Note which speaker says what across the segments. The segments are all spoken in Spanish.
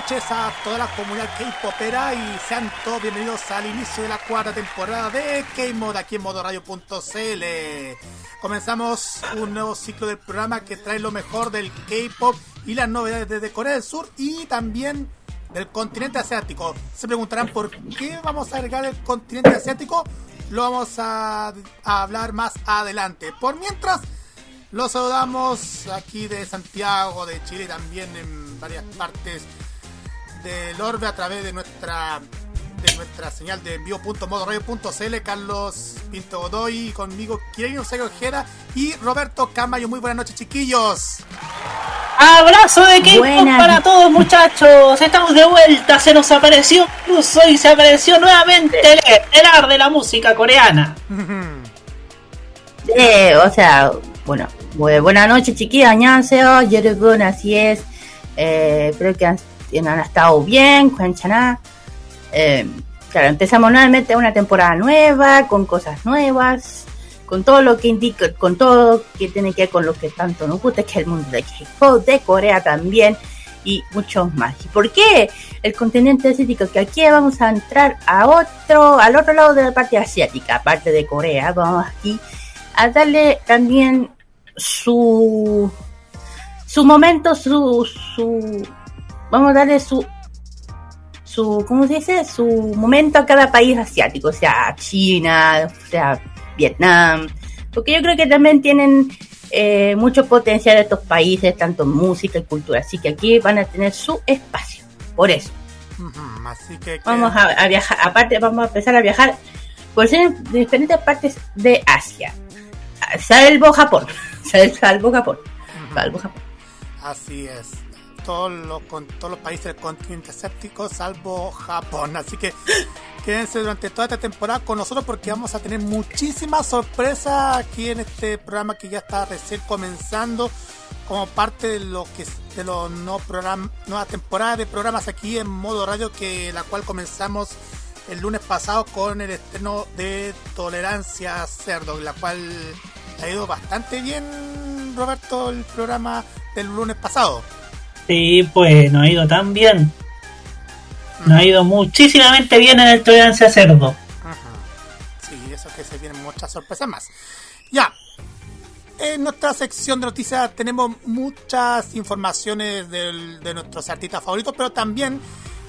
Speaker 1: Noches a toda la comunidad K-popera y sean todos bienvenidos al inicio de la cuarta temporada de K-Mod aquí en modoradio.cl. Comenzamos un nuevo ciclo del programa que trae lo mejor del K-pop y las novedades desde Corea del Sur y también del continente asiático. Se preguntarán por qué vamos a agregar el continente asiático. Lo vamos a, a hablar más adelante. Por mientras, los saludamos aquí de Santiago, de Chile, también en varias partes del orbe a través de nuestra de nuestra señal de envío.modoradio.cl Carlos Pinto Godoy conmigo Kirino Ojera y Roberto Camayo. Muy buenas noches, chiquillos.
Speaker 2: Abrazo de equipo para todos, muchachos. Estamos de vuelta. Se nos apareció incluso y se apareció nuevamente el estelar de la música coreana.
Speaker 3: eh, o sea, bueno, buenas noches, chiquillos. Añaseo, Yerugun, así es. Eh, creo que han han estado bien, cuéntanos. Eh, claro, empezamos nuevamente una temporada nueva, con cosas nuevas, con todo lo que indica, con todo que tiene que ver con lo que tanto nos gusta, que es el mundo de K-pop, de Corea también, y muchos más. ¿Y por qué el continente asiático? Que aquí vamos a entrar a otro, al otro lado de la parte asiática, aparte de Corea, vamos aquí a darle también su su momento, su, su vamos a darle su su, ¿cómo se dice? Su momento a cada país asiático, o sea, China, o sea, Vietnam, porque yo creo que también tienen eh, mucho potencial estos países, tanto música y cultura, así que aquí van a tener su espacio, por eso.
Speaker 1: Así que,
Speaker 3: Vamos a, viajar, aparte vamos a empezar a viajar por diferentes partes de Asia, salvo Japón, salvo Japón, salvo Japón.
Speaker 1: Así es todos los, con todos los países del continente asiático, salvo Japón. Así que quédense durante toda esta temporada con nosotros porque vamos a tener muchísimas sorpresas aquí en este programa que ya está recién comenzando como parte de lo que de los no nueva temporada de programas aquí en modo radio que la cual comenzamos el lunes pasado con el estreno de Tolerancia Cerdo, la cual ha ido bastante bien Roberto el programa del lunes pasado.
Speaker 2: Sí, pues no ha ido tan bien. No ha ido muchísimamente bien en el Tolerancia Cerdo.
Speaker 1: Sí, eso que se vienen muchas sorpresas más. Ya, en nuestra sección de noticias tenemos muchas informaciones de nuestros artistas favoritos, pero también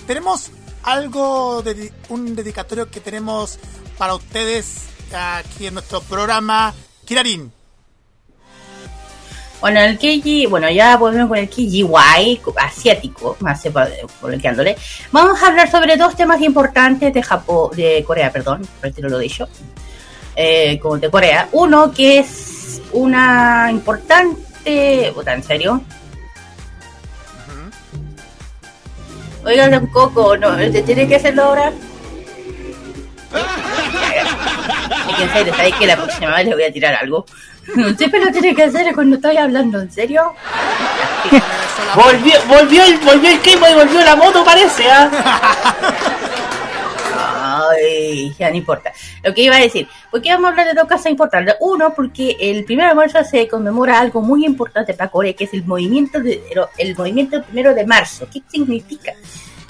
Speaker 1: tenemos algo de un dedicatorio que tenemos para ustedes aquí en nuestro programa Kirarin.
Speaker 3: Bueno, el Keiji, bueno, ya volvemos con el KGY asiático, más coloquiándole. Vamos a hablar sobre dos temas importantes de Japón, de Corea, perdón, retiro lo dicho. Eh, como de Corea. Uno que es una importante. Puta, ¿en serio? Oiga, un Coco, ¿no? ¿Tiene que hacerlo ahora? Es que en serio, ¿sabes que la próxima vez le voy a tirar algo? Siempre lo tiene que hacer cuando estoy hablando, ¿en serio?
Speaker 2: volvió, volvió el, volvió el y volvió la moto, parece, ¿ah?
Speaker 3: Ay, ya no importa. Lo que iba a decir, ¿por qué vamos a hablar de dos cosas importantes? Uno, porque el primero de marzo se conmemora algo muy importante para Corea, que es el movimiento de, el movimiento primero de marzo. ¿Qué significa?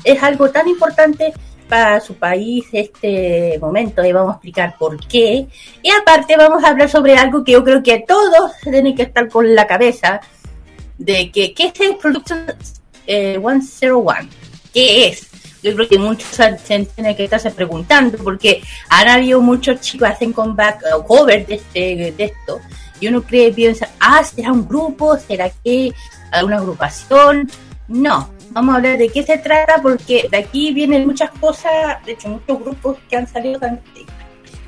Speaker 3: Es algo tan importante para su país este momento y vamos a explicar por qué. Y aparte vamos a hablar sobre algo que yo creo que todos tienen que estar con la cabeza de que qué es el Production 101, eh, qué es. Yo creo que muchos tienen que estarse preguntando porque han habido muchos chicos hacen comeback o cover de, este, de esto Y uno cree, piensa, ah, ¿será un grupo? ¿Será que alguna agrupación? No, vamos a hablar de qué se trata porque de aquí vienen muchas cosas, de hecho muchos grupos que han salido,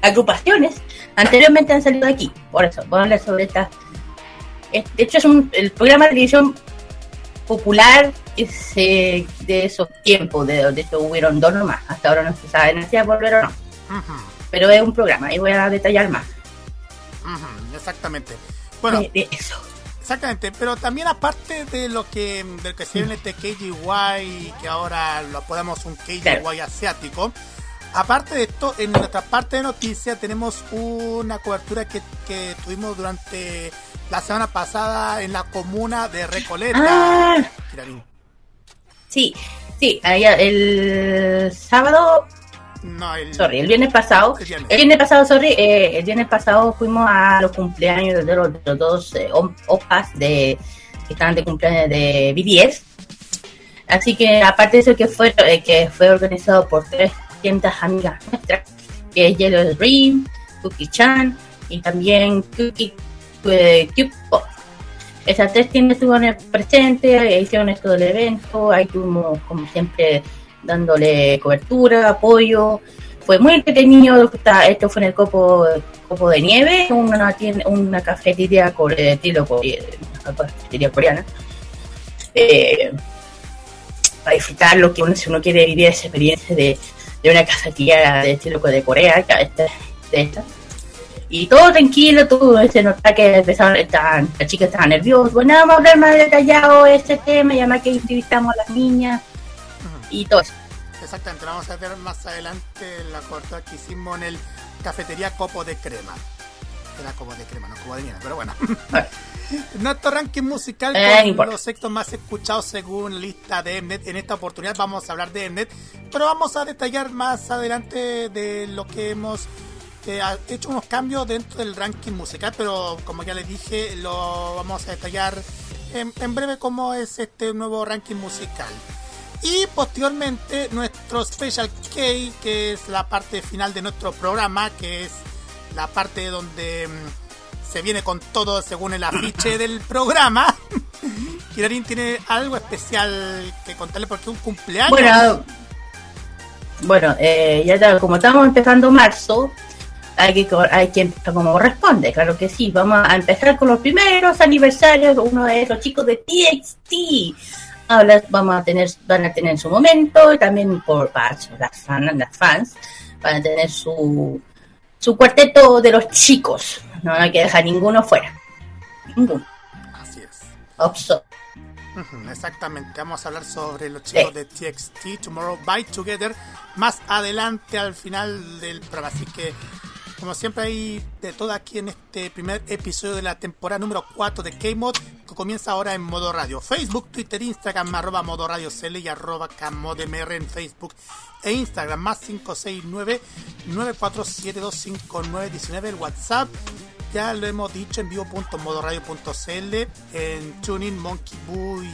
Speaker 3: agrupaciones, anteriormente han salido de aquí, por eso, vamos a hablar sobre esta. De hecho es un, el programa de televisión popular ese, de esos tiempos, de, de hecho hubieron dos nomás, hasta ahora no se sabe si a volver o no. Pero es un programa y voy a detallar más.
Speaker 1: exactamente. Bueno,
Speaker 3: de, eso.
Speaker 1: Exactamente, pero también aparte de lo que del que se viene este KGY, que ahora lo podemos un KGY asiático, aparte de esto, en nuestra parte de noticias tenemos una cobertura que, que tuvimos durante la semana pasada en la comuna de Recoleta. Ah,
Speaker 3: sí, sí, el sábado no, el... Sorry, el viernes pasado. El viernes, pasado, sorry, eh, el viernes pasado fuimos a los cumpleaños de los, dos eh, opas de, que estaban de cumpleaños de BTS. Así que aparte de eso que fue eh, que fue organizado por tres tiendas amigas nuestras, que es Yellow Dream, Cookie Chan y también Cookie Cube Pop. Esas tres tiendas estuvieron presentes, hicieron esto del evento, ahí tuvimos como siempre dándole cobertura, apoyo. Fue muy entretenido. Esto fue en el Copo, Copo de Nieve, una, una cafetería, estilo cafetería coreana. Eh, para disfrutar lo que uno, si uno quiere vivir esa experiencia de, de una cafetería de estilo de Corea, de esta. Y todo tranquilo, todo se nota que empezaron, estaban, las chicas estaban nerviosas. Bueno, vamos a hablar más detallado de este tema, ya más que entrevistamos a las niñas y todo eso.
Speaker 1: Exactamente, vamos a ver más adelante la cobertura que hicimos en el Cafetería Copo de Crema. Era Copo de Crema, no Copo de Nieve, pero bueno. Nuestro ranking musical eh, con los sextos más escuchados según lista de Mnet. En esta oportunidad vamos a hablar de Mnet, pero vamos a detallar más adelante de lo que hemos eh, hecho unos cambios dentro del ranking musical, pero como ya les dije, lo vamos a detallar en, en breve cómo es este nuevo ranking musical. Y posteriormente nuestro Special K, que es la parte final de nuestro programa, que es la parte donde mm, se viene con todo según el afiche del programa. Kirarin tiene algo especial que contarle porque es un cumpleaños.
Speaker 3: Bueno, bueno eh, ya como estamos empezando marzo, hay que, hay que como corresponde, claro que sí. Vamos a empezar con los primeros aniversarios, uno de los chicos de TXT vamos a tener, van a tener su momento y también por las, fans, las fans van a tener su, su cuarteto de los chicos. No hay que dejar ninguno fuera. Ninguno.
Speaker 1: Así es.
Speaker 3: Opso.
Speaker 1: Exactamente, vamos a hablar sobre los chicos de TXT Tomorrow by Together más adelante al final del programa. Así que como siempre hay de todo aquí en este primer episodio de la temporada número 4 de K-Mod, que comienza ahora en modo radio. Facebook, Twitter, Instagram, arroba modo radio CL y arroba KMODMR en Facebook e Instagram, más 569-94725919, el WhatsApp. Ya lo hemos dicho en vivo.modoradio.cl, en TuneIn, Monkey Boo y,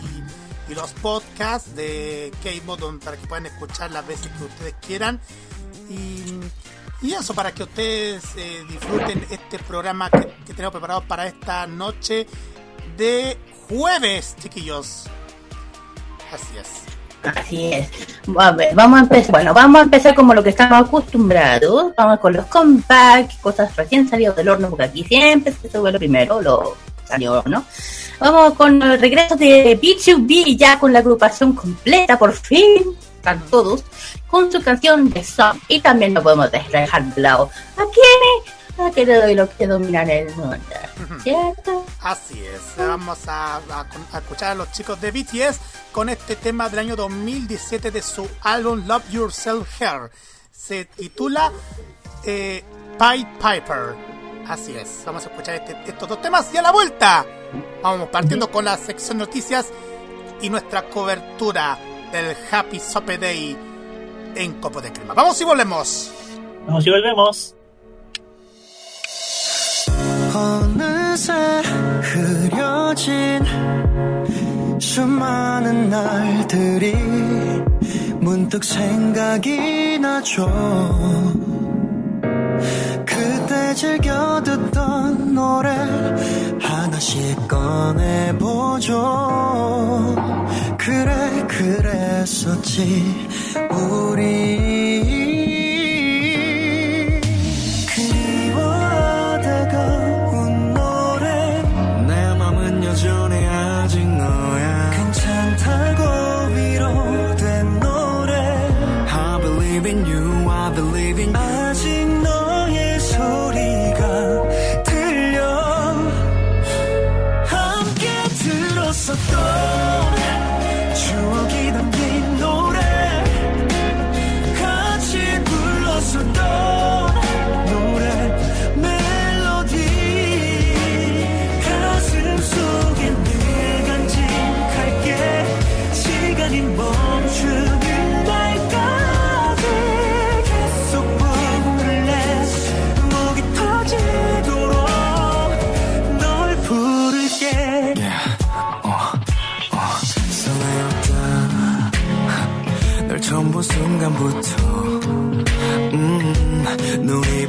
Speaker 1: y los podcasts de K-Mod para que puedan escuchar las veces que ustedes quieran. Y y eso, para que ustedes eh, disfruten este programa que, tenemos preparado para esta noche de jueves, chiquillos. Así es.
Speaker 3: Así es. vamos a empezar. Bueno, vamos a empezar como lo que estamos acostumbrados. Vamos con los compacts, cosas recién salidas del horno, porque aquí siempre se sube lo primero, lo salió, ¿no? Vamos con el regreso de B2B ya con la agrupación completa, por fin están todos con su canción de Song y también no podemos dejar de lado. A quién a que le doy lo que dominan el mundo. ¿cierto?
Speaker 1: así es. Vamos a, escuchar a los chicos de BTS con este tema del año 2017 de su álbum Love Yourself Here. Se titula eh, Pied Piper. Así es. Vamos a escuchar este, estos dos temas y a la vuelta vamos partiendo con la sección noticias y nuestra cobertura del Happy Sope Day en Copo de Crema. Vamos y volvemos.
Speaker 2: Vamos y volvemos. 어느새 흐려진 수많은 날들이 문득 생각이 나죠 그때
Speaker 4: 때 즐겨 듣던 노래 하나씩 꺼내보죠 그래 그랬었지. 우리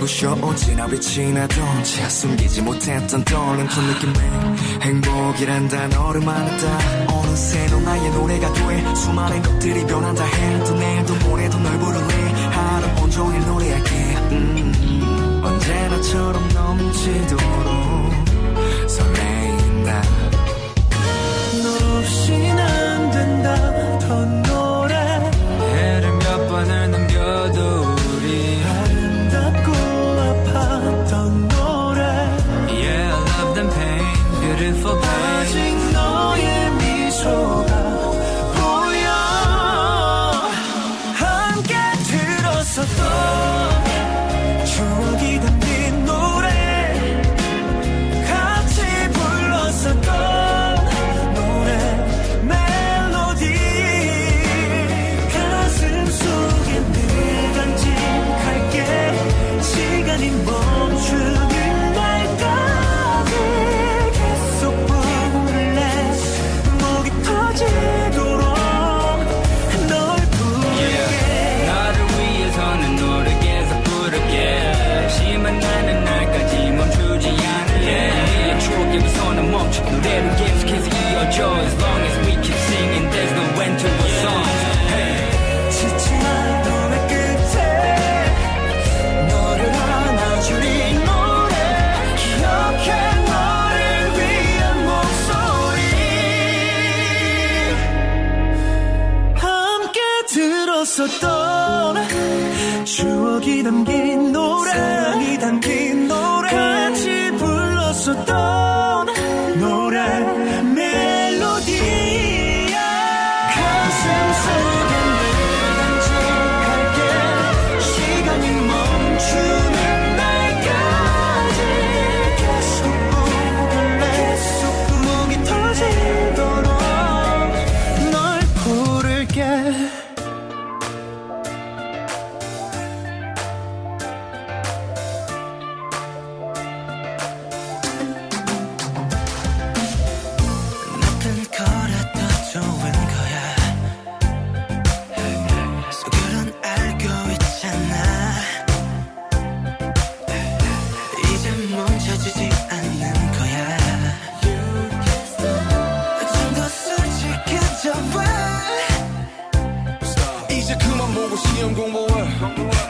Speaker 4: 부셔온 진압이 지나던 차 숨기지 못했던 떨림 그 느낌에 행복이란 단어를 말했다. 어느새 너 나의 노래가 돼. 수많은 것들이 변한다 해도 내일도 모레도 널 부를래. 하루 온종일 노래할게. 음, 언제나처럼 넘치도록 설레인다. 너 없인 안 된다. 더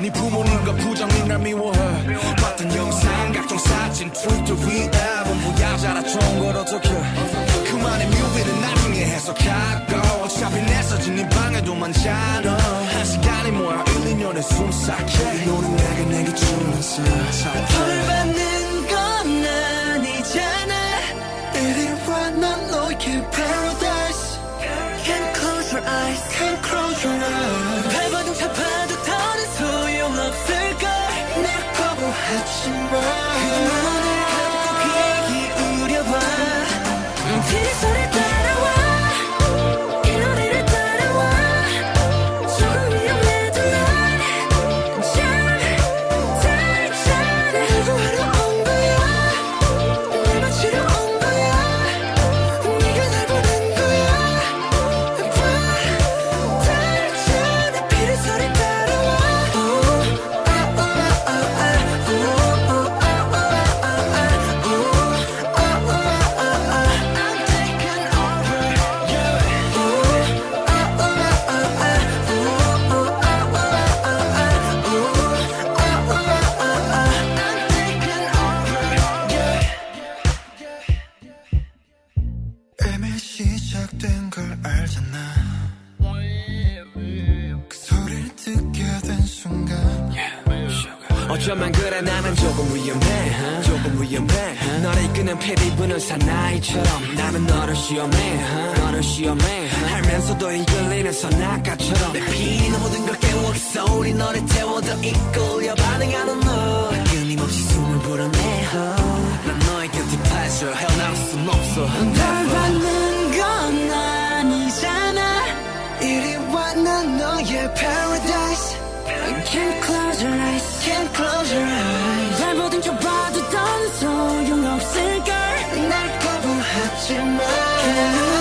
Speaker 4: 네 부모님과 부장님 날 미워해. 봤던 영상 각종 사진 트위터 위 앨범 뭐야 자라쳐온 걸 어떡해 그만의 뮤비는 나중에 해석하고. 어차피 내 사진 네 방에도 많잖아 한 시간이 뭐야 1, 2년에 숨삭해 이 노래 내게 내게 주는
Speaker 5: 사탕
Speaker 4: 벌받는 건 아니잖아. 이리 와난 너의 paradise. Can't close your eyes. Can't close 하지만 피리 부는 사나이처럼 나는 너를 시험해 너를 시험해 알면서도 이끌리는 선악가처럼 내 피리 모든 걸 깨워 그 소리 너를 태워 더 이끌려 반응하는 너. 끊임없이 숨을 불어내 난 너의 guilty pleasure 헤어나올 순 없어 널 받는 건 아니잖아. 이리 와난 너의 paradise. Can't close your eyes, can't close your eyes. 날 보든 좁아도 던 소용없을걸. 날 거부하지 마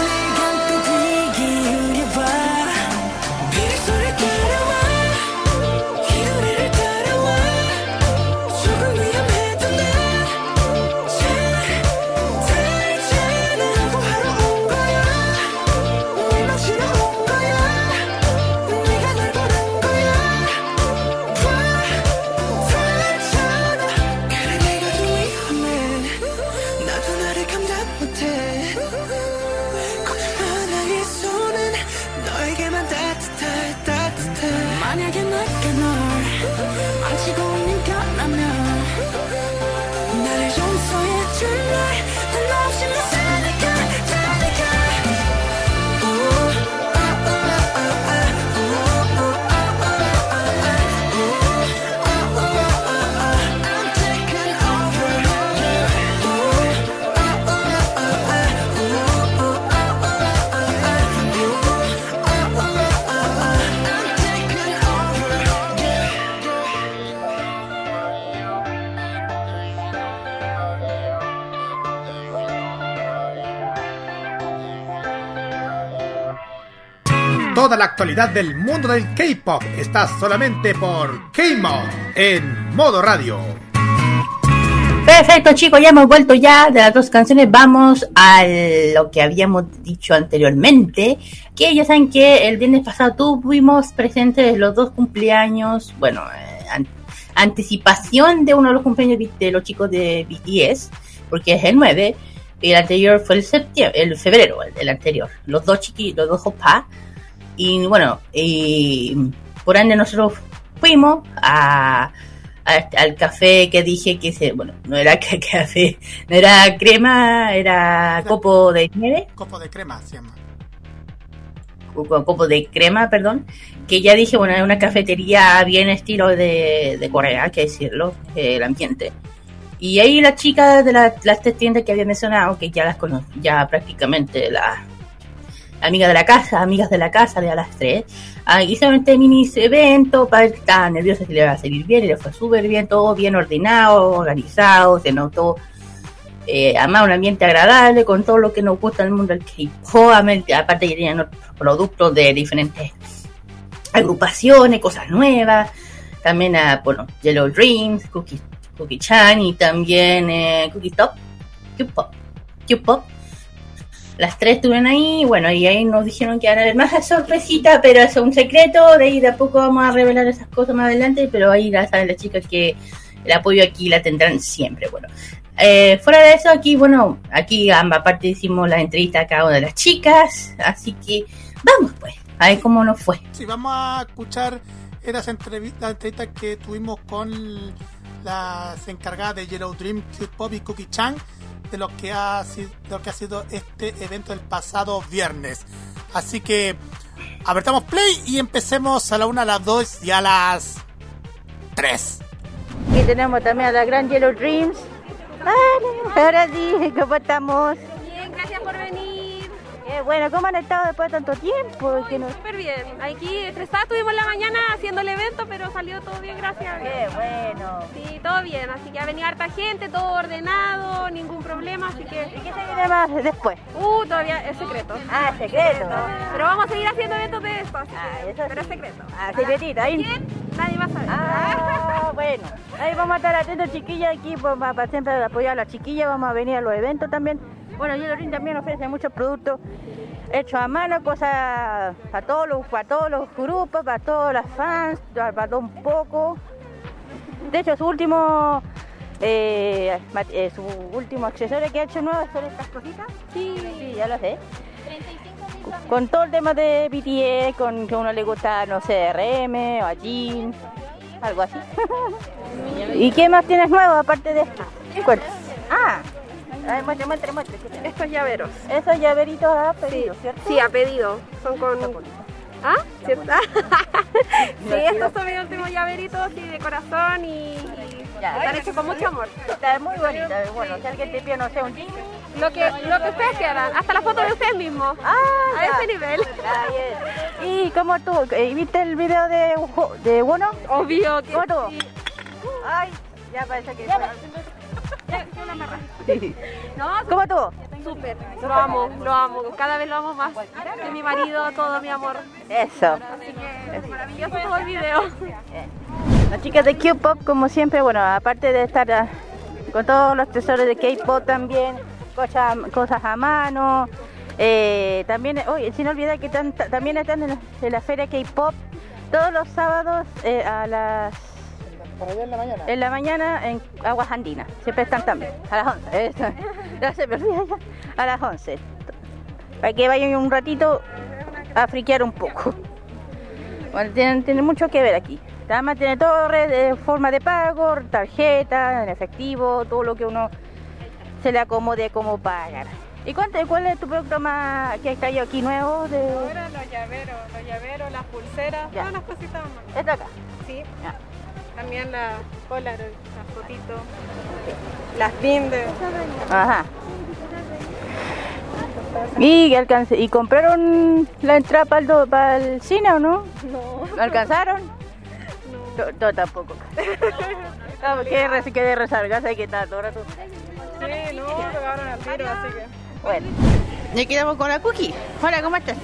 Speaker 1: Toda la actualidad del mundo del K-pop está solamente por K-Mod en modo radio.
Speaker 3: Perfecto, chicos, ya hemos vuelto ya de las dos canciones. Vamos a lo que habíamos dicho anteriormente. Que ya saben que el viernes pasado tuvimos presentes los dos cumpleaños. Bueno, eh, an- anticipación de uno de los cumpleaños de los chicos de BTS, porque es el 9. Y el anterior fue el septiembre, el febrero, el, el anterior. Los dos chiquitos, los dos opa. Y bueno, y por ende nosotros fuimos a, a este- al café que dije que se, bueno, no era ca- café, no era crema, era copo de nieve,
Speaker 1: Copo de crema se llama.
Speaker 3: co- copo de crema, perdón, que ya dije, bueno, es una cafetería bien estilo de, de Corea, hay que decirlo, eh, el ambiente. Y ahí las chicas de la- las tres tiendas que había mencionado, que ya las conozco, ya prácticamente las amigas de la casa, amigas de la casa de a las tres, ah, hicieron este mini evento, para estar nerviosa si le iba a salir bien, y le fue súper bien, todo bien ordenado, organizado, se notó eh, además un ambiente agradable con todo lo que nos gusta en el mundo del K-pop, aparte que tenían productos de diferentes agrupaciones, cosas nuevas, también a, bueno, Yellow Dreams, Cookie, Cookie Chan y también eh, Cookie Top, Q-Pop, Q-Pop. Las tres estuvieron ahí, bueno, y ahí nos dijeron que iban a haber más sorpresita, pero es un secreto, de ahí de a poco vamos a revelar esas cosas más adelante, pero ahí ya saben las chicas que el apoyo aquí la tendrán siempre, bueno. Eh, fuera de eso, aquí, bueno, aquí ambas partes hicimos la entrevista a cada una de las chicas, así que vamos pues, a ver cómo nos fue.
Speaker 1: Sí, vamos a escuchar esas entrevistas, las entrevistas que tuvimos con las encargadas de Yellow Dream, Pop y Cookie Chan de lo que ha sido, de lo que ha sido este evento del pasado viernes. Así que apretamos play y empecemos a la una, a las dos y a las tres.
Speaker 3: Aquí tenemos también a la gran Yellow Dreams. Vale, ahora sí, ¿cómo estamos?
Speaker 6: Bien, gracias por venir.
Speaker 3: Qué bueno, ¿cómo han estado después de tanto tiempo?
Speaker 6: Súper bien. Aquí estresadas estuvimos la mañana haciendo el evento, pero salió todo bien, gracias. a Dios.
Speaker 3: Qué bueno.
Speaker 6: Sí, todo bien. Así que ha venido harta gente, todo ordenado, ningún problema. Así
Speaker 3: ¿Y
Speaker 6: que.
Speaker 3: qué se viene más después?
Speaker 6: Uh, todavía es secreto.
Speaker 3: Ah, secreto.
Speaker 6: Pero vamos a seguir haciendo eventos de esto. así
Speaker 3: Ah, eso
Speaker 6: pero es secreto.
Speaker 3: Ah, secretito, ahí.
Speaker 6: ¿Quién? Nadie va a saber.
Speaker 3: Ah, bueno. Ahí vamos a estar atentos, chiquillas, aquí pues, para siempre apoyar a las chiquillas. Vamos a venir a los eventos también. Bueno, Yellow también ofrece muchos productos hechos a mano, cosas para todos los, para todos los grupos, para todos los fans, para, todo un poco. De hecho, su último eh, eh, su último accesorio que ha hecho nuevo son estas cositas.
Speaker 6: Sí.
Speaker 3: Sí, ya lo sé.
Speaker 7: con todo el tema de BTS, con que a uno le gusta, no sé, RM o a Jin, algo así. ¿Y qué más tienes nuevo aparte de esto? Ah, Ay, muestre, muestre, muestre.
Speaker 6: Estos llaveros.
Speaker 7: Esos llaveritos ha pedido, ¿cierto?
Speaker 6: Sí, a pedido. Son con... ¿Ah? ¿Cierto? sí, estos son mis últimos llaveritos y de corazón y, y están hechos con mucho amor.
Speaker 7: Está muy bonita. Bueno, si alguien te pide, no sé, un jean.
Speaker 6: Lo que, lo que ustedes quieran, hasta la foto de ustedes mismos.
Speaker 7: Ah,
Speaker 6: a
Speaker 7: ya.
Speaker 6: ese nivel.
Speaker 7: Bien. ¿Y cómo tú? eh, ¿Viste el video de, de?
Speaker 6: Obvio que
Speaker 7: ¿Cómo tú?
Speaker 6: sí.
Speaker 7: Ay, ya parece que...
Speaker 6: Ya, No,
Speaker 7: ¿Cómo tú?
Speaker 6: súper. Lo amo, lo amo. Cada vez lo amo más. Que mi marido, todo mi amor.
Speaker 7: Eso.
Speaker 6: Así que maravilloso todo el video.
Speaker 7: Las chicas de Q-Pop, como siempre, bueno, aparte de estar ah, con todos los tesoros de K-Pop también, cosas, cosas a mano, eh, también, oye, sin olvidar que tan- también están en la, en la feria K-Pop todos los sábados eh, a las... En la mañana en Aguas Andinas, siempre están también, a las 11, eso, ya se ya, a las 11, para que vayan un ratito a friquear un poco. Bueno, tienen, tienen mucho que ver aquí. Además tiene todo red de forma de pago, tarjeta, en efectivo, todo lo que uno se le acomode como pagar. ¿Y cuánto, cuál es tu programa que está yo aquí nuevo? De...
Speaker 6: Ahora los llaveros, los llaveros, las pulseras,
Speaker 7: Ya.
Speaker 6: todas las cositas más.
Speaker 7: Esta acá.
Speaker 6: Sí.
Speaker 7: Ya.
Speaker 6: También la Polaroid, las fotitos, las pin de...
Speaker 7: Ajá. ¿Y, alcance, ¿Y compraron la entrada para el, para el cine o no?
Speaker 6: No.
Speaker 7: ¿Lo alcanzaron? Yo, yo tampoco. No, porque re- quedé rezargada y que está todo rato.
Speaker 6: Sí, no, pegaron al tiro, así que...
Speaker 7: Bueno. Ya quedamos con la cookie. Hola, ¿cómo estás?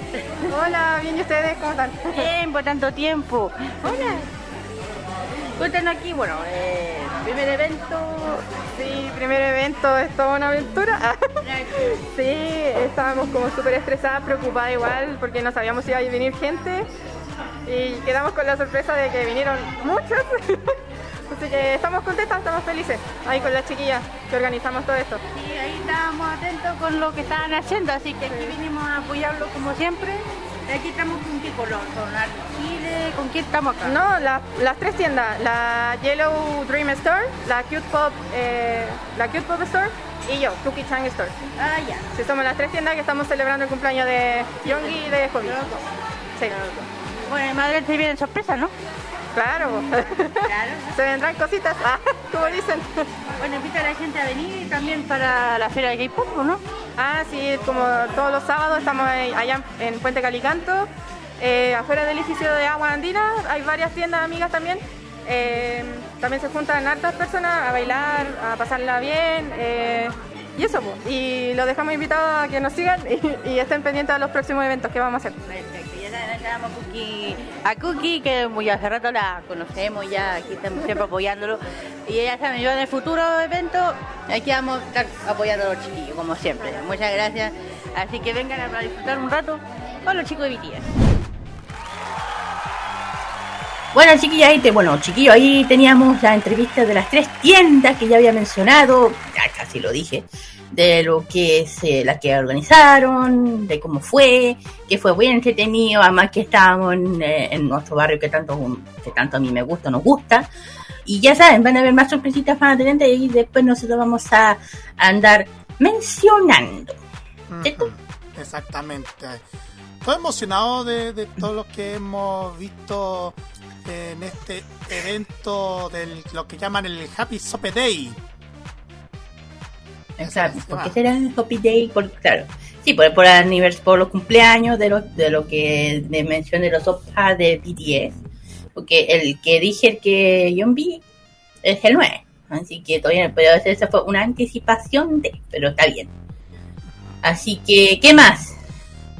Speaker 6: Hola, bien, ¿y ustedes cómo están?
Speaker 7: Bien, por tanto tiempo. Hola. Cuéntanos aquí, bueno, eh, primer evento.
Speaker 6: Sí, primer evento, es toda una aventura. Sí, estábamos como súper estresadas, preocupadas igual, porque no sabíamos si iba a venir gente. Y quedamos con la sorpresa de que vinieron muchos. Así que estamos contentas, estamos felices. Ahí con las chiquillas que organizamos todo esto.
Speaker 7: Sí, ahí estábamos atentos con lo que estaban haciendo, así que aquí vinimos a apoyarlo como siempre. Aquí estamos con qué color, con Chile, ¿con quién estamos acá?
Speaker 6: No, la- las tres tiendas, la Yellow Dream Store, la Cute Pop, eh, la Cute Pop Store y yo, Cookie Chang Store.
Speaker 7: Ah, ya.
Speaker 6: Sí, somos las tres tiendas que estamos celebrando el cumpleaños de Yongi y de Hobby. Sí,
Speaker 7: Bueno, en Madrid se vienen sorpresas, ¿no?
Speaker 6: Claro.
Speaker 7: Claro.
Speaker 6: Se vendrán cositas, ah, como dicen.
Speaker 7: Bueno, invita a la gente a venir también para la feria de K-pop, ¿no?
Speaker 6: Ah, sí, como todos los sábados estamos allá en Puente Calicanto, eh, afuera del edificio de Agua Andina, hay varias tiendas amigas también. Eh, también se juntan hartas personas a bailar, a pasarla bien. eh, y eso, pues. y los dejamos invitados a que nos sigan y, y estén pendientes a los próximos eventos que vamos a hacer.
Speaker 7: A Cookie, que muy hace rato la conocemos, ya aquí estamos siempre apoyándolo. Y ella sabe, yo en el futuro evento, aquí vamos a estar apoyando a los chiquillos, como siempre. Muchas gracias. Así que vengan a disfrutar un rato con los chicos de BTS. Bueno, chiquillos, ahí bueno, chiquillos, ahí teníamos la entrevista de las tres tiendas que ya había mencionado, ya casi lo dije, de lo que es eh, la que organizaron, de cómo fue, que fue muy entretenido, además que estábamos en, eh, en nuestro barrio que tanto, que tanto a mí me gusta, nos gusta. Y ya saben, van a haber más sorpresitas más adelante y después nosotros vamos a andar mencionando.
Speaker 1: Exactamente. Estoy emocionado de, de todo lo que hemos visto en este evento de lo que llaman el Happy Sope Day.
Speaker 7: Exacto.
Speaker 1: Ese
Speaker 7: ¿Por qué
Speaker 1: va.
Speaker 7: será Happy Day? Por, claro. Sí, por, por, anivers- por los cumpleaños de lo, de lo que de mencioné los opas de BTS. Porque el que dije el que yo vi es el 9. Así que todavía, pero esa fue una anticipación de, pero está bien. Así que, ¿qué más?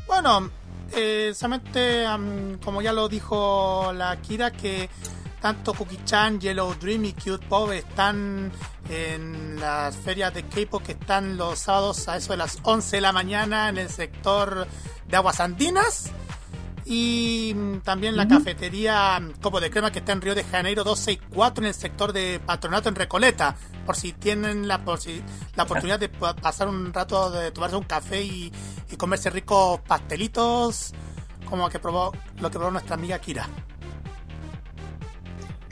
Speaker 1: Bueno, eh, solamente am, como ya lo dijo la Kira, que tanto Cookie Chan, Yellow Dream y Cute Pop están en las ferias de K-pop que están los sábados a eso de las 11 de la mañana en el sector de Aguas Andinas. Y mm, también la cafetería Copo de Crema que está en Río de Janeiro 264 en el sector de Patronato en Recoleta. Por si tienen la, por si, la oportunidad de pasar un rato de tomarse un café y, comerse ricos pastelitos, como que probó, lo que probó nuestra amiga Kira.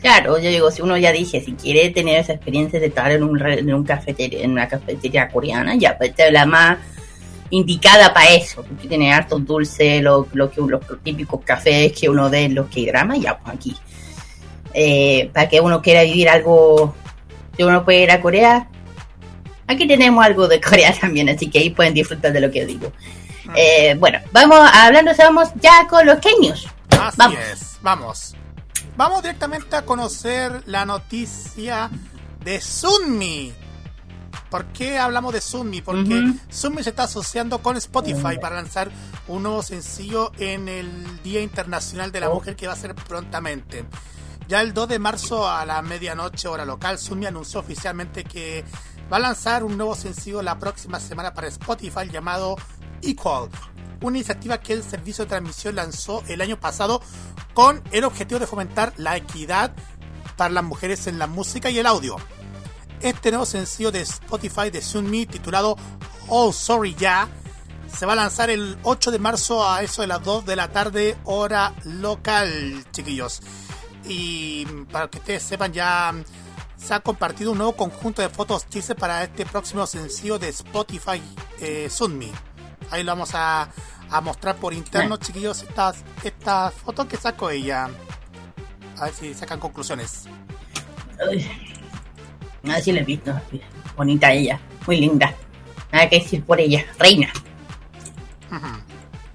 Speaker 3: Claro, yo digo, si uno ya dije, si quiere tener esa experiencia de estar en un, en un cafetería, en una cafetería coreana, ya pues la más indicada para eso, porque tiene harto dulce, lo, lo que, los típicos cafés que uno ve en los que drama, ya pues aquí. Eh, para que uno quiera vivir algo, si uno puede ir a Corea, aquí tenemos algo de Corea también, así que ahí pueden disfrutar de lo que digo. Ah. Eh, bueno, vamos hablando, vamos ya con los kenios.
Speaker 1: Así vamos. es, vamos. Vamos directamente a conocer la noticia de Sunmi, ¿Por qué hablamos de Sunmi? Porque Sunmi se está asociando con Spotify para lanzar un nuevo sencillo en el Día Internacional de la oh. Mujer que va a ser prontamente. Ya el 2 de marzo a la medianoche hora local, Sunmi anunció oficialmente que va a lanzar un nuevo sencillo la próxima semana para Spotify llamado Equal, una iniciativa que el servicio de transmisión lanzó el año pasado con el objetivo de fomentar la equidad para las mujeres en la música y el audio este nuevo sencillo de Spotify de Sunmi titulado Oh Sorry Ya se va a lanzar el 8 de marzo a eso de las 2 de la tarde hora local, chiquillos. Y para que ustedes sepan ya se ha compartido un nuevo conjunto de fotos teaser para este próximo sencillo de Spotify eh, Sunmi. Ahí lo vamos a, mostrar por interno, chiquillos, estas, estas fotos que sacó ella. A ver si sacan conclusiones.
Speaker 3: Así la he visto. Bonita ella. Muy linda. Nada que decir por ella. Reina.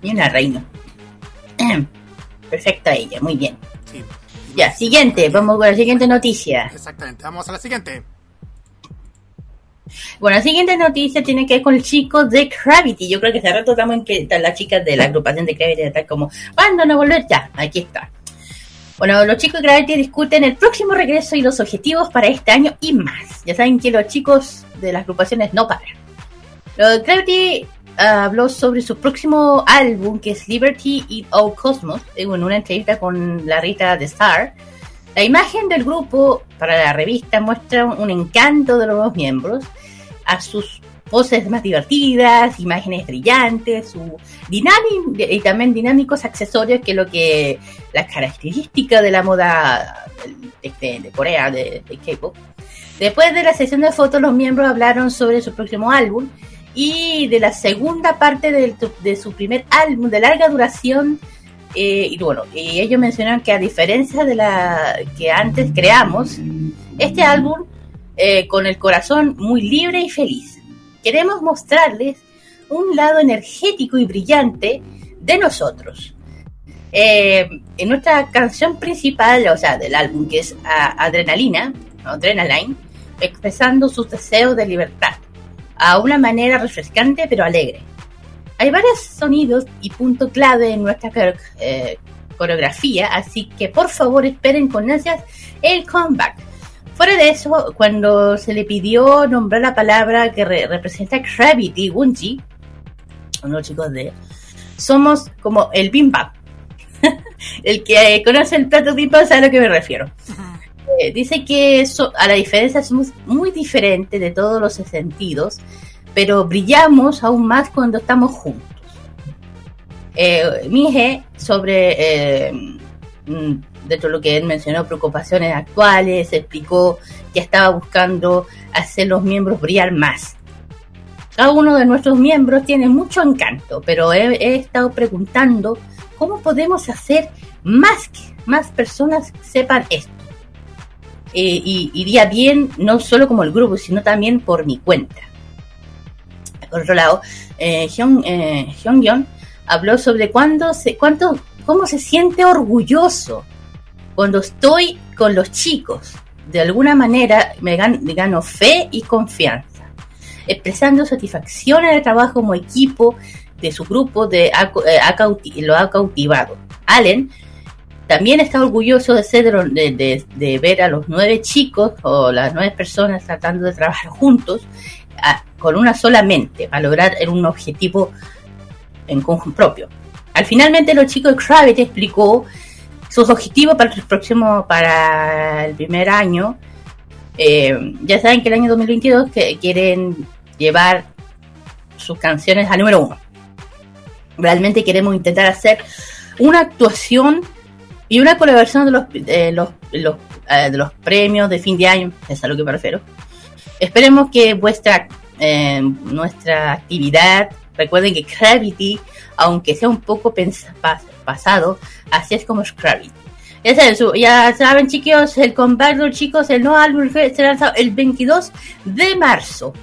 Speaker 3: Y una reina. Perfecta ella. Muy bien. Ya, siguiente. Vamos con la siguiente noticia.
Speaker 1: Exactamente. Vamos a la siguiente.
Speaker 3: Bueno, la siguiente noticia tiene que ver con el chico de Gravity. Yo creo que hace rato estamos en que las chicas de la agrupación de Gravity están como, ¿cuándo no volver? Ya, aquí está. Bueno, los chicos de Gravity discuten el próximo regreso y los objetivos para este año y más. Ya saben que los chicos de las agrupaciones no paran. Los Gravity ah, habló sobre su próximo álbum, que es Liberty y All Cosmos, en una entrevista con la Rita de Star. La imagen del grupo para la revista muestra un encanto de los nuevos miembros a sus poses más divertidas, imágenes brillantes, su dinámico y también dinámicos accesorios que lo que la característica de la moda de, de Corea de, K-pop. Después de la sesión de fotos, los miembros hablaron sobre su próximo álbum y de la segunda parte de, su primer álbum de larga duración. Eh, y bueno, y ellos mencionaron que a diferencia de la que antes creamos, este álbum eh, con el corazón muy libre y feliz queremos mostrarles un lado energético y brillante de nosotros. Eh, en nuestra canción principal, o sea, del álbum, que es Adrenalina, Adrenaline, expresando sus deseos de libertad, a una manera refrescante pero alegre. Hay varios sonidos y puntos clave en nuestra eh, coreografía, así que por favor esperen con ansias el comeback Fuera de eso, cuando se le pidió nombrar la palabra que representa gravity, Wunji, unos chicos de somos como el bimbap. el que conoce el plato bimbap sabe a lo que me refiero. Eh, dice que a la diferencia somos muy diferentes de todos los sentidos, pero brillamos aún más cuando estamos juntos. Eh, Mije sobre eh, mm, dentro de lo que él mencionó, preocupaciones actuales, explicó que estaba buscando hacer los miembros brillar más. Cada uno de nuestros miembros tiene mucho encanto, pero he, estado preguntando cómo podemos hacer más que más personas sepan esto. Eh, y iría bien no solo como el grupo, sino también por mi cuenta. Por otro lado, eh, Hyun, eh, habló sobre cuándo se, cuánto, cómo se siente orgulloso cuando estoy con los chicos, de alguna manera me gano, fe y confianza, expresando satisfacción en el trabajo como equipo de su grupo de, eh, lo ha cautivado. Allen también está orgulloso de, ser de, ver a los nueve chicos o las nueve personas tratando de trabajar juntos con una sola mente para lograr un objetivo en conjunto propio. al finalmente los chicos de Gravity explicó sus objetivos para el próximo, para el primer año. Eh, ya saben que el año 2022 que quieren llevar sus canciones a número uno. Realmente queremos intentar hacer una actuación y una colaboración de los, los, los eh, de los premios de fin de año, es a lo que me refiero. Esperemos que vuestra eh, nuestra actividad, recuerden que Gravity, aunque sea un poco pasado, así es como es Gravity. Ya saben, chicos, el comeback chicos, el nuevo álbum será lanzado el 22 de marzo.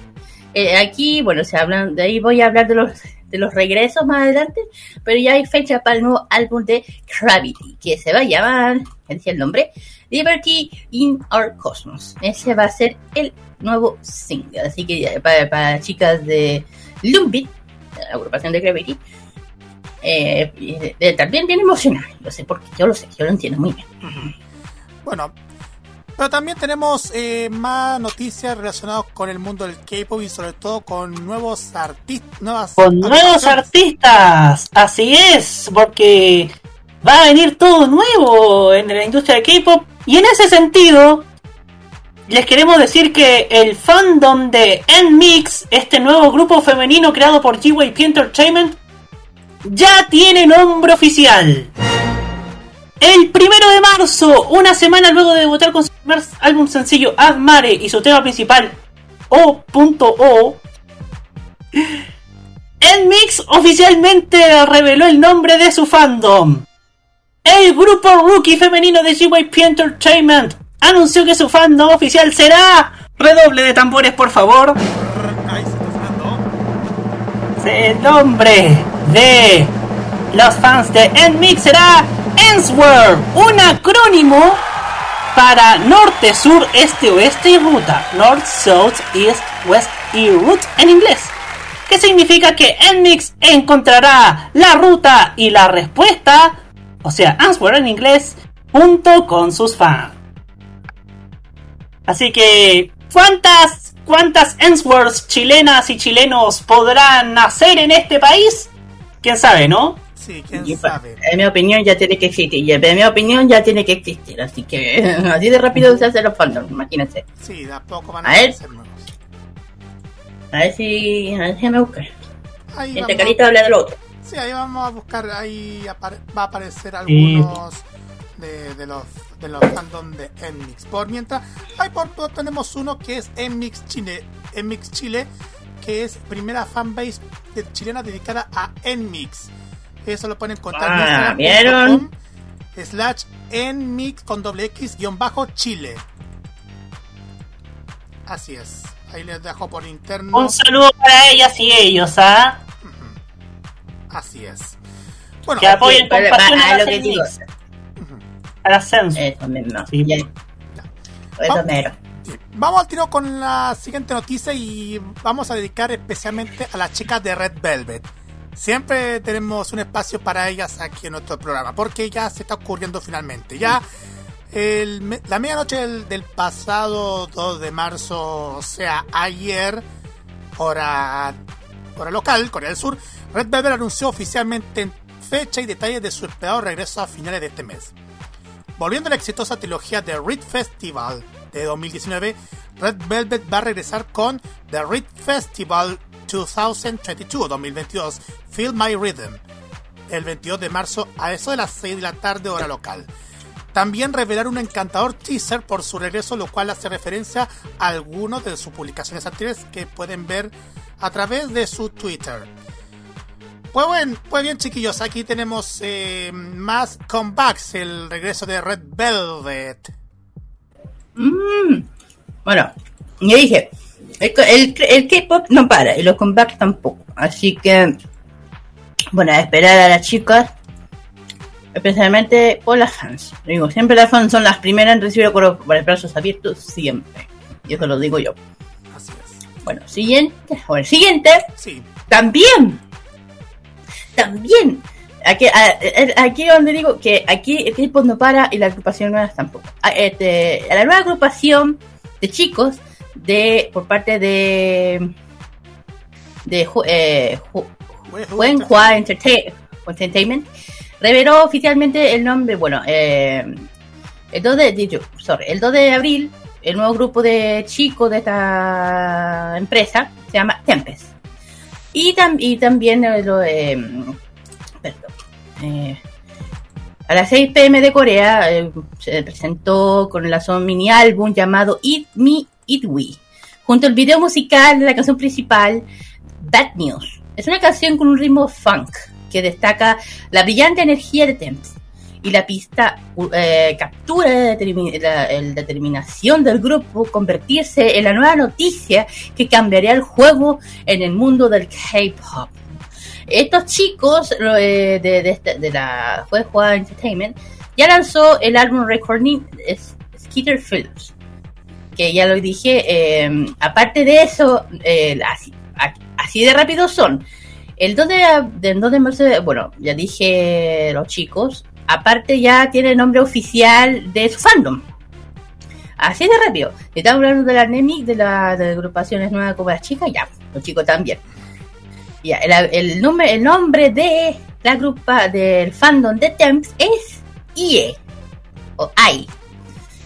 Speaker 3: Eh, aquí, bueno, se hablan, de ahí voy a hablar de los de los regresos más adelante, pero ya hay fecha para el nuevo álbum de Gravity, que se va a llamar, ¿qué decía el nombre? Liberty in Our Cosmos. Ese va a ser el nuevo single. Así que para, chicas de Lumbit, agrupación de Gravity, eh, también bien emocional. Lo sé porque yo lo sé, yo lo entiendo muy bien.
Speaker 1: Bueno, pero también tenemos eh, más noticias relacionadas con el mundo del K-pop y sobre todo con nuevos artistas.
Speaker 2: Con nuevos artistas, así es, porque va a venir todo nuevo en la industria del K-pop. Y en ese sentido, les queremos decir que el fandom de N-Mix, este nuevo grupo femenino creado por GYP Entertainment, ya tiene nombre oficial. El primero de marzo, una semana luego de debutar con su primer álbum sencillo Admare y su tema principal O.O, N-Mix oficialmente reveló el nombre de su fandom. El grupo rookie femenino de GYP Entertainment anunció que su fandom oficial será. Redoble de tambores, por favor. El nombre de los fans de NMIX será ENSWORD, un acrónimo para norte, sur, este, oeste y ruta. North, South, East, West y Route en inglés. Que significa que NMIX encontrará la ruta y la respuesta, o sea, Answer en inglés, junto con sus fans. Así que, ¿cuántas, cuántas Ensworths chilenas y chilenos podrán nacer en este país? ¿Quién sabe, no?
Speaker 1: Sí, quién sabe.
Speaker 3: En mi opinión ya tiene que existir. Y en mi opinión ya tiene que existir. Así que así de rápido se hacen los fandoms, imagínense.
Speaker 1: Sí, de a poco van a, a ser nuevos.
Speaker 3: A ver si, a ver si me busca. Este carita habla del otro.
Speaker 1: Sí, ahí vamos a buscar, ahí va a aparecer algunos de, de los de los fandom de Enmix. Por mientras, hay por todo tenemos uno que es Enmix Chile, Enmix Chile, que es primera fanbase chilena dedicada a Enmix. Eso lo pueden encontrar
Speaker 3: ah, en ¿vieron?
Speaker 1: slash Enmix con doble X guion bajo Chile. Así es. Ahí les dejo por interno.
Speaker 2: Un saludo para ellas y ellos, ¿ah?
Speaker 1: Así es. Bueno,
Speaker 2: que apoyen con pasión a, lo que digo ascenso.
Speaker 3: Eso mismo. Sí. Eso
Speaker 1: Vamos al tiro con la siguiente noticia y vamos a dedicar especialmente a las chicas de Red Velvet. Siempre tenemos un espacio para ellas aquí en nuestro programa, porque ya se está ocurriendo finalmente. Ya el, la medianoche del, del, pasado 2 de marzo, o sea, ayer, hora, hora local, Corea del Sur, Red Velvet anunció oficialmente fecha y detalles de su esperado regreso a finales de este mes. Volviendo a la exitosa trilogía de Reed Festival de 2019, Red Velvet va a regresar con The Reed Festival 2022 2022 Feel My Rhythm el 22 de marzo a eso de las 6 de la tarde hora local. También revelar un encantador teaser por su regreso, lo cual hace referencia a algunos de sus publicaciones anteriores que pueden ver a través de su Twitter. Pues, bueno, pues bien, chiquillos, aquí tenemos eh, más comebacks, el regreso de Red Velvet.
Speaker 3: Mm, bueno, ya dije, el, el, K-pop no para y los comebacks tampoco. Así que, bueno, a esperar a las chicas, especialmente por las fans. Digo, siempre las fans son las primeras en recibir por, por brazos abiertos, siempre. Y eso lo digo yo.
Speaker 1: Así es.
Speaker 3: Bueno, siguiente, o el siguiente,
Speaker 1: sí.
Speaker 3: también también. Aquí, aquí donde digo que aquí el equipo no para y la agrupación nueva tampoco. A, este, la nueva agrupación de chicos de por parte de de eh, Entertainment Entertainment, reveló oficialmente el nombre, bueno, eh, el 2 de, sorry, el 2 de abril, el nuevo grupo de chicos de esta empresa se llama Tempest. Y, tam- y también eh, lo perdón, eh, a las 6 pm de Corea eh, se presentó con el son mini álbum llamado Eat Me, Eat We, junto al video musical de la canción principal Bad News. Es una canción con un ritmo funk que destaca la brillante energía de Temps y la pista eh, captura la, determinación del grupo convertirse en la nueva noticia que cambiaría el juego en el mundo del K-pop. Estos chicos eh, de, de, este- la Juega Entertainment ya lanzó el álbum recording Skeeter Films, que ya lo dije. eh, aparte de eso, así, así de rápido son. El 2 de, del 2 de marzo, bueno, ya dije los chicos, aparte ya tiene el nombre oficial de su fandom. Así de rápido. Estamos hablando de la NEMIC, de las agrupaciones nuevas como las chicas, ya, los chicos también. El, nombre, el nombre de la grupa del fandom de Temps es IE o AI.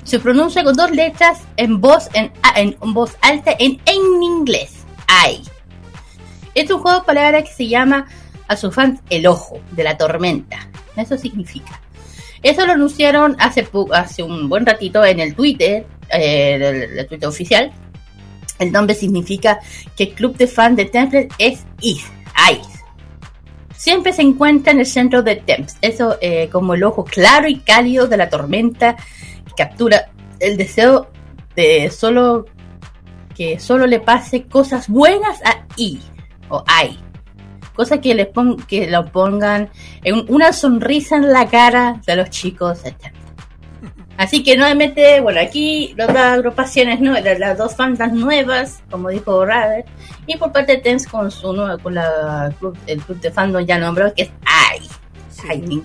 Speaker 3: Se pronuncia con dos letras en voz en voz alta en, en inglés. AI. Es un juego de palabras que se llama a sus fans el ojo de la tormenta. Eso significa. Eso lo anunciaron hace, hace un buen ratito en el Twitter, eh, del Twitter oficial. El nombre significa que el club de fans de Temple es ICE. Siempre se encuentra en el centro de Temps. Eso eh, como el ojo claro y cálido de la tormenta que captura el deseo de solo que solo le pase cosas buenas a I o I. Cosa que le pon que lo pongan en una sonrisa en la cara de los chicos. Así que nuevamente, bueno, aquí las dos agrupaciones nuevas, las dos fandas nuevas, como dijo Rader, y por parte de Temps con su nuevo, con la club, el club de fandom ya nombrado, que es AI.
Speaker 1: Sí.
Speaker 3: AI.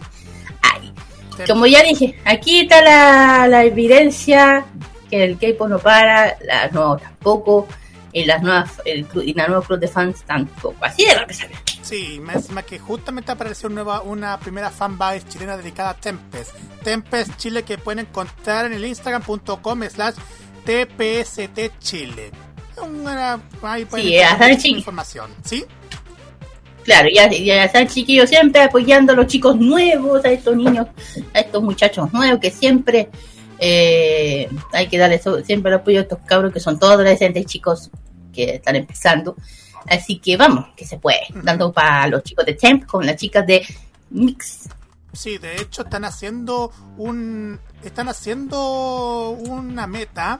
Speaker 3: AI.
Speaker 1: Tem-
Speaker 3: Como ya dije, aquí está la, la evidencia que el K-pop no para, las nuevas tampoco, y las nuevas, el, clu- y la nueva club de fans tampoco. Así de rápido.
Speaker 1: Sí, más encima que justamente apareció nueva, una primera fanbase chilena dedicada a Tempest. Tempest Chile que pueden encontrar en el instagram.com slash tpstchile. Una, ahí pueden
Speaker 3: Sí,
Speaker 1: información. ¿Sí?
Speaker 3: Claro, ya, ya están chiquillos siempre apoyando a los chicos nuevos, a estos niños, a estos muchachos nuevos que siempre eh, hay que darles so- siempre el apoyo a estos cabros que son todos adolescentes chicos que están empezando. Así que vamos, que se puede. Dando para los chicos de Temp con las chicas de Mix.
Speaker 1: Sí, de hecho están haciendo un están haciendo una meta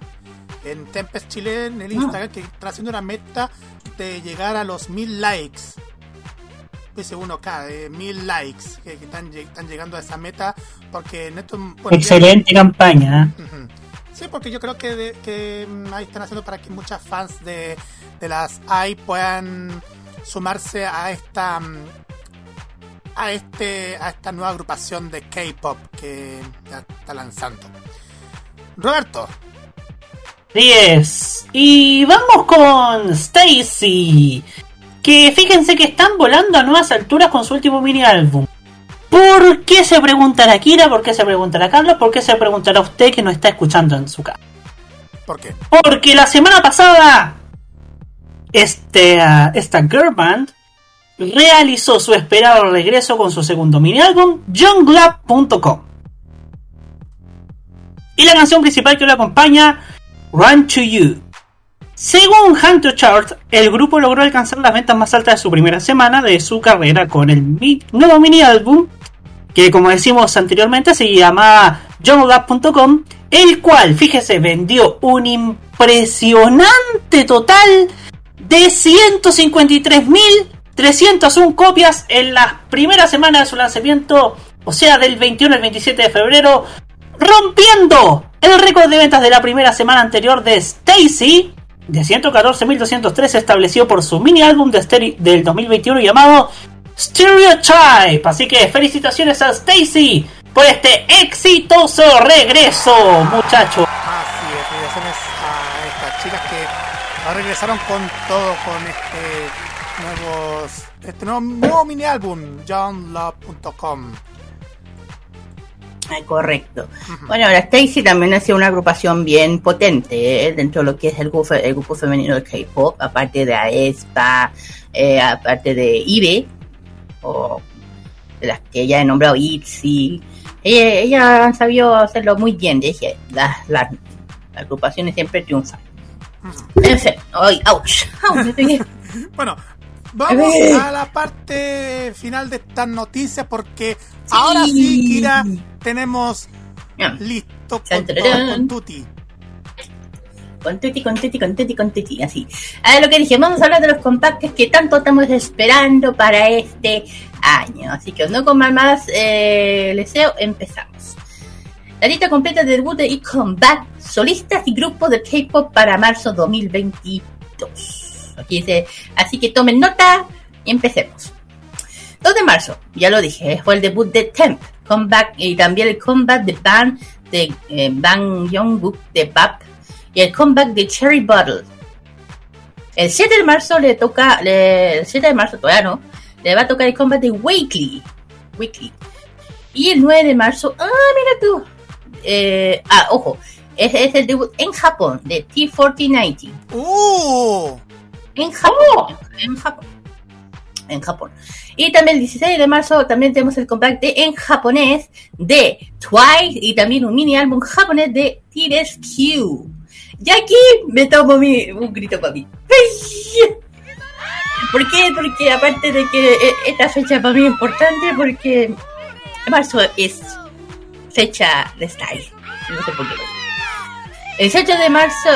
Speaker 1: en Tempest Chile en el Instagram que están haciendo una meta de llegar a los mil likes. Dice uno acá, de mil likes que, que están, lleg- están llegando a esa meta porque en bueno,
Speaker 2: Excelente campaña. ¿eh?
Speaker 1: Sí, porque yo creo que, que mm, están haciendo para que muchas fans de, de las AI puedan sumarse a esta mm, a este a esta nueva agrupación de K-pop que ya está lanzando. Roberto,
Speaker 2: 10. Y vamos con Stacy. Que fíjense que están volando a nuevas alturas con su último mini álbum. ¿Por qué se preguntará Kira? ¿Por qué se preguntará Carlos? ¿Por qué se preguntará usted que no está escuchando en su casa?
Speaker 1: ¿por qué?
Speaker 2: Porque la semana pasada este, ah, esta girl band realizó su esperado regreso con su segundo mini álbum, JohnGlab.com. Y la canción principal que lo acompaña, Run to You. Según Hunter Chart, el grupo logró alcanzar las ventas más altas de su primera semana de su carrera con el mi- nuevo mini álbum, que como decimos anteriormente se llamaba JohnGlab.com, el cual, fíjese, vendió un impresionante total de 153.301 copias en la primera semana de su lanzamiento, o sea, del 21 al 27 de febrero, rompiendo el récord de ventas de la primera semana anterior de Stacy, de 114.203 establecido por su mini álbum de del 2021 llamado Stereotype. Así que felicitaciones a Stacy por este exitoso regreso, muchachos.
Speaker 1: Así es, felicitaciones a estas chicas que regresaron con todo, con este nuevos este nuevo, nuevo mini álbum, johnlove.com.
Speaker 3: Ah, correcto. Bueno, ahora Stacy también ha sido una agrupación bien potente ¿eh? dentro de lo que es el grupo, el grupo femenino de K-pop, aparte de AESPA, eh, aparte de IBE, o las que ya he nombrado ITZY. Ella, ella han sabido hacerlo muy bien, dije, las, las, las agrupaciones siempre triunfan. En fin, ¡ay, ouch!
Speaker 1: Bueno, vamos
Speaker 3: Eh.
Speaker 1: a la parte final de estas noticias porque ahora sí, Kira, tenemos listo con, con Tuti.
Speaker 3: Con tuti, con tuti, con tuti, con tuti, así. A lo que dije, vamos a hablar de los compactos que tanto estamos esperando para este año. Así que no con más eh, deseo, empezamos. La lista completa de debut y comeback, solistas y grupos de K-pop para marzo 2022. Aquí dice, así que tomen nota y empecemos. 2 de marzo, ya lo dije, fue el debut de Temp, comeback y también el comeback de Bang de eh, Bang Jungkook de BAP y el comeback de Cherry Bottle. El 7 de marzo le toca, le- el 7 de marzo todavía no, le va a tocar el comeback de Weekly. Weekly. Y el 9 de marzo, ah, mira tú. Eh, ah, ojo, es, es el debut en Japón de T4090.
Speaker 1: ¡Uh!
Speaker 3: En Japón. En Japón. En Japón. Y también el 16 de marzo también tenemos el comeback de en japonés de Twice y también un mini álbum japonés de T-Rescue. Y aquí me tomo mi, un grito para mí. ¿Por qué? Porque aparte de que eh, esta fecha para mí es importante porque marzo es fecha de style. No sé por qué. El 7 de marzo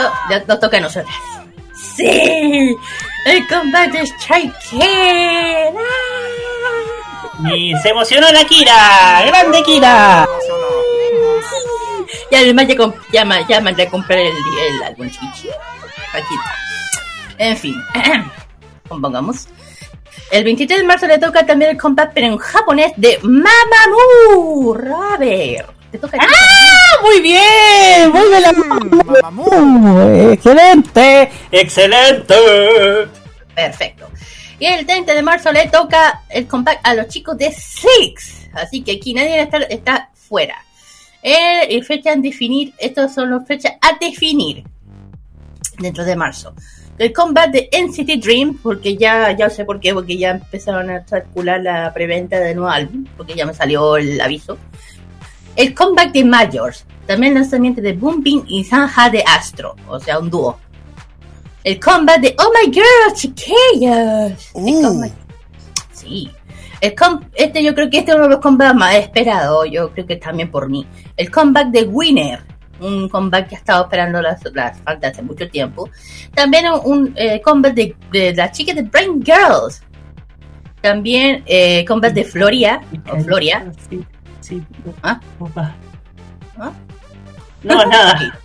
Speaker 3: nos toca a nosotras. ¡Sí! ¡El combate de Strike King! ¡Ah!
Speaker 2: Y se emocionó la Kira. ¡Grande Kira!
Speaker 3: Y además ya, ya, ya mandé a comprar el, el álbum chichi. Aquí está. En fin. Compongamos. El 23 de marzo le toca también el comeback, pero en japonés, de Mamamoo Robert. Te toca a ti.
Speaker 2: ¡Ah, muy bien! ¡Muy bien! la-
Speaker 1: Mamamoo.
Speaker 2: ¡Excelente! ¡Excelente!
Speaker 3: Perfecto. Y el 30 de marzo le toca el comeback a los chicos de Six. Así que aquí nadie está, está fuera. Eh, y fecha en definir, estas son las fechas a definir dentro de marzo. El comeback de NCT Dream, porque ya, ya sé por qué, porque ya empezaron a circular la preventa del nuevo álbum, porque ya me salió el aviso. El comeback de Majors, también lanzamiento de Boom Beam y Sanja de Astro, o sea, un dúo. El comeback de Oh My Girl, chiquillos. El
Speaker 1: Uh.
Speaker 3: Sí. El com- este yo creo que este es uno de los comebacks más esperados, yo creo que también por mí. El comeback de Winner, un comeback que ha estado esperando las, las fans hace mucho tiempo. También un, eh, comeback de, de las chicas de Brain Girls. También eh, comeback de Floria, o Floria.
Speaker 2: Sí, sí.
Speaker 3: ¿Ah? ¿Ah?
Speaker 2: No, nada.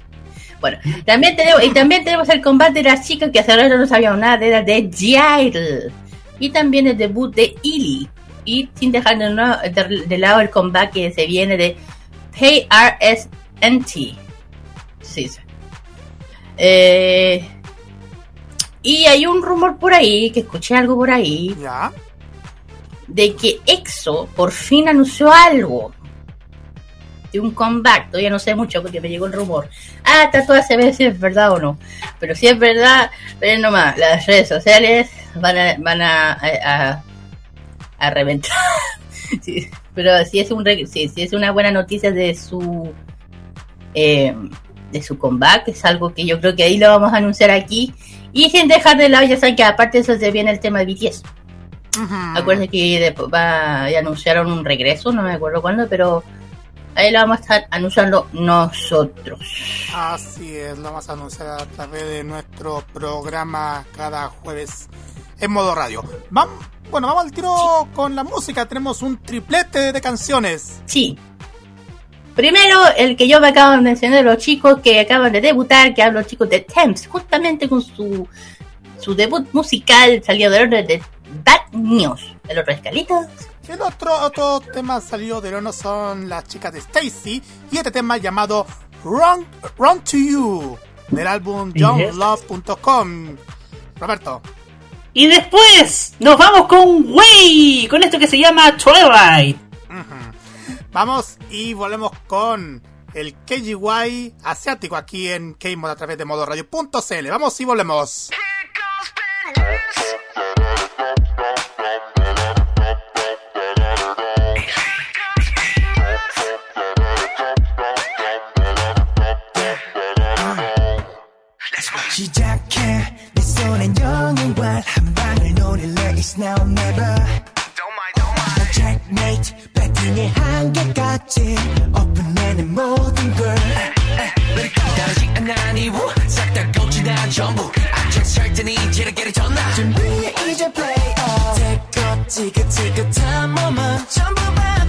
Speaker 3: Bueno, también tenemos, y también tenemos el combate de las chicas que hasta ahora no sabíamos nada era de Jail. Y también el debut de Illy. Y sin dejar de, no- de- de lado el combate que se viene de KRSNT. Sí, sí. Eh, y hay un rumor por ahí, que escuché algo por ahí,
Speaker 1: Ya.
Speaker 3: de que EXO por fin anunció algo de un comeback. Todavía no sé mucho porque me llegó el rumor. Ah, hasta todas se ve si es verdad o no. Pero si es verdad, ven nomás, las redes sociales van a, van a, a, a reventar. Sí, pero si es un sí, si es una buena noticia de su eh, de su comeback, es algo que yo creo que ahí lo vamos a anunciar aquí. Y sin dejar de lado, ya saben que aparte de eso se viene el tema de BTS. Acuérdense que va, ya anunciaron un regreso, no me acuerdo cuándo, pero ahí lo vamos a estar anunciando nosotros.
Speaker 1: Así es, lo vamos a anunciar a través de nuestro programa cada jueves en modo radio. Vamos, bueno, vamos al tiro con la música. Tenemos un triplete de canciones.
Speaker 3: Sí. Primero, el que yo me acabo de mencionar, los chicos que acaban de debutar, que hablo los chicos de Temps, justamente con su, su debut musical salió del orden de Bad News. El otro escalito.
Speaker 1: El otro, otro tema salido del horno son las chicas de Stacy y este tema llamado Run, Run to You del álbum johnlove.com. Roberto.
Speaker 2: Y después nos vamos con Way, con esto que se llama Twilight.
Speaker 1: Vamos y volvemos con el KGY asiático aquí en K-Mod a través de modoradio.cl. Vamos y volvemos.
Speaker 4: 시작해 내 손엔 영웅과 한 방을 노릴래 It's now or never 나 checkmate 배팅의 한계까지 오픈해낸 모든 걸 다르지 않아니 싹다 거치다 전부 악착 테니 지르게를 전나 준비해 이제 play off take 지긋지긋한 몸은 전부 바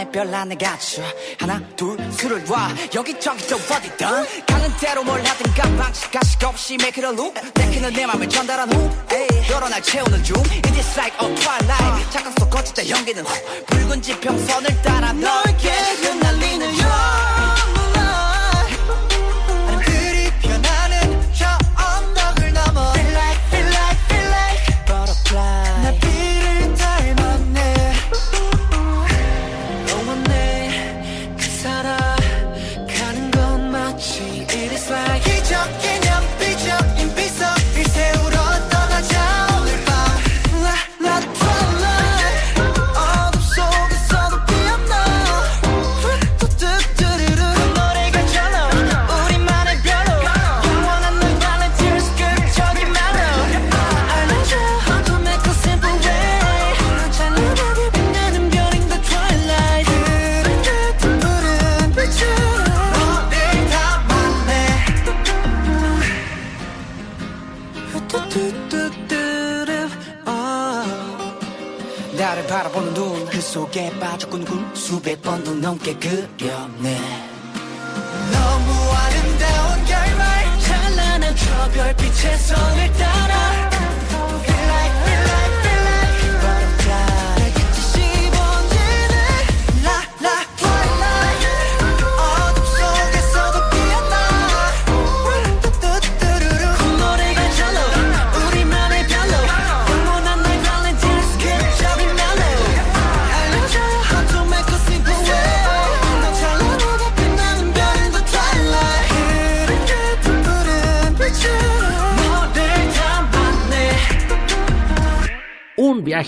Speaker 4: 내 별난에 갖춰 하나 둘 술을 와. 여기저기 또 어디든. 가는 대로 뭘 하든가 방식 가식 없이 make it a loop. 내키는 내 맘을 전달한 후 너로 날 채우는 중. It is like a twilight. 착각 속 거짓자 연기는 후. 붉은 지평선을 따라 너에게 수백 번도 넘게
Speaker 8: 그려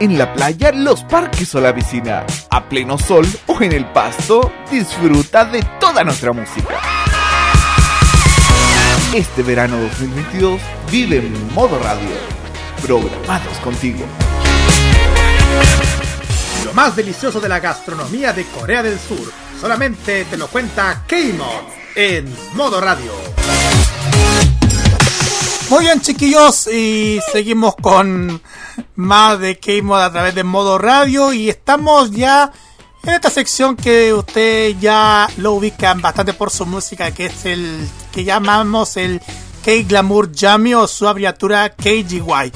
Speaker 9: En la playa, los parques o la piscina, a pleno sol o en el pasto, disfruta de toda nuestra música. Este verano 2022 vive en modo radio, programados contigo.
Speaker 1: Lo más delicioso de la gastronomía de Corea del Sur solamente te lo cuenta K-Mod en modo radio. Muy bien, chiquillos, y seguimos con más de K-Mod a través de modo radio. Y estamos ya en esta sección que ustedes ya lo ubican bastante por su música, que es el que llamamos el K-Glamour Jammy o su abreviatura KGY.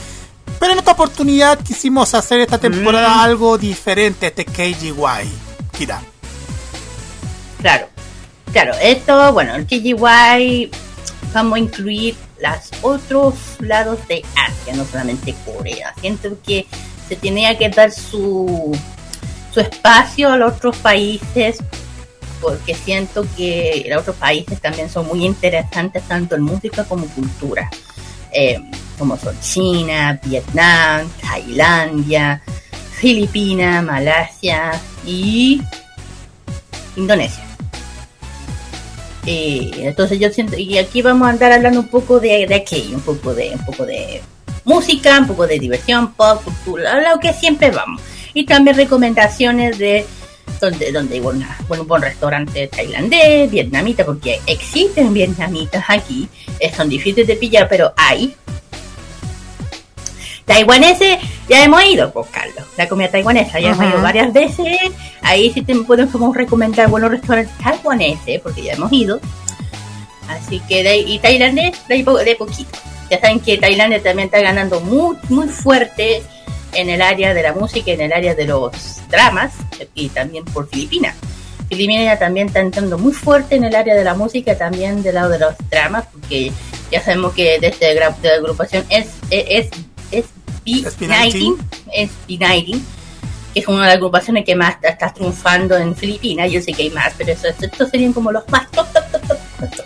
Speaker 1: Pero en esta oportunidad quisimos hacer esta temporada algo diferente, este KGY. Kira.
Speaker 3: Claro, claro, esto, bueno, el KGY vamos a incluir los otros lados de Asia, no solamente Corea. Siento que se tenía que dar su, su espacio a los otros países porque siento que los otros países también son muy interesantes tanto en música como cultura. Eh, como son China, Vietnam, Tailandia, Filipinas, Malasia y Indonesia. Eh, entonces yo siento, y aquí vamos a andar hablando un poco de, de aquello, un poco de, un poco de música, un poco de diversión, pop, cultura, lo que siempre vamos. Y también recomendaciones de donde, donde bueno, un buen restaurante tailandés, vietnamita, porque existen vietnamitas aquí, eh, son difíciles de pillar, pero hay. Taiwaneses, ya hemos ido, pues Carlos, la comida taiwanesa, ya hemos ido varias veces, ahí sí te pueden como recomendar buenos restaurantes taiwaneses, porque ya hemos ido. Así que de, y tailandés, de, de poquito. Ya saben que Tailandia también está ganando muy, muy fuerte en el área de la música, en el área de los dramas, y también por Filipinas. Filipinas también está entrando muy fuerte en el área de la música, también del lado de los dramas, porque ya sabemos que desde la de la agrupación es, es, es, B19, es B19, que es una de las agrupaciones que más está, triunfando en Filipinas. Yo sé que hay más, pero eso- estos serían como los más top, top, top, top.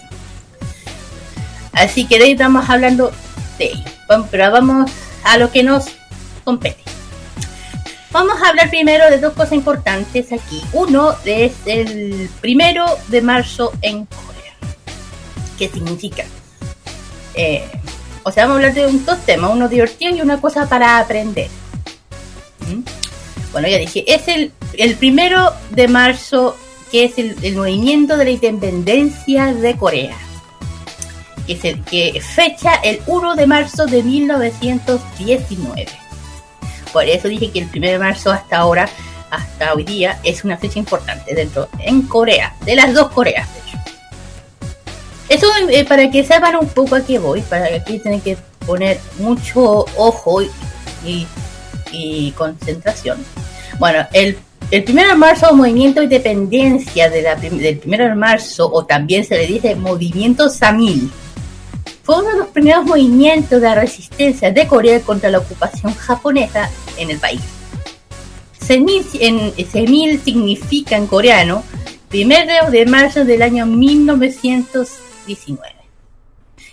Speaker 3: Así que de ahí estamos hablando de ello. Vamos- Pero vamos a lo que nos compete. Vamos a hablar primero de dos cosas importantes aquí. Uno es el primero de marzo en Corea. ¿Qué significa? Eh, o sea, vamos a hablar de un, dos temas, uno divertido y una cosa para aprender. ¿Mm? Bueno, ya dije, es el, el primero de marzo, que es el, movimiento de la independencia de Corea. Que, es el, que fecha el 1 de marzo de 1919. Por eso dije que el 1 de marzo hasta ahora, hasta hoy día, es una fecha importante dentro en Corea, de las dos Coreas, de hecho. Eso eh, para que sepan un poco a qué voy, para que aquí tienen que poner mucho ojo y, concentración. Bueno, el, el 1 de marzo, movimiento de independencia del 1 de marzo, o también se le dice movimiento Samil, fue uno de los primeros movimientos de resistencia de Corea contra la ocupación japonesa en el país. Semil, significa en coreano primero de marzo del año 1919,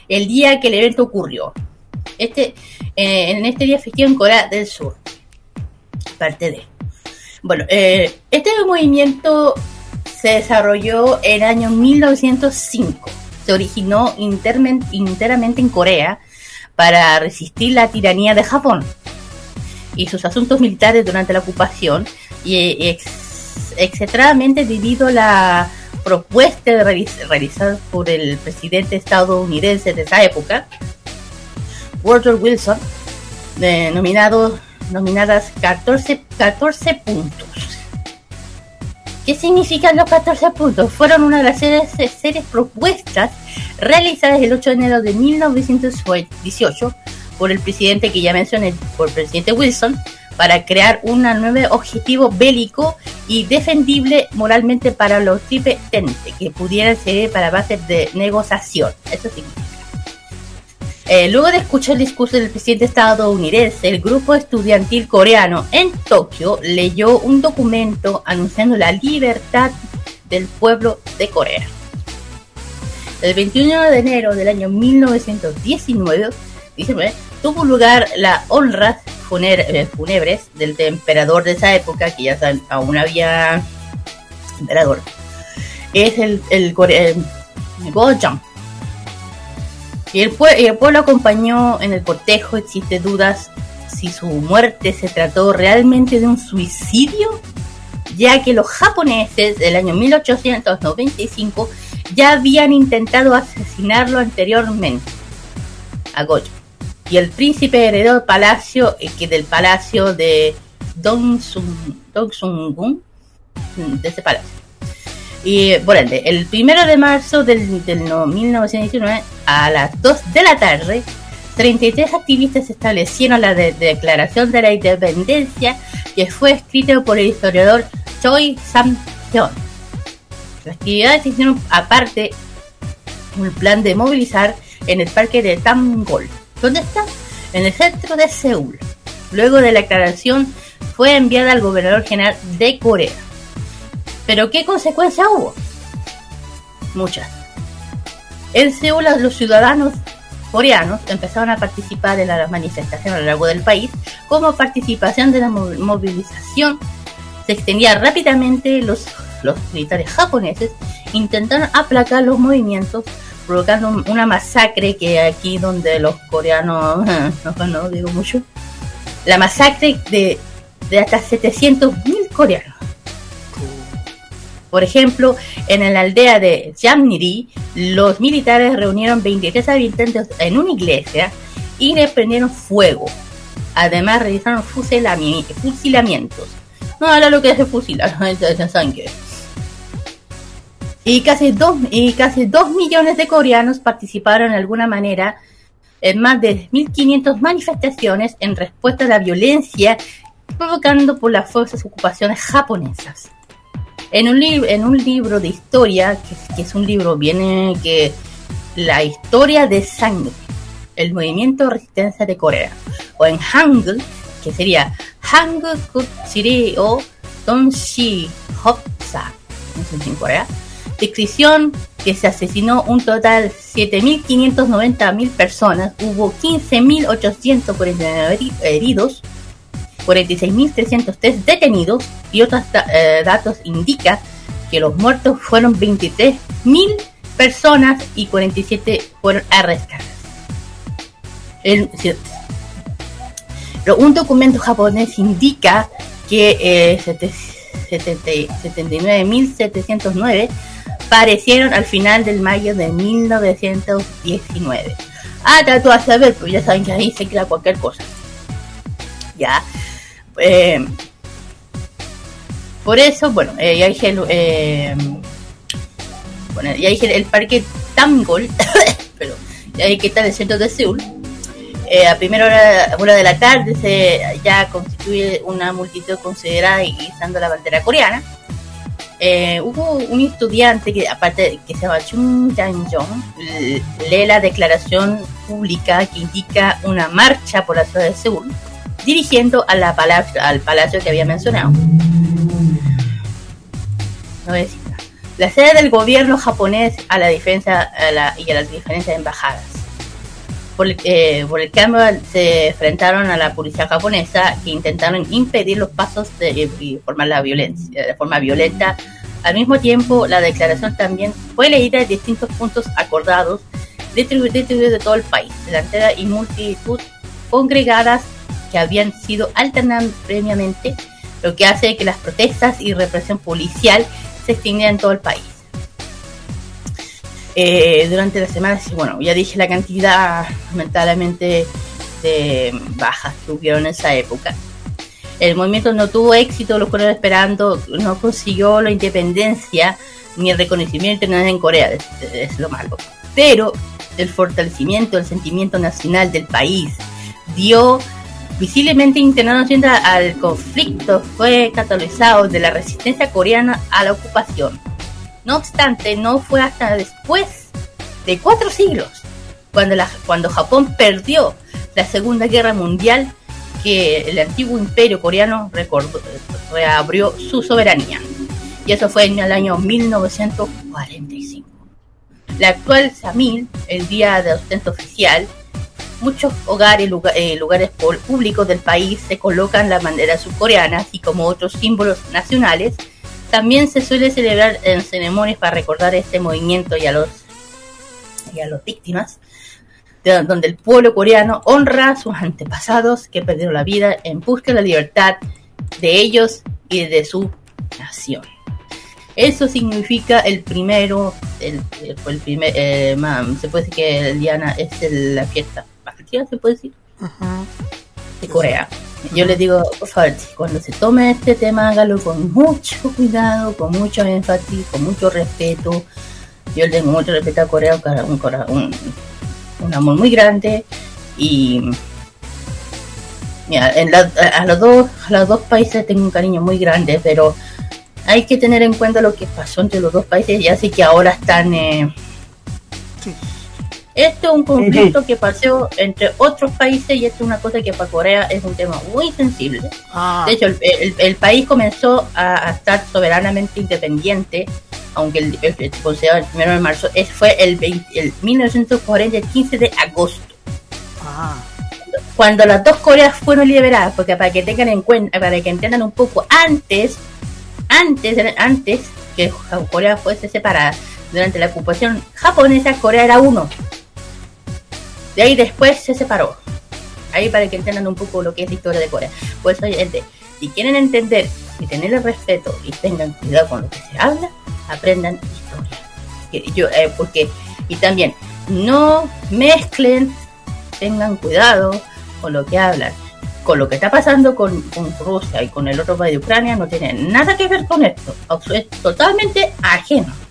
Speaker 3: el día que el evento ocurrió. Este, eh, en este día festivo en Corea del Sur, parte de. Bueno, eh, este movimiento se desarrolló en el año 1905. se originó enteramente en Corea para resistir la tiranía de Japón y sus asuntos militares durante la ocupación y ex- debido a la propuesta realiz- realizada por el presidente estadounidense de esa época, Woodrow Wilson, eh, nominadas 14, 14 puntos. ¿Qué significan los 14 puntos? Fueron una de las series, series propuestas realizadas el 8 de enero de 1918 por el presidente que ya mencioné, por el presidente Wilson, para crear un nuevo objetivo bélico y defendible moralmente para los tripetentes que pudieran servir para bases de negociación. Eso significa. Eh, luego de escuchar el discurso del presidente estadounidense, el grupo estudiantil coreano en Tokio leyó un documento anunciando la libertad del pueblo de Corea. El 21 de enero del año 1919 19, tuvo lugar la honra funer- eh, fúnebres del emperador de esa época, que ya saben, aún había emperador. Es el, el, Gojeong. Y el, pue- pueblo acompañó en el cortejo. Existe dudas si su muerte se trató realmente de un suicidio, ya que los japoneses del año 1895 ya habían intentado asesinarlo anteriormente a Gojo. Y el príncipe heredó el palacio, eh, que del palacio de Dongsun- Dongsungun, mm, de ese palacio. Y por el primero de marzo del, del no- 1919, a las 2 de la tarde, 33 activistas establecieron la de- declaración de la independencia que fue escrita por el historiador Choi Sam-hyun. Las actividades hicieron aparte un plan de movilizar en el parque de Tamgol. ¿Dónde está? En el centro de Seúl. Luego de la declaración fue enviada al gobernador general de Corea. ¿Pero qué consecuencias hubo? Muchas. En Seúl los ciudadanos coreanos empezaron a participar en las manifestaciones a lo largo del país como participación de la mo- movilización se extendía rápidamente los, los militares japoneses intentaron aplacar los movimientos provocando un- una masacre que aquí donde los coreanos no, digo mucho la masacre de, de hasta 700.000 coreanos por ejemplo, en la aldea de Jamniri, los militares reunieron 23 habitantes en una iglesia y le prendieron fuego. Además, realizaron fusilami- fusilamientos. No era lo que es fusilar, es sangre. Y casi, dos, y casi 2 millones de coreanos participaron de alguna manera en más de 1.500 manifestaciones en respuesta a la violencia provocando por las fuerzas ocupaciones japonesas. En un, en un libro de historia, que, es un libro, viene que la historia de sangre, el movimiento de resistencia de Corea, o en Hangul, que sería Hangul Kutsiri o Donshi Hopsa, no sé si en Corea, descripción que se asesinó un total 7.590.000 personas, hubo 15.849 heri- heridos, 46.303 detenidos y otros eh, datos indican que los muertos fueron 23.000 personas y 47 fueron arrestadas. El- un documento japonés indica que eh, sete- setenta- 79.709 parecieron al final del mayo de 1919. Ah, trato a saber, pues ya saben que ahí se crea cualquier cosa. Ya. Eh, por eso, bueno, eh, ya dije, el- eh, bueno, ya el parque Tamgol, pero ya que está en el centro de Seúl. Eh, a primera hora, hora de la tarde se ya constituye una multitud considerada izando la bandera coreana. Eh, hubo un estudiante que aparte que se llama Chung Jang-jong l- lee la declaración pública que indica una marcha por la ciudad de Seúl dirigiendo a la palacio, al palacio que había mencionado. La sede del gobierno japonés a la defensa a la- y a las diferentes embajadas. Por eh, por el cambio se enfrentaron a la policía japonesa que intentaron impedir los pasos de, y formar la violencia, de forma violenta Al mismo tiempo, la declaración también fue leída en distintos puntos acordados distribu- distribuidos de todo el país, delantera y multitud congregadas que habían sido alternadas previamente, lo que hace que las protestas y represión policial se extendieran en todo el país. Eh, durante las semanas, y bueno, ya dije la cantidad lamentablemente de bajas que hubieron en esa época. El movimiento no tuvo éxito, los coreanos esperando, no consiguió la independencia ni el reconocimiento internacional en Corea, es, lo malo. Pero el fortalecimiento del sentimiento nacional del país dio visiblemente internacional al conflicto, fue catalizado de la resistencia coreana a la ocupación. No obstante, no fue hasta después de cuatro siglos, cuando, cuando Japón perdió la Segunda Guerra Mundial, que el antiguo imperio coreano recordó- reabrió su soberanía. Y eso fue en el año 1945. La actual Samil, el día de ostento oficial, muchos hogares y lugar- eh, lugares públicos del país se colocan la bandera surcoreana, así como otros símbolos nacionales. También se suele celebrar en ceremonias para recordar este movimiento y a los y a las víctimas, de- donde el pueblo coreano honra a sus antepasados que perdieron la vida en busca de la libertad de ellos y de su nación. Eso significa el primero, el, el- el primer, eh, se puede decir que Diana es el- la fiesta patria, se puede decir, de Corea. Yo les digo, por cuando se tome este tema, hágalo con mucho cuidado, con mucho énfasis, con mucho respeto. Yo le tengo mucho respeto a Corea, un, un, un, amor muy grande y mira, en la- a, los dos, a los dos países tengo un cariño muy grande, pero hay que tener en cuenta lo que pasó entre los dos países y así que ahora están... eh, Esto es un conflicto que pasó entre otros países y esto es una cosa que para Corea es un tema muy sensible.
Speaker 1: Ah,
Speaker 3: De hecho, el, el- el país comenzó a, a estar soberanamente independiente, aunque el, el, el el 1 de marzo, es- fue el, 20 el 1940, el 15 de agosto,
Speaker 1: ah,
Speaker 3: cuando las dos Coreas fueron liberadas, porque para que tengan en cuenta, para que entiendan un poco, antes, antes, antes que Corea fuese separada, durante la ocupación japonesa, Corea era uno. De ahí después se separó. Ahí para que entiendan un poco lo que es la historia de Corea. Por eso, gente, si quieren entender y tener el respeto y tengan cuidado con lo que se habla, aprendan historia. Yo, eh, porque, y también, no mezclen, tengan cuidado con lo que hablan. Con lo que está pasando con, con Rusia y con el otro país de Ucrania no tiene nada que ver con esto. Es totalmente ajeno.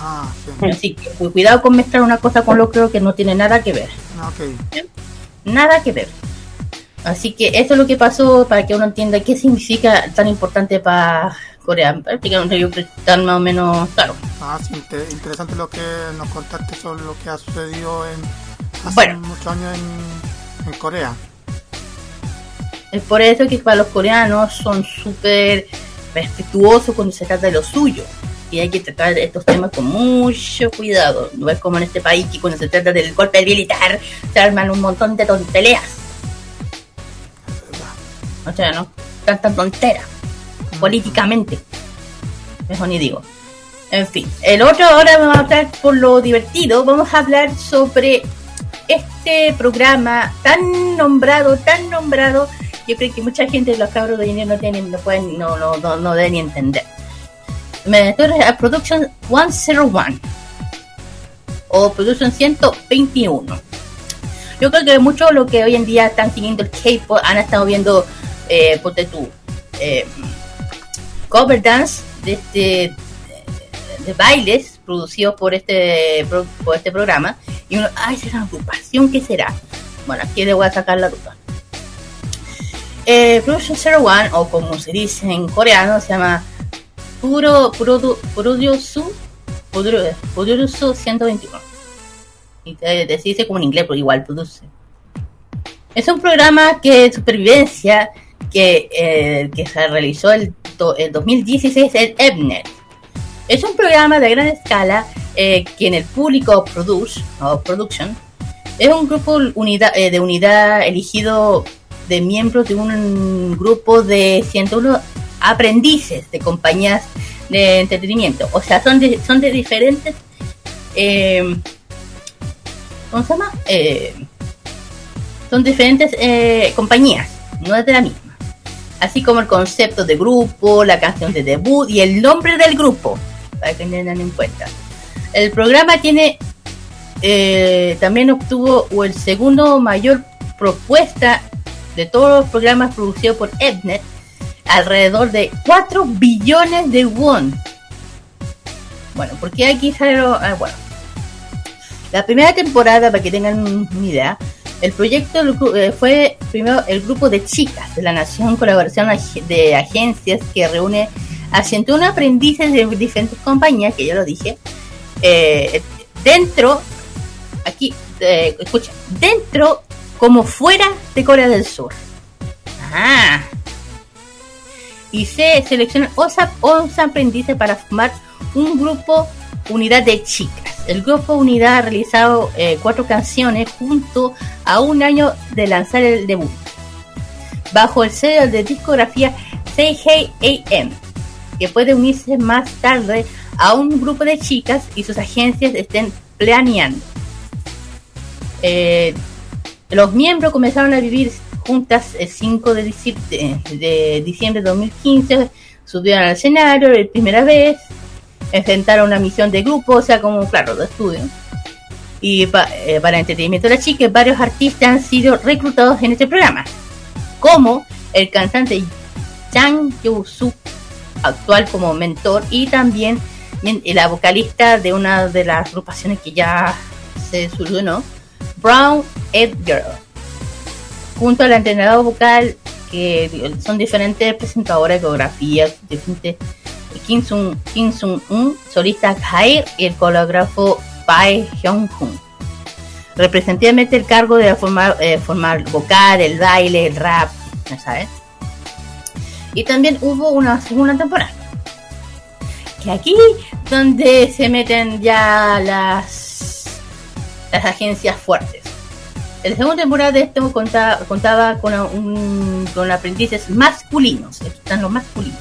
Speaker 1: Ah, sí.
Speaker 3: Así que cu- cuidado con mezclar una cosa con lo otro que no tiene nada que ver.
Speaker 1: Ok.
Speaker 3: Nada que ver. Así que eso es lo que pasó para que uno entienda qué significa tan importante para Corea. Prácticamente yo creo que están más o menos claro.
Speaker 1: Ah, sí, inter- interesante lo que nos contaste sobre lo que ha sucedido en hace
Speaker 3: Bueno.
Speaker 1: muchos años en, en Corea.
Speaker 3: Es por eso que para los coreanos son súper respetuosos cuando se trata de lo suyo. Y hay que tratar estos temas con mucho cuidado. No es como en este país que cuando se trata del golpe militar se arman un montón de tonterías. O sea, no tanta tontera. Políticamente. Mejor ni digo. En fin. El otro ahora vamos a hablar por lo divertido. Vamos a hablar sobre este programa tan nombrado, tan nombrado. Yo creo que mucha gente, los cabros de dinero no tienen, no pueden, no, no, no, no deben ni entender. Me refiero a Production 101 o Production 121. Yo creo que muchos los que hoy en día están siguiendo el K-pop han estado viendo, eh, ponte tú, eh, cover dance de este de bailes producidos por este por este programa y uno, ay, será una agrupación, ¿qué será? Bueno, aquí le voy a sacar la duda. Eh, Production 01, o como se dice en coreano, se llama Puro Puro- Produsu 121. Y te- se dice como en inglés, pero igual produce. Es un programa que supervivencia que, eh, que se realizó el, do- el 2016 en Ebnet. Es un programa de gran escala eh, que en el público produce, o production es un grupo unidad, eh, de unidad elegido de miembros de un grupo de 101 aprendices de compañías de entretenimiento. O sea, son de, son de diferentes. eh, ¿Cómo se llama? Eh, son diferentes eh, compañías, no es de la misma. Así como el concepto de grupo, la canción de debut y el nombre del grupo, para que tengan en cuenta. El programa tiene eh, también obtuvo o el segundo mayor propuesta de todos los programas producidos por Ednet, alrededor de 4 billones de won. Bueno, porque aquí salieron, ah, bueno, la primera temporada, para que tengan una idea, el proyecto eh, fue primero el grupo de chicas de la Nación Colaboración de Agencias que reúne a 101 aprendices de diferentes compañías, que ya lo dije, eh, dentro, aquí, eh, escucha, dentro como fuera de Corea del Sur. Ah. Y se seleccionan 11 11 aprendices para formar un grupo unidad de chicas. El grupo unidad ha realizado eh, cuatro canciones junto a un año de lanzar el debut. Bajo el sello de discografía Say Hey AM, que puede unirse más tarde a un grupo de chicas y sus agencias estén planeando. Eh, los miembros comenzaron a vivir juntas el 5 de diciembre de, diciembre de 2015, subieron al escenario por primera vez, enfrentaron una misión de grupo, o sea, como, claro, de estudio. Y eh, para entretenimiento de las chicas, varios artistas han sido reclutados en este programa, como el cantante Chang Yoo-suk, actual como mentor, y también men- la vocalista de una de las agrupaciones que ya se solucionó, Brown Ed Girl, junto al entrenador vocal, que son diferentes presentadoras de coreografías, diferentes Kim Sung, Kim Sung Un, solista Jair y el coreógrafo Pai Hyung Hun. Representativamente el cargo de formar, eh, vocal, el baile, el rap, ¿ya sabes? Y también hubo una segunda temporada. Que aquí donde se meten ya las, las agencias fuertes. En la segunda temporada de esto contaba, contaba con, con aprendices masculinos. Aquí están los masculinos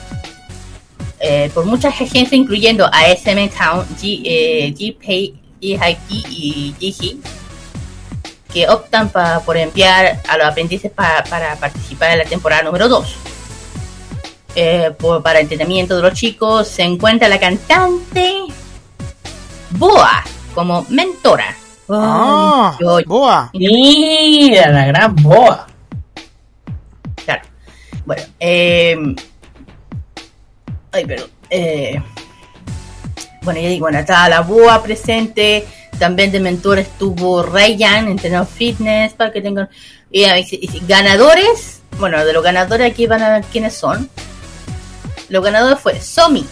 Speaker 3: eh, por muchas agencias, incluyendo ASM Town, G, eh, GPay, y GHI, que optan pa- por enviar a los aprendices pa- para participar en la temporada número 2. Eh, por- para entretenimiento de los chicos se encuentra la cantante Boa como mentora.
Speaker 1: Ah, boa.
Speaker 2: Mira, la gran boa.
Speaker 3: Claro. Bueno, eh... Ay, perdón. Eh... Bueno, ya digo, bueno, estaba la BOA presente. También de mentor estuvo Ryan, entrenador fitness, para que tengan... y, y- y ganadores, bueno, de los ganadores aquí van a ver quiénes son. Los ganadores fue Somi.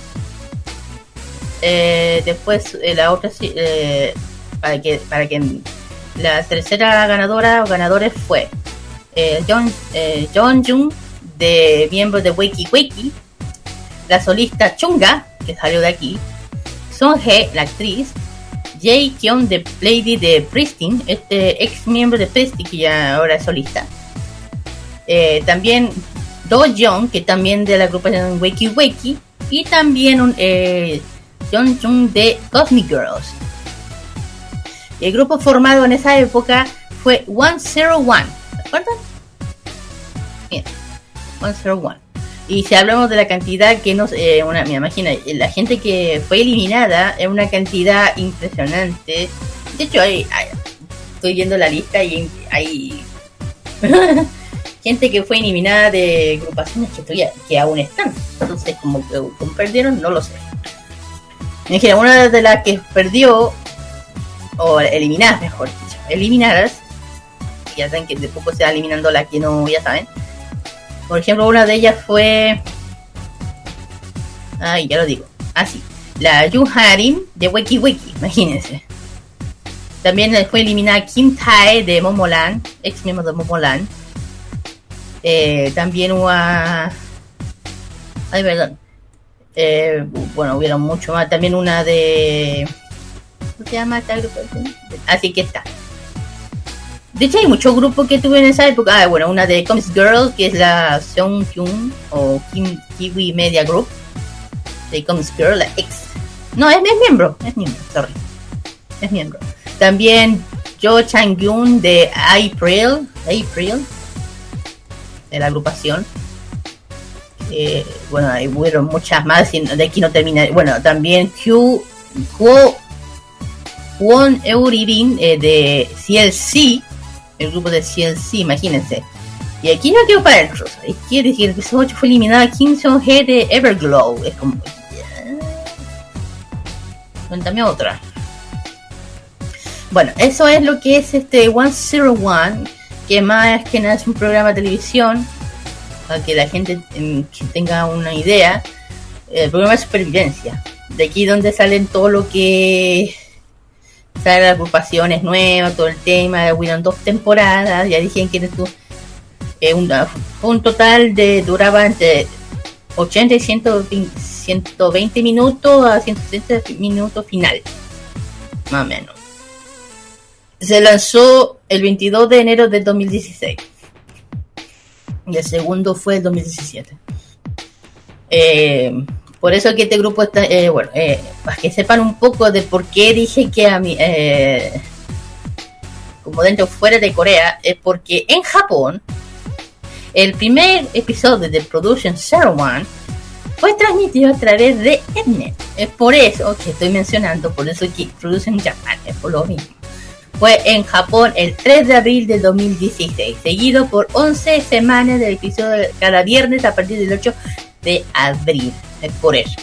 Speaker 3: Eh, después eh, la otra, sí, eh, para que para que la tercera ganadora o ganadores fue eh, John, eh, John Jung, de miembro de Wakey Wakey, la solista Chunga, que salió de aquí, Song He, la actriz, Jae Kyung de Lady de Pristine, este ex miembro de Pristine, que ya ahora es solista. Eh, también Do Young, que también de la agrupación Wakey Wakey, y también un eh, John Jung de Cosmic Girls. El grupo formado en esa época fue 101. ¿Se acuerdan? Bien, 101. Y si hablamos de la cantidad que nos. Eh, una, me imagino, la gente que fue eliminada es una cantidad impresionante. De hecho, hay, estoy viendo la lista y hay. gente que fue eliminada de agrupaciones que, todavía, que aún están. Entonces, como como perdieron, no lo sé. Me imagino, una de las que perdió, o eliminadas, mejor dicho, eliminadas, ya saben que de poco se va eliminando la que no, ya saben. Por ejemplo, una de ellas fue. Ay, ya lo digo. Así. la Jun Harin de Wiki Wiki, imagínense. También fue eliminada Kim Tae de Momoland, ex miembro de Momoland. Eh, también hubo. Ay, perdón. Eh, bueno, hubieron mucho más. También una de. ¿Cómo se llama agrupación? Así que está. De hecho, hay muchos grupos que tuve en esa época. Ah, bueno, una de Comics Girl, que es la Seong Kyun o Kim Kiwi Media Group. Jacob Girl X. No, es, miembro, es miembro, sorry. Es miembro. También Jo Chang-yoon de April, April, de la agrupación. Eh, bueno, hay hubo muchas más, y de aquí no termina. Bueno, también Hugh Huo Won Euririn eh, de CLC, el grupo de CLC, imagínense. Y aquí no quedó para. Quiere decir que ese 8 fue eliminada Song Hee de Everglow. Es como. Cuéntame otra. Bueno, eso es lo que es este 101, que más que nada es un programa de televisión, para que la gente tenga una idea. El programa de supervivencia. De aquí donde salen todo lo que sale las agrupaciones nuevas, todo el tema, hubieron dos temporadas, ya dije que tú eh, una- un total de duraba entre 80 y 120, 120 minutos a 160 minutos final, más o menos. Se lanzó el 22 de enero del 2016 y el segundo fue el 2017. Eh, por eso que este grupo está, eh, bueno, eh, para que sepan un poco de por qué dije que a mí, eh, como dentro fuera de Corea, es porque en Japón el primer episodio de Production 01 fue transmitido a través de Mnet. Es por eso que estoy mencionando, por eso que Production Japan, es por lo mismo. Fue en Japón el 3 de abril de 2016, seguido por 11 semanas del episodio de cada viernes a partir del 8 de abril. Es eh, por eso.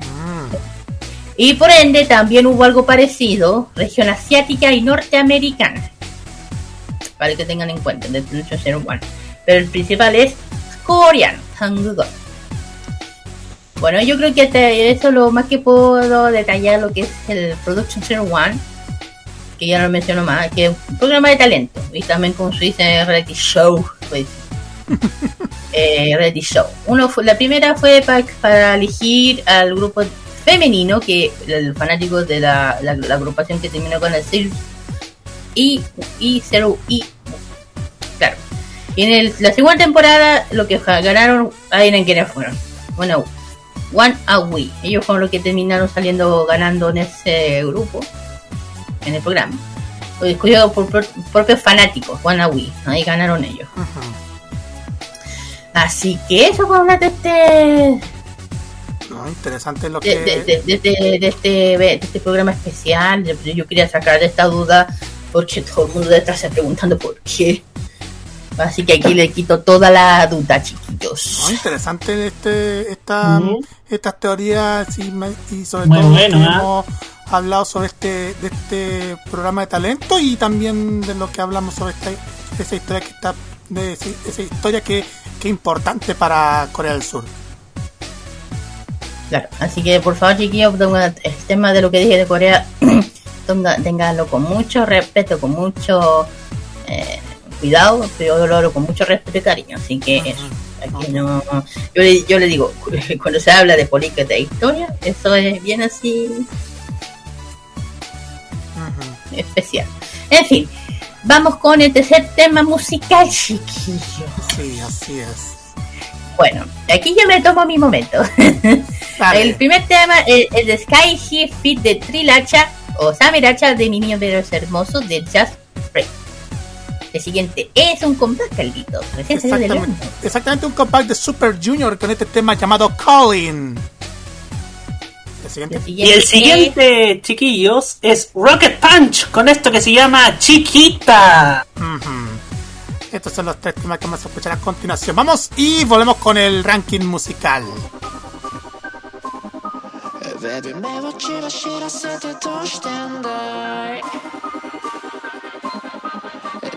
Speaker 3: Ah. Y por ende también hubo algo parecido, región asiática y norteamericana. Para que tengan en cuenta, de Pero el principal es coreano, Hangugo. Bueno, yo creo que eso es lo más que puedo detallar lo que es el Production 01, que ya lo menciono más, que es un programa de talento y también como se dice reality show, pues eh, reality show. Uno fue, la primera fue pa- para elegir al grupo femenino, que el fanático de la, agrupación que terminó con el 0 y, y 0 y claro. Y en el- la segunda temporada lo que ganaron, ahí en quiénes fueron. Bueno, One Away. Ellos fueron los que terminaron saliendo ganando en ese grupo, en el programa. Fue escogido por pro- propios fanáticos, One Away. Ahí ganaron ellos. Así que eso fue hablar de este,
Speaker 1: No, interesante lo que.
Speaker 3: de- de- de este, de este, de este programa especial. Yo, yo quería sacar de esta duda porque todo el mundo debe estarse preguntando por qué. Así que aquí le quito toda la duda, chiquillos.
Speaker 1: No, interesante este, esta, estas teorías y, sobre
Speaker 2: Muy
Speaker 1: todo
Speaker 2: bueno,
Speaker 1: que
Speaker 2: ¿ah?
Speaker 1: hemos hablado sobre este de este programa de talento y también de lo que hablamos sobre esta, esa historia que está de esa historia que, es importante para Corea del Sur.
Speaker 3: Claro, así que por favor, chiquillos, el tema de lo que dije de Corea, tenga- ténganlo con mucho respeto, con mucho eh, cuidado, pero yo lo hablo con mucho respeto y cariño. Así que eso, aquí no. Yo le, yo le digo, cuando se habla de política de historia, eso es bien así especial. En fin, vamos con el tercer tema musical, chiquillos.
Speaker 1: Sí, así es.
Speaker 3: Bueno, aquí yo me tomo mi momento. El primer tema es de Sky High Fit de Trilacha o Samiracha de Mi Niño Veros Hermoso de Just Break. El siguiente es un compact, del
Speaker 1: Exactamente, exactamente un compact de Super Junior con este tema llamado Calling. El siguiente.
Speaker 3: El
Speaker 2: Y el
Speaker 3: es-
Speaker 2: siguiente, chiquillos, es Rocket Punch con esto que se llama Chiquita.
Speaker 1: Ujú. Estos son los tres temas que vamos a escuchar a continuación. Vamos y volvemos con el ranking musical.
Speaker 10: ベビー目を散ら知らせてどうしてんだい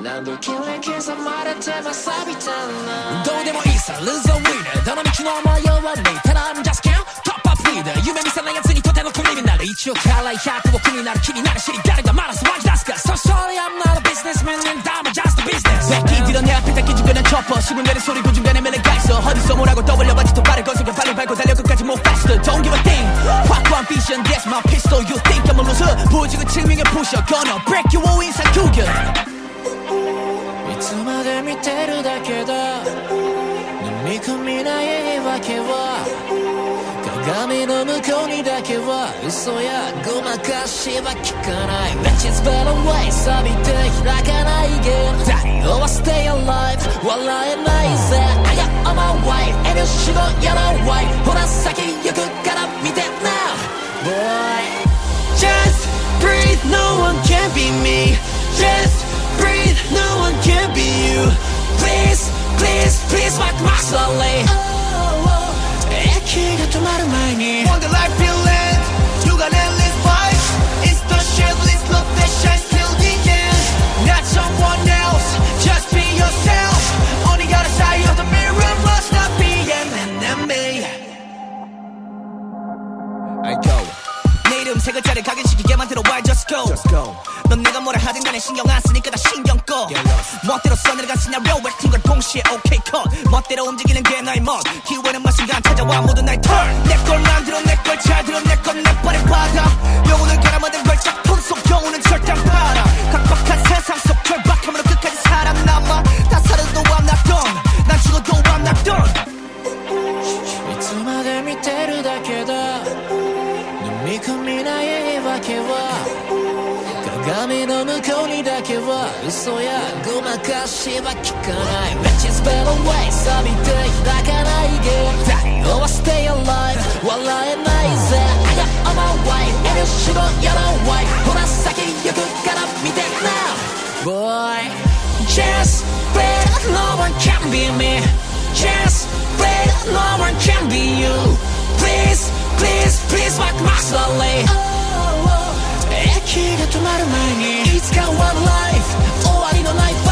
Speaker 10: 何度きれ刻まれても錆びてんなどうでもいいさ Lose or win どの道の迷わねえただ I'm just can't top up leader 夢見せない奴にとての国になる一応辛い100を苦になる気になるし誰がマラス湧き出すか So sorry I'm not a businessman and I'm just a business 새끼들은 내 앞에 다 기죽여낸 chopper 숨을 내는 소리 그 중간에 매를 가있어 어디서 뭐라고 떠올려봤지 또 발을 거슬려 빨리 밟고 달려 끝까지 못 faster Don't give a thing 확고한 vision that's my pistol You think I'm a loser 보여주고 증명해 부셔 Gonna break you all 인상 구겨 いつまで見てるだけだ飲み込みない言い訳は 画面の向こうにだけは嘘やごまかしは聞かない Which is better way 錆びて開かないゲーム太陽は stay alive 笑えないぜ I got on my way 遠慮しろやろう Why ほら先行くから見て now Boy Just breathe no one can be me Just breathe no one can be you Please please please walk my slowly 시가 좀 아름다니
Speaker 11: Wonder life feel land You got endless vibes It's the shitless look that shines till the end. Not someone else. Just be yourself. On the other side of the mirror Must not be an enemy.
Speaker 10: I go. 세 글자를 각인시키게 만들어 Why just go Just go 넌 내가 뭐라 하든 간에 신경 안 쓰니까 다 신경 꺼 멋대로 써내려간 시나리오 액팅 걸 동시에 OK 컷 멋대로 움직이는 게 나의 멋 기회는 마순간 찾아와 모두 날 turn 내걸 만들어 내걸 잘 들어 내건내 발에 받아 영혼을 갈아 만든 걸작품 속 영혼은 절대 안 팔아 각박한 세상 속 절박함으로 끝까지 살아남아 다 살아도 I'm not done 난 죽어도 I'm not done いつまで見てるだけだ 飲み込みない言い訳は鏡の向こうにだけは嘘やごまかしは聞かない Which is better way 錆びて開かないゲーム太陽は stay alive 笑えないぜ I got on my way 遠慮しろやろう Why ほら先行くから見て now Boy Just breathe no one can be me Just breathe no one can be you Please please please walk my slowly 息が止まる前にいつか one life 終わりのない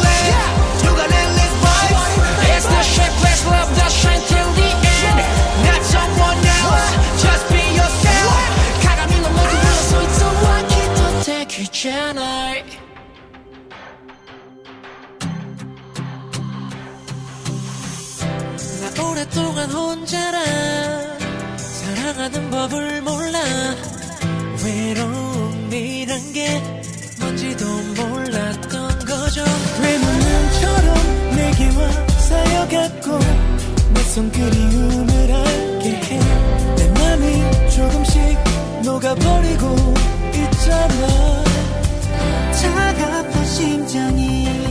Speaker 4: 오랫동안 혼자라. 사랑하는 법을 몰라. 외로움이란 게 뭔지도 몰랐던 거죠 쌓여갔고 낯선 그리움을 알게 해내 맘이 조금씩 녹아버리고 있잖아. 차갑던 심장이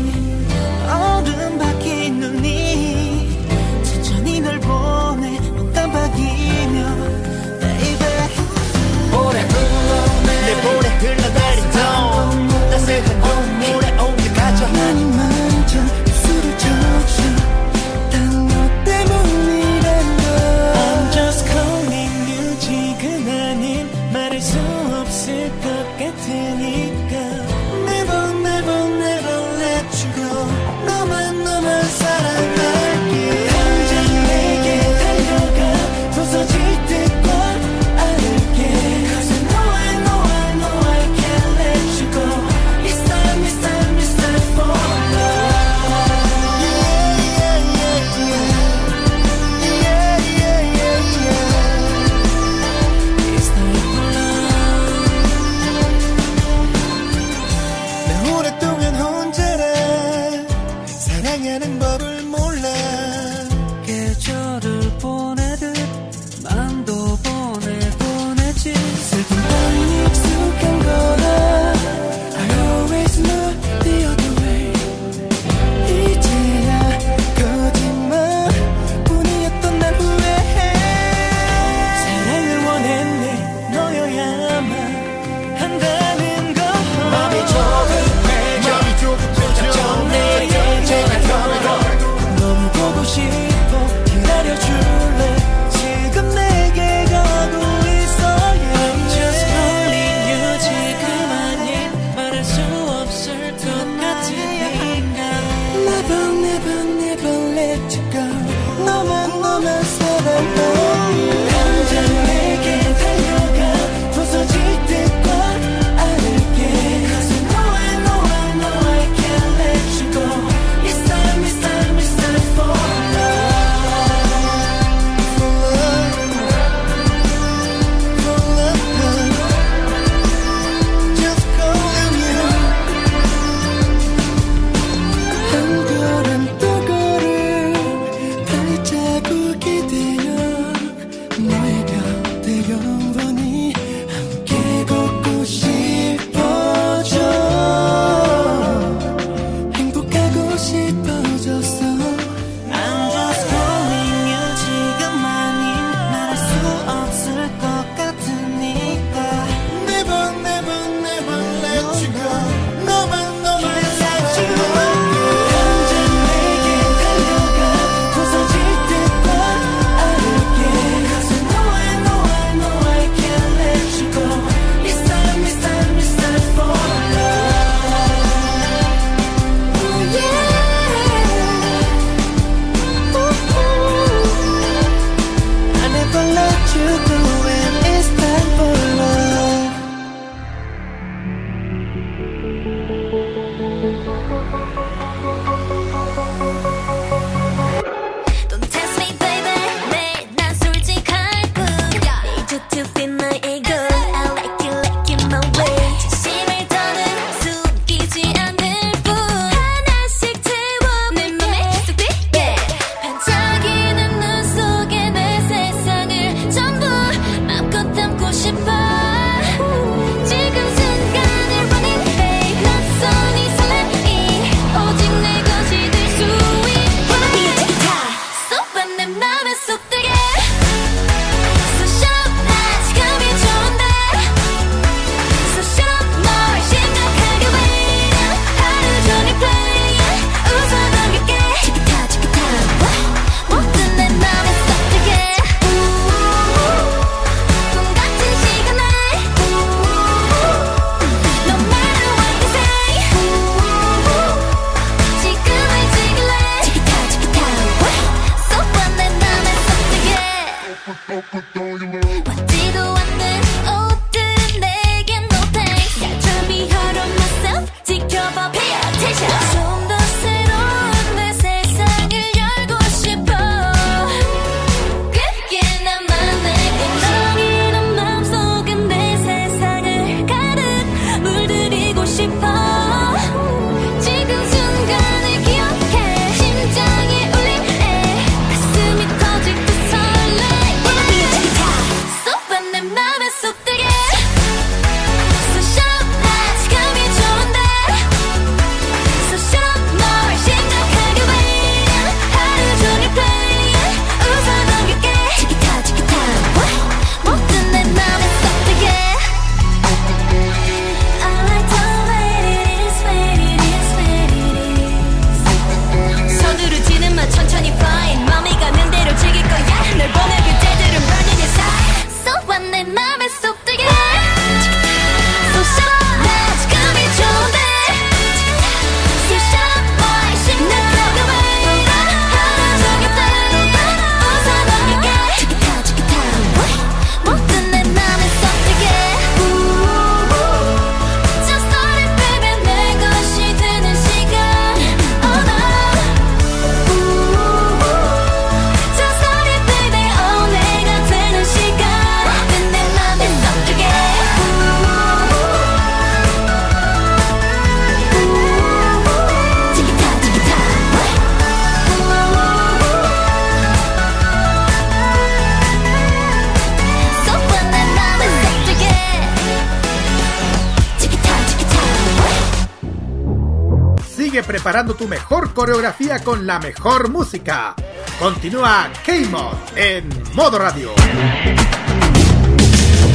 Speaker 1: coreografía con la mejor música. Continúa K-Mod en modo radio.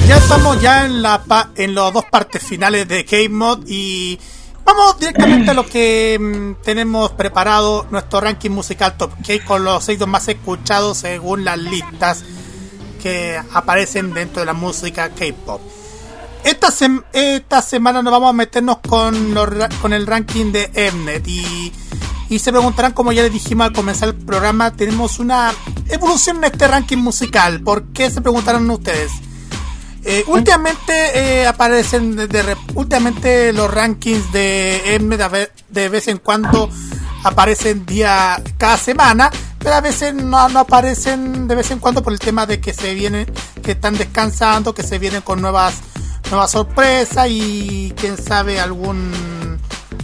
Speaker 1: Ya estamos ya en, la las dos partes finales de K-Mod y vamos directamente a lo que mm, tenemos preparado, nuestro ranking musical top K con los singles más escuchados según las listas que aparecen dentro de la música K-Pop. Esta, esta, semana nos vamos a meternos con, con el ranking de Mnet y y se preguntarán, como ya les dijimos al comenzar el programa, tenemos una evolución en este ranking musical. ¿Por qué se preguntarán ustedes? Eh, últimamente eh, aparecen últimamente los rankings de ve- de vez en cuando aparecen día cada semana pero a veces no, no aparecen de vez en cuando por el tema de que se vienen que están descansando que se vienen con nuevas nuevas sorpresas y quién sabe algún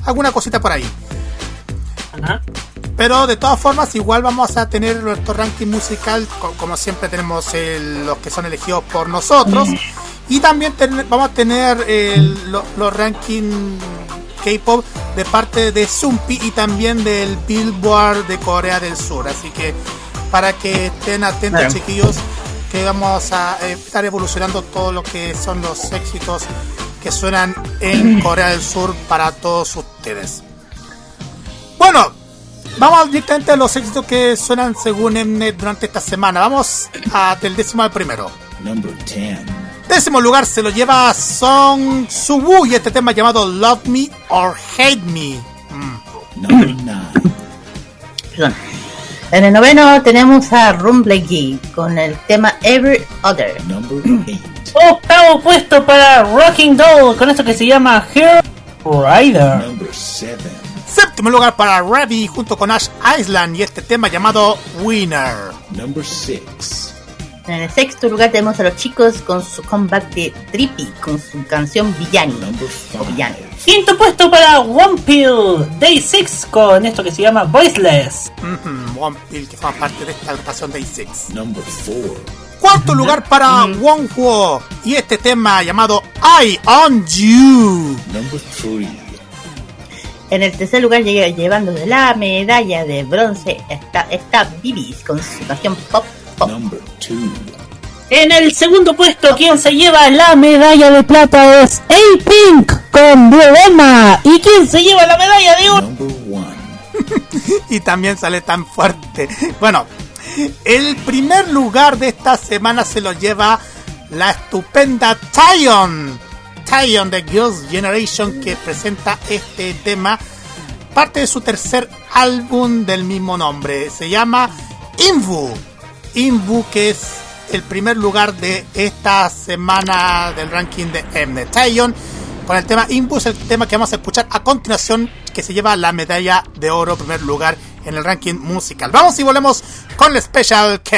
Speaker 1: alguna cosita por ahí pero de todas formas, igual vamos a tener nuestro ranking musical, co- como siempre tenemos el- los que son elegidos por nosotros. Y también ten- vamos a tener el- los rankings K-pop de parte de Zumpi y también del Billboard de Corea del Sur. Así que para que estén atentos, chiquillos, que vamos a eh, estar evolucionando todo lo que son los éxitos que suenan en Corea del Sur para todos ustedes. Bueno, vamos directamente a los éxitos que suenan según Mnet durante esta semana. Vamos a, del décimo al primero.
Speaker 12: Number 10.
Speaker 1: Décimo lugar se lo lleva Song Subu y este tema llamado Love Me or Hate Me. Mm.
Speaker 12: Number 9.
Speaker 3: Perdón. En el noveno tenemos a Rumblegee con el tema Every Other.
Speaker 12: Number 8.
Speaker 2: Octavo puesto para Rocking Doll con esto que se llama Hero Rider.
Speaker 12: Number 7.
Speaker 1: Séptimo lugar para Ravi junto con Ash Island y este tema llamado Winner.
Speaker 12: Number 6.
Speaker 3: En el sexto lugar tenemos a los chicos con su comeback de Trippy con su canción Villani. O Villano.
Speaker 2: Quinto puesto para One Pill Day 6 con esto que se llama Voiceless.
Speaker 1: Ujú, One Pill que forma parte de esta agrupación Day 6.
Speaker 12: Number 4.
Speaker 1: Cuarto lugar para Won Huo y este tema llamado I On You.
Speaker 12: Number 3.
Speaker 3: En el tercer lugar llega llevando la medalla de bronce está, está Bibis con su canción Pop Pop.
Speaker 12: Number 2.
Speaker 2: En el segundo puesto, quien se lleva la medalla de plata es A-Pink con Problema. ¿Y quien se lleva la medalla de oro?
Speaker 12: Number 1.
Speaker 1: y también sale tan fuerte. Bueno, el primer lugar de esta semana se lo lleva la estupenda Taeyeon. Taeyeon de Girls' Generation que presenta este tema, parte de su tercer álbum del mismo nombre. Se llama Invu. Invu que es el primer lugar de esta semana del ranking de Mnet. Con el tema Invu es el tema que vamos a escuchar a continuación que se lleva la medalla de oro primer lugar en el ranking musical. Vamos y volvemos con el Special K.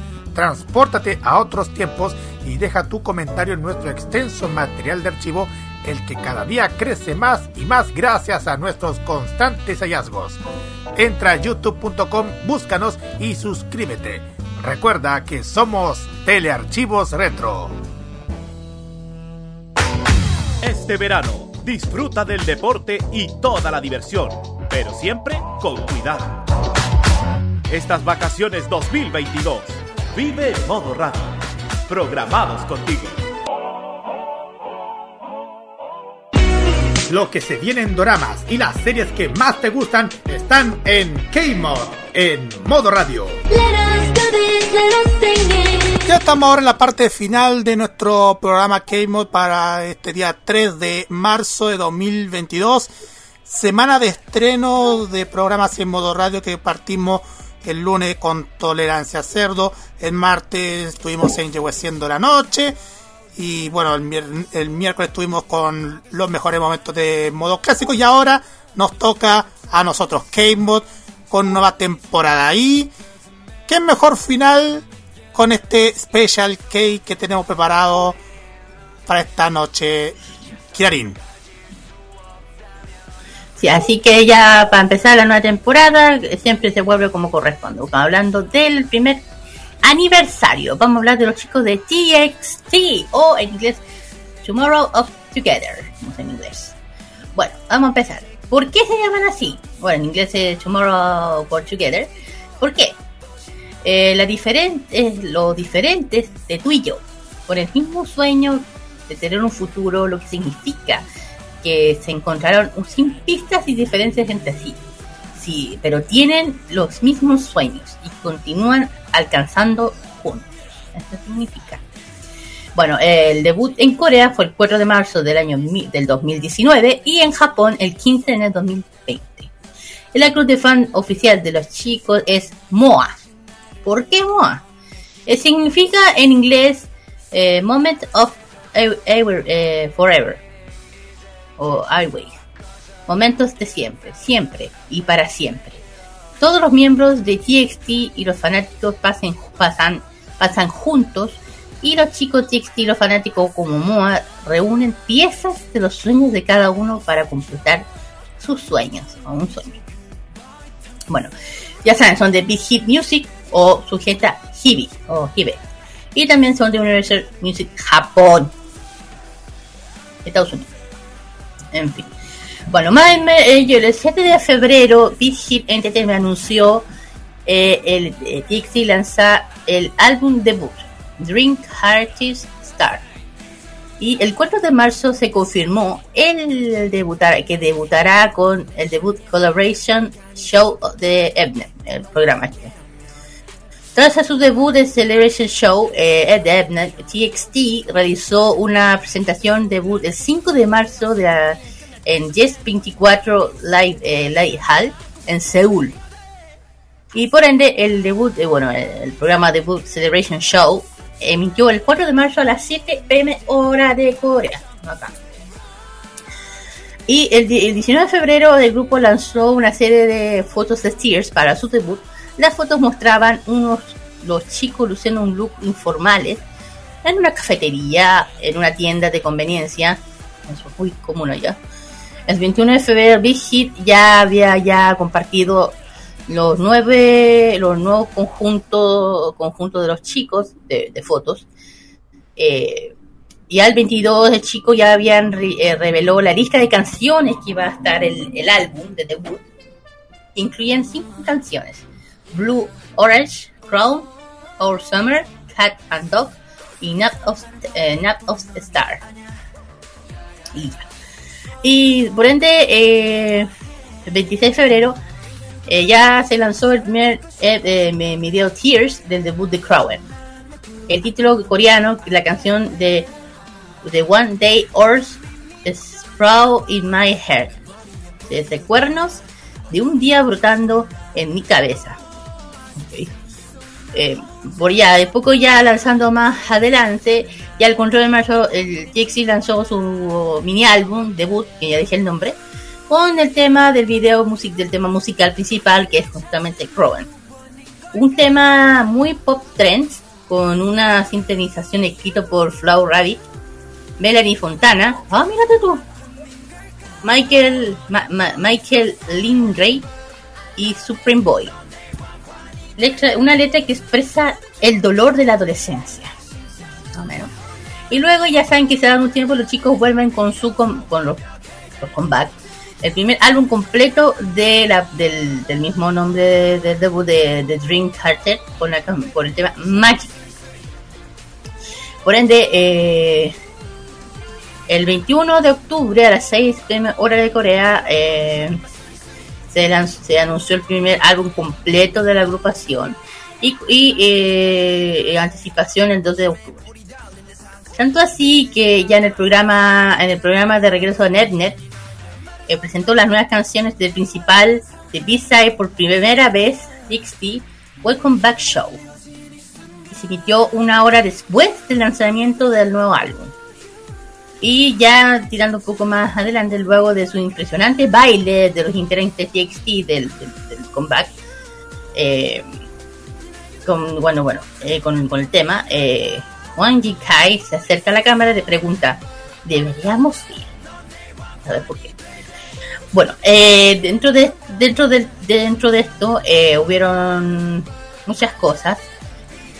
Speaker 1: Transpórtate a otros tiempos y deja tu comentario en nuestro extenso material de archivo, el que cada día crece más y más gracias a nuestros constantes hallazgos. Entra a youtube.com, búscanos y suscríbete. Recuerda que somos Telearchivos Retro.
Speaker 13: Este verano, disfruta del deporte y toda la diversión, pero siempre con cuidado. Estas vacaciones 2022, vive en modo radio. Programados contigo.
Speaker 1: Lo que se viene en doramas y las series que más te gustan están en K-Mod, en modo radio. Ya estamos ahora en la parte final de nuestro programa K-Mod para este día 3 de marzo de 2022. Semana de estreno de programas en modo radio que partimos el lunes con Tolerancia Cerdo. El martes estuvimos en Yehueciendo la Noche. Y bueno, el, el miércoles estuvimos con los mejores momentos de modo clásico. Y ahora nos toca a nosotros K-Mod con nueva temporada. Y qué mejor final con este Special Cake que tenemos preparado para esta noche, Kiarin.
Speaker 3: Sí, así que ya para empezar la nueva temporada siempre se vuelve como corresponde. Hablando del primer aniversario, vamos a hablar de los chicos de TXT o en inglés Tomorrow of Together, en inglés. Bueno, vamos a empezar. ¿Por qué se llaman así? Bueno, en inglés es Tomorrow for Together. ¿Por qué? Eh, la diferen- eh, lo diferentes de tú y yo, por el mismo sueño de tener un futuro, lo que significa que se encontraron sin pistas y diferencias entre sí. Sí, pero tienen los mismos sueños y continúan alcanzando juntos. Eso significa. Bueno, el debut en Corea fue el 4 de marzo del año del 2019 y en Japón el 15 en el 2020. El club de fan oficial de los chicos es MOA. ¿Por qué MOA? Eh, significa en inglés eh, Moment of Ev- Ever- eh, Forever o Always. Momentos de siempre, siempre y para siempre. Todos los miembros de TXT y los fanáticos pasen, pasan, pasan juntos y los chicos TXT y los fanáticos como MOA reúnen piezas de los sueños de cada uno para completar sus sueños o un sueño. Bueno, ya saben, son de Big Hit Music o sujeta Hibi o Hibe. Y también son de Universal Music Japón, Estados Unidos. En fin. Bueno, más ello, el 7 de febrero, Big Hit Entertainment anunció eh, el eh, lanza el álbum debut, Drink Artist Star. Y el 4 de marzo se confirmó el debutar, que debutará con el debut Collaboration Show de Ebner, el programa este. Tras su debut de Celebration Show, eh, Ed Ebner, TXT realizó una presentación debut el 5 de marzo de la- en Yes 24 Live, eh, Live Hall en Seúl. Y por ende, el debut, eh, bueno, el, programa debut Celebration Show emitió el 4 de marzo a las 7 pm hora de Corea. Y el, el 19 de febrero el grupo lanzó una serie de fotos de Steers para su debut. Las fotos mostraban unos los chicos luciendo un look informales en una cafetería, en una tienda de conveniencia. Eso es muy común allá. El 21 de febrero Big Hit ya había ya compartido los nueve los nuevos conjuntos conjuntos de los chicos de, fotos. Eh, Y al 22 el chico ya habían re- eh, reveló la lista de canciones que iba a estar el, el álbum de debut. Incluían cinco canciones. Blue Orange, Crown, Our Summer, Cat and Dog y Nap of, eh, of Star. Y, por ende, eh, el 26 de febrero eh, ya se lanzó el primer eh, eh, video Tears del debut de Crower. El título coreano, la canción de The One Day Horse Sprout in My Head. Desde cuernos de un día brotando en mi cabeza. Eh, por ya, de poco ya lanzando más adelante, ya el control de marzo, el TXT lanzó su mini álbum debut, que ya dije el nombre, con el tema del video music, del tema musical principal, que es justamente Crowan. Un tema muy pop trends, con una sintonización escrita por Flow Rabbit, Melanie Fontana, ah, mírate tú, Michael, Ma- Ma- Michael Lindray y Supreme Boy. Letra- una letra que expresa el dolor de la adolescencia. Y luego ya saben que se dan un tiempo, los chicos vuelven con su com- con los, los comeback. El primer álbum completo de la, del, del mismo nombre del debut de, de Dream Carter con, la, con el tema Magic. Por ende, eh, el 21 de octubre a las 6 pm hora de Corea eh, se, lanzó- se anunció el primer álbum completo de la agrupación y, y, eh, anticipación el 2 de octubre. Tanto así que ya en el programa en el programa de regreso de NetNet eh, presentó las nuevas canciones del principal de B-Side por primera vez 60 Welcome Back Show que se emitió una hora después del lanzamiento del nuevo álbum. Y ya tirando un poco más adelante, luego de su impresionante baile de los integrantes TXT del, del, comeback, eh, con, bueno, bueno, eh, con, con el tema, eh, Wang Ji-kai se acerca a la cámara y le pregunta, ¿deberíamos ir? A por qué. Bueno, eh, dentro de dentro de, dentro de esto hubieron muchas cosas.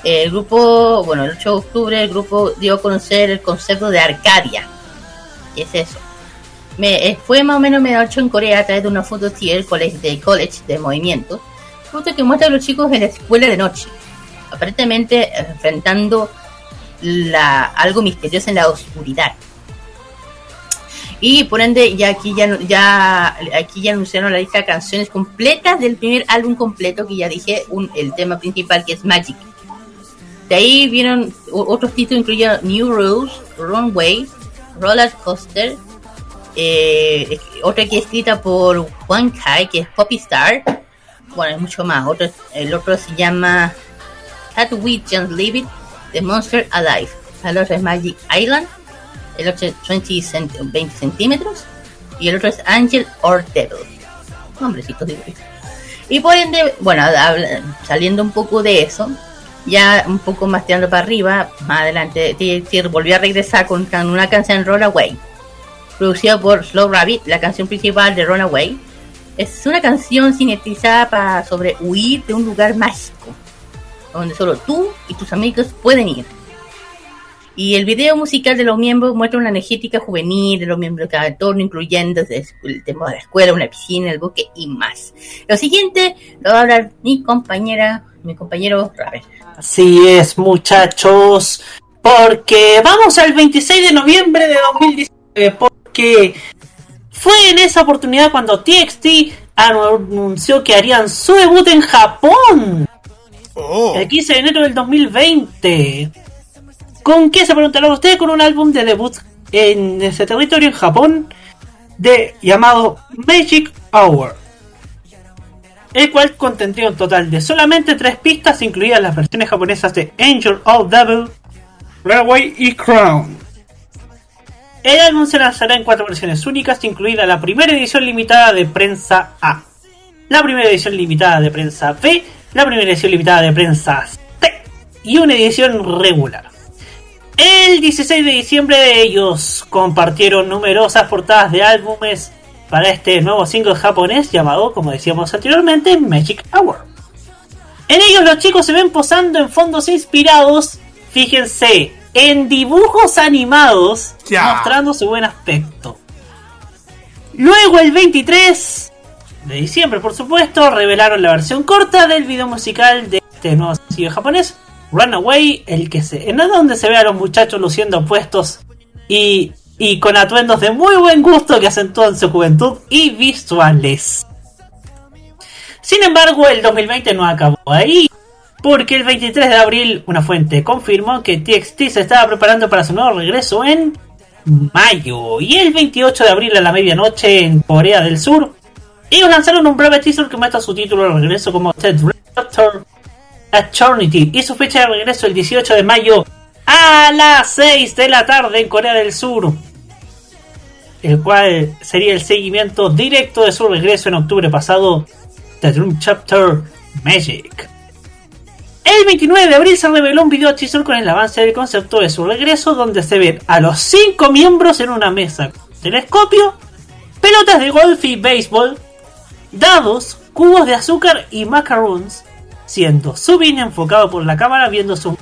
Speaker 3: El grupo, bueno, el 8 de octubre el grupo dio a conocer el concepto de Arcadia. ¿Qué es eso? Me, eh, fue más o menos medianoche en Corea a través de una foto tier college, de college de movimiento. Foto que muestra a los chicos en la escuela de noche. Aparentemente enfrentando la, algo misterioso en la oscuridad. Y por ende, ya aquí ya, ya aquí ya anunciaron la lista de canciones completas del primer álbum completo que ya dije, el tema principal que es Magic. De ahí vieron otros títulos incluyen New Rules, Runway, Roller Coaster, eh, otra que es escrita por Juan Kai, que es Poppy Star. Bueno, hay mucho más. Otro, el otro se llama Cat We Just Leave It, The Monster Alive. El otro es Magic Island. El otro es 20, cent- 20 centímetros. Y el otro es Angel or Devil. Nombrecitos digo yo. Y por ende, bueno, saliendo un poco de eso, ya un poco más tirando para arriba, más adelante, volvió a regresar con, una canción Runaway, producida por Slow Rabbit, la canción principal de Runaway. Es una canción sintetizada para sobre huir de un lugar mágico, donde solo tú y tus amigos pueden ir. Y el video musical de los miembros muestra una energética juvenil de los miembros de cada entorno, incluyendo el tema de la escuela, una piscina, el bosque y más. Lo siguiente lo va a hablar mi compañera, mi compañero Raven.
Speaker 2: Así es, muchachos. Porque vamos al 26 de noviembre de 2019. Porque fue en esa oportunidad cuando TXT anunció que harían su debut en Japón. El 15 de enero del 2020. ¿Con qué se preguntarán ustedes? Con un álbum de debut en ese territorio en Japón de llamado Magic Hour el cual contendría un total de solamente tres pistas, incluidas las versiones japonesas de Angel of Devil, Railway y Crown. El álbum se lanzará en cuatro versiones únicas, incluida la primera edición limitada de prensa A, la primera edición limitada de prensa B, la primera edición limitada de prensa C y una edición regular. El 16 de diciembre ellos compartieron numerosas portadas de álbumes para este nuevo single japonés llamado, como decíamos anteriormente, Magic Hour. En ellos los chicos se ven posando en fondos inspirados, fíjense, en dibujos animados, mostrando su buen aspecto. Luego el 23 de diciembre, por supuesto, revelaron la versión corta del video musical de este nuevo sencillo japonés, Runaway, el que se, en donde se ve a los muchachos luciendo opuestos y, y con atuendos de muy buen gusto que acentúan su juventud y visuales. Sin embargo, el 2020 no acabó ahí, porque el 23 de abril una fuente confirmó que TXT se estaba preparando para su nuevo regreso en mayo. Y el 28 de abril a la medianoche en Corea del Sur, ellos lanzaron un breve teaser que muestra su título de regreso como The Raptor Eternity y su fecha de regreso el 18 de mayo a las 6 de la tarde en Corea del Sur. El cual sería el seguimiento directo de su regreso en octubre pasado, The Dream Chapter Magic. El 29 de abril se reveló un video teaser con el avance del concepto de su regreso, donde se ven a los 5 miembros en una mesa con telescopio, pelotas de golf y béisbol, dados, cubos de azúcar y macaroons, siendo Subin enfocado por la cámara viendo su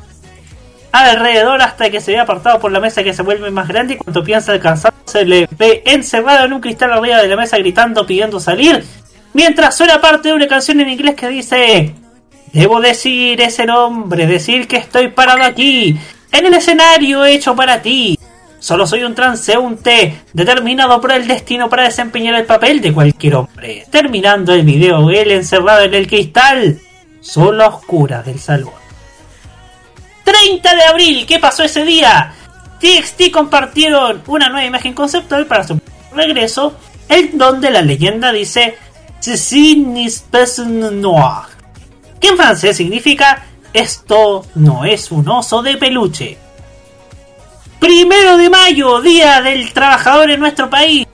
Speaker 2: alrededor hasta que se ve apartado por la mesa que se vuelve más grande y cuando piensa alcanzar se le ve encerrado en un cristal arriba de la mesa gritando pidiendo salir mientras suena parte de una canción en inglés que dice Debo decir ese nombre, decir que estoy parado aquí, en el escenario hecho para ti. Solo soy un transeúnte determinado por el destino para desempeñar el papel de cualquier hombre. Terminando el video, él encerrado en el cristal, sola oscura del salón. 30 de abril, ¿qué pasó ese día? TXT compartieron una nueva imagen conceptual para su regreso, en donde la leyenda dice noir, que en francés significa esto no es un oso de peluche. Primero de mayo, Día del Trabajador en nuestro país,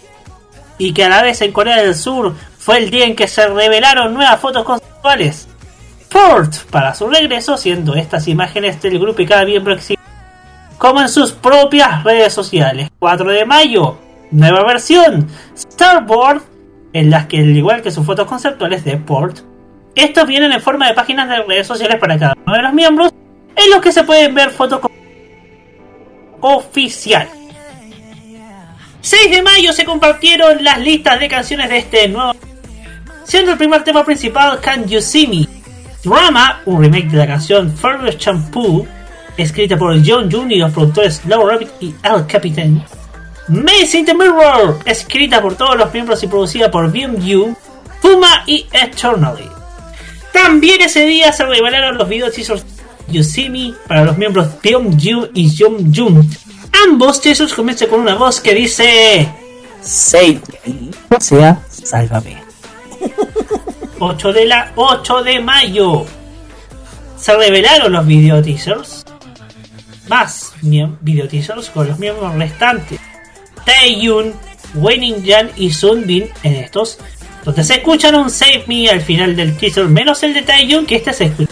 Speaker 2: y que a la vez en Corea del Sur fue el día en que se revelaron nuevas fotos conceptuales. Ford para su regreso, siendo estas imágenes del grupo y cada miembro exhibe como en sus propias redes sociales. 4 de mayo, nueva versión, Starboard, en las que al igual que sus fotos conceptuales de Port, estos vienen en forma de páginas de redes sociales para cada uno de los miembros, en los que se pueden ver fotos oficial. 6 de mayo se compartieron las listas de canciones de este nuevo, siendo el primer tema principal Can You See Me, Drama, un remake de la canción Further Shampoo, escrita por John June y los productores Low Rabbit y Al Capitan. Maze in the Mirror, escrita por todos los miembros y producida por BMU, Puma y Eternally. También ese día se revelaron los videos teasers You See Me para los miembros BMU y Jung Jun. Ambos teasers comienzan con una voz que dice Save me, o sea, sálvame. 8 de la 8 de mayo. Se revelaron los video teasers más video teasers con los miembros restantes. Taeyun, Weinin Jan y Sunbin en estos. Donde se escuchan un Save Me al final del teaser menos el de Taeyun que este se escucha.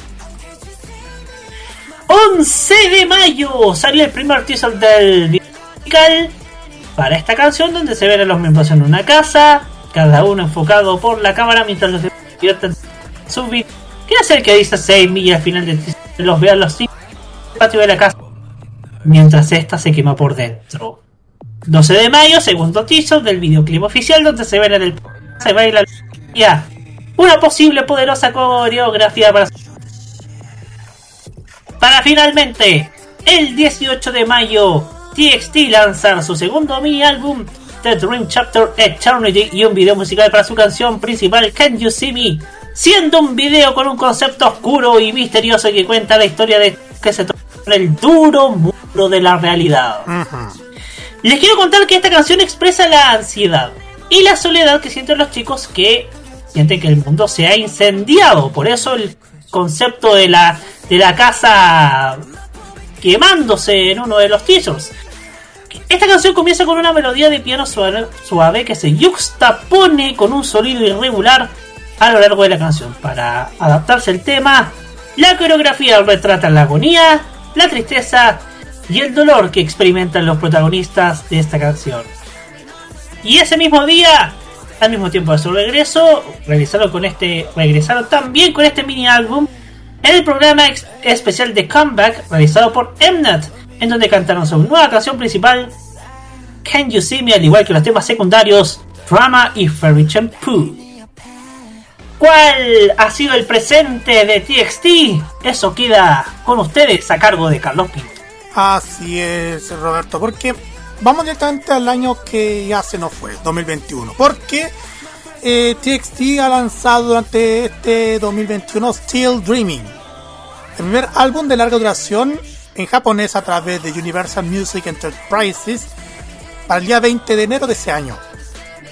Speaker 2: 11 de mayo salió el primer teaser del musical para esta canción donde se ven a los miembros en una casa cada uno enfocado por la cámara mientras los divierten su vida ¿Qué hacer que dice Save Me y al final del teaser los vean los cinco patio de la casa mientras esta se quema por dentro. 12 de mayo, segundo teaser del videoclip oficial donde se ve en el se baila ya una posible poderosa coreografía para para finalmente el 18 de mayo TXT lanzar su segundo mini álbum The Dream Chapter Eternity y un video musical para su canción principal Can You See Me siendo un video con un concepto oscuro y misterioso que cuenta la historia de que se toca el duro muro de la realidad. Les quiero contar que esta canción expresa la ansiedad y la soledad que sienten los chicos que sienten que el mundo se ha incendiado. Por eso el concepto de la, de la casa quemándose en uno de los teasers. Esta canción comienza con una melodía de piano suave, que se yuxtapone con un sonido irregular a lo largo de la canción. Para adaptarse al tema, la coreografía retrata la agonía, la tristeza y el dolor que experimentan los protagonistas de esta canción. Y ese mismo día, al mismo tiempo de su regreso, realizaron con este, regresaron también con este mini álbum en el programa especial de Comeback realizado por Mnet, en donde cantaron su nueva canción principal, Can You See Me, al igual que los temas secundarios, Drama y Fairy Shampoo. ¿Cuál ha sido el presente de TXT? Eso queda con ustedes a cargo de Carlos Pinto.
Speaker 1: Así es, Roberto, porque vamos directamente al año que ya se nos fue, 2021. Porque eh, TXT ha lanzado durante este 2021 Still Dreaming, el primer álbum de larga duración en japonés a través de Universal Music Enterprises para el día 20 de enero de ese año.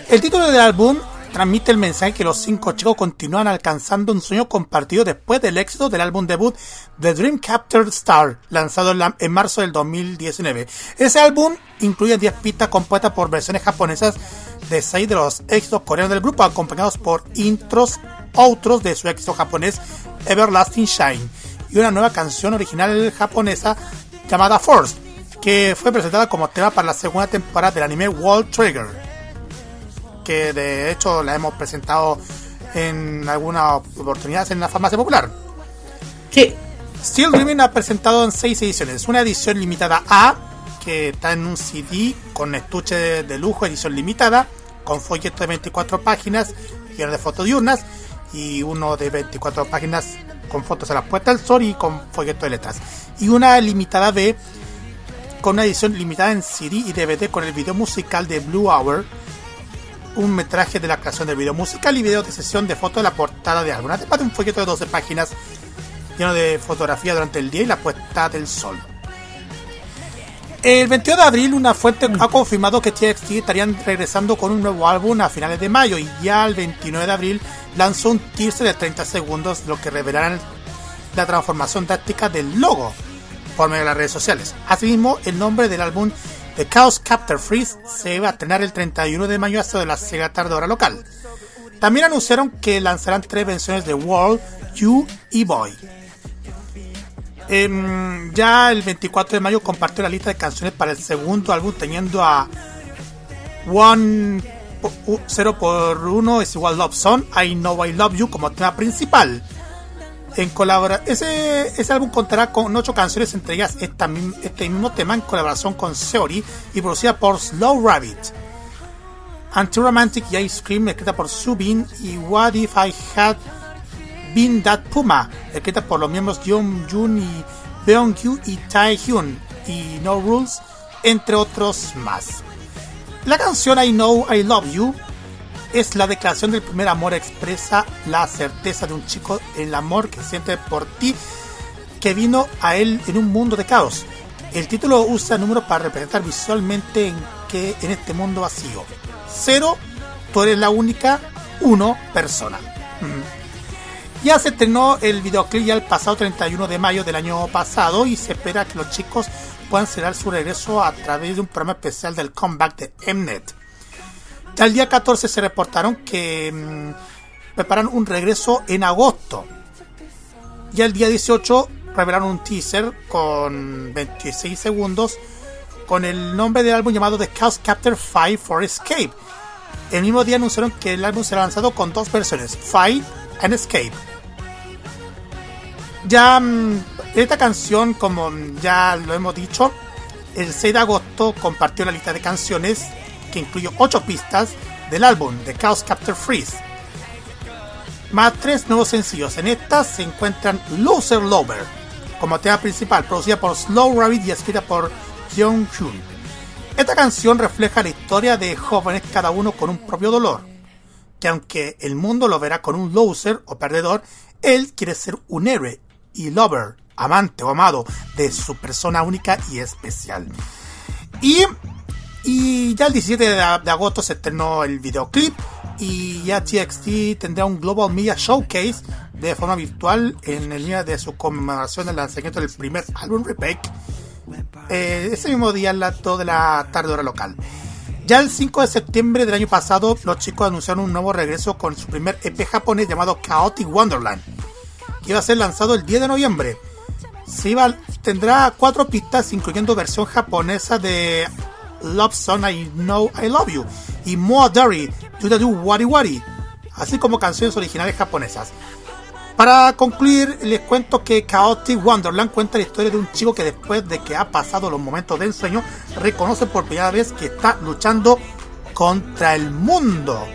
Speaker 1: El título del álbum transmite el mensaje que los cinco chicos continúan alcanzando un sueño compartido después del éxito del álbum debut The Dream Captured Star, lanzado en, marzo del 2019. Ese álbum incluye 10 pistas compuestas por versiones japonesas de 6 de los éxitos coreanos del grupo, acompañados por intros, outros de su éxito japonés Everlasting Shine, y una nueva canción original japonesa llamada Force, que fue presentada como tema para la segunda temporada del anime World Trigger que de hecho la hemos presentado en algunas oportunidades en la farmacia popular.
Speaker 2: Sí.
Speaker 1: Still Dreaming ha presentado en seis ediciones. Una edición limitada A, que está en un CD con estuche de, de lujo, edición limitada, con folleto de 24 páginas, lleno de fotos diurnas, y uno de 24 páginas con fotos a la puesta del sol y con folleto de letras. Y una limitada B, con una edición limitada en CD y DVD con el video musical de Blue Hour, un metraje de la creación del video musical y video de sesión de fotos de la portada de álbum, además de un folleto de 12 páginas lleno de fotografía durante el día y la puesta del sol. El 22 de abril, una fuente ha confirmado que TXT estarían regresando con un nuevo álbum a finales de mayo y ya el 29 de abril lanzó un teaser de 30 segundos, lo que revelará la transformación táctica del logo por medio de las redes sociales. Asimismo, el nombre del álbum The Chaos Captor Freeze se va a estrenar el 31 de mayo hasta de la Sega tarde hora local. También anunciaron que lanzarán tres versiones de World, You y Boy. Em, ya el 24 de mayo compartió la lista de canciones para el segundo álbum teniendo a One 0 por 1 es igual Love Song, I Know I Love You como tema principal. En ese, ese álbum contará con ocho canciones, entre ellas este mismo tema en colaboración con Seori y producida por Slow Rabbit. Anti-Romantic y Ice Cream, escrita por Subin, y What If I Had Been That Puma, escrita por los miembros Jung Jun y Beong Yu y Tae Hyun, y No Rules, entre otros más. La canción I Know I Love You es la declaración del primer amor, expresa la certeza de un chico el amor que siente por ti, que vino a él en un mundo de caos. El título usa números para representar visualmente en que en este mundo vacío. Cero, tú eres la única, uno, persona. Mm. Ya se estrenó el videoclip ya el pasado 31 de mayo del año pasado y se espera que los chicos puedan cerrar su regreso a través de un programa especial del comeback de Mnet. Ya el día 14 se reportaron que mm, preparan un regreso en agosto. Ya el día 18 revelaron un teaser con 26 segundos con el nombre del álbum llamado The Chaos Captor 5 for Escape. El mismo día anunciaron que el álbum será lanzado con dos versiones, Fight and Escape. Ya mm, esta canción, como ya lo hemos dicho, el 6 de agosto compartió la lista de canciones que incluye 8 pistas del álbum The Chaos Captor Freeze. Más tres nuevos sencillos. En estas se encuentran Loser Lover como tema principal, producida por Slow Rabbit y escrita por Jeong Hyun. Esta canción refleja la historia de jóvenes cada uno con un propio dolor, que aunque el mundo lo verá con un loser o perdedor, él quiere ser un héroe y lover, amante o amado de su persona única y especial. Y, y ya el 17 de, agosto se estrenó el videoclip y ya TXT tendrá un Global Media Showcase de forma virtual en el día de su conmemoración del lanzamiento del primer álbum Remake eh, ese mismo día a las 2 de la tarde hora local. Ya el 5 de septiembre del año pasado, los chicos anunciaron un nuevo regreso con su primer EP japonés llamado Chaotic Wonderland, que iba a ser lanzado el 10 de noviembre. Se iba, tendrá cuatro pistas, incluyendo versión japonesa de Love Song I Know I Love You y Moa Dari, You Da Do Wari Wari, así como canciones originales japonesas. Para concluir, les cuento que Chaotic Wonderland cuenta la historia de un chico que después de que ha pasado los momentos de ensueño, reconoce por primera vez que está luchando contra el mundo.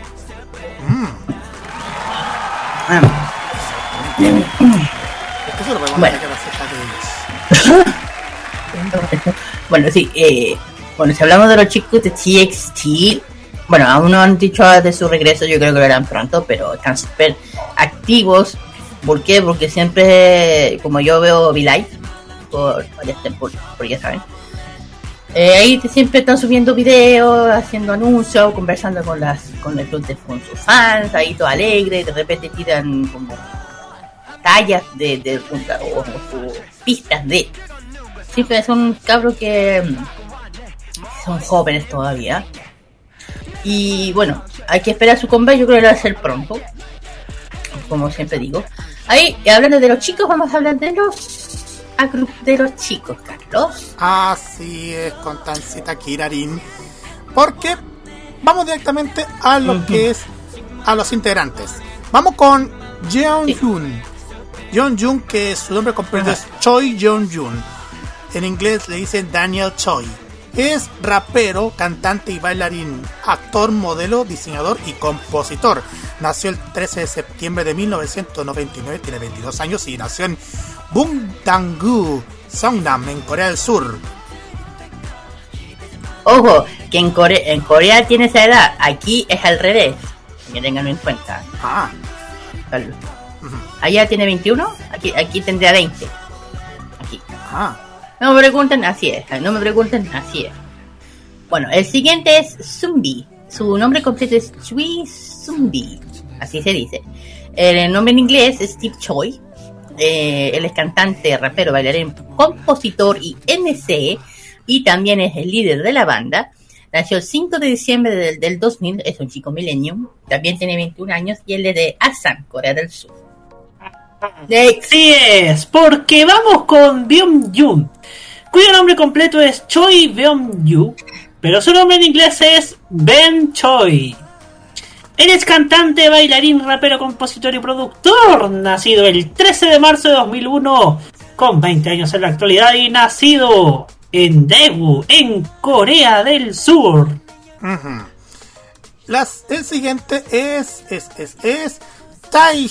Speaker 1: Mm.
Speaker 3: Bueno. sí, eh, bueno, si hablamos de los chicos de TXT, bueno, aún no han dicho de su regreso, yo creo que lo harán pronto, pero están súper activos. ¿Por qué? Porque siempre, como yo veo V-Live, por varias temporadas, por ya saben, eh, ahí siempre están subiendo videos, haciendo anuncios, conversando con las con, el, con sus fans, ahí todo alegre, de repente tiran como tallas de, de o, o su- pistas de siempre son cabros que mm, son jóvenes todavía y bueno hay que esperar su comeback yo creo que lo va a hacer pronto como siempre digo ahí hablando de los chicos vamos a hablar de los de los chicos Carlos
Speaker 1: Así es, con Tancita Kirarin. Porque vamos directamente a lo que es a los integrantes. Vamos con Jeon Jun. Jeon Jun, que su nombre completo es Choi Jeon Jun. En inglés le dicen Daniel Choi. Es rapero, cantante y bailarín, actor, modelo, diseñador y compositor. Nació el 13 de septiembre de 1999, tiene 22 años y nació en Bungdang-gu, Songnam, en Corea del Sur.
Speaker 3: ojo que en Corea en Corea tiene esa edad aquí es al revés que tenganlo en cuenta
Speaker 1: ah
Speaker 3: Carlos. Allá tiene 21 aquí aquí tendría 20 aquí. No me pregunten, así es. No me pregunten, así es. Bueno, el siguiente es Zumbi. Su nombre completo es Chui Zumbi. Así se dice. El nombre en inglés es Steve Choi. Eh, él es cantante, rapero, bailarín, compositor y MC. Y también es el líder de la banda. Nació el 5 de diciembre del, del 2000. Es un chico millennium. También tiene 21 años. Y él es de Asan, Corea del Sur.
Speaker 2: Sí es, porque vamos con Byung Jun, cuyo nombre completo es Choi Byung Yu, pero su nombre en inglés es Ben Choi. Él es cantante, bailarín, rapero, compositor y productor, nacido el 13 de marzo de 2001, con 20 años en la actualidad y nacido en Daegu, en Corea del Sur.
Speaker 1: Las, el siguiente es, es, es, es Tai.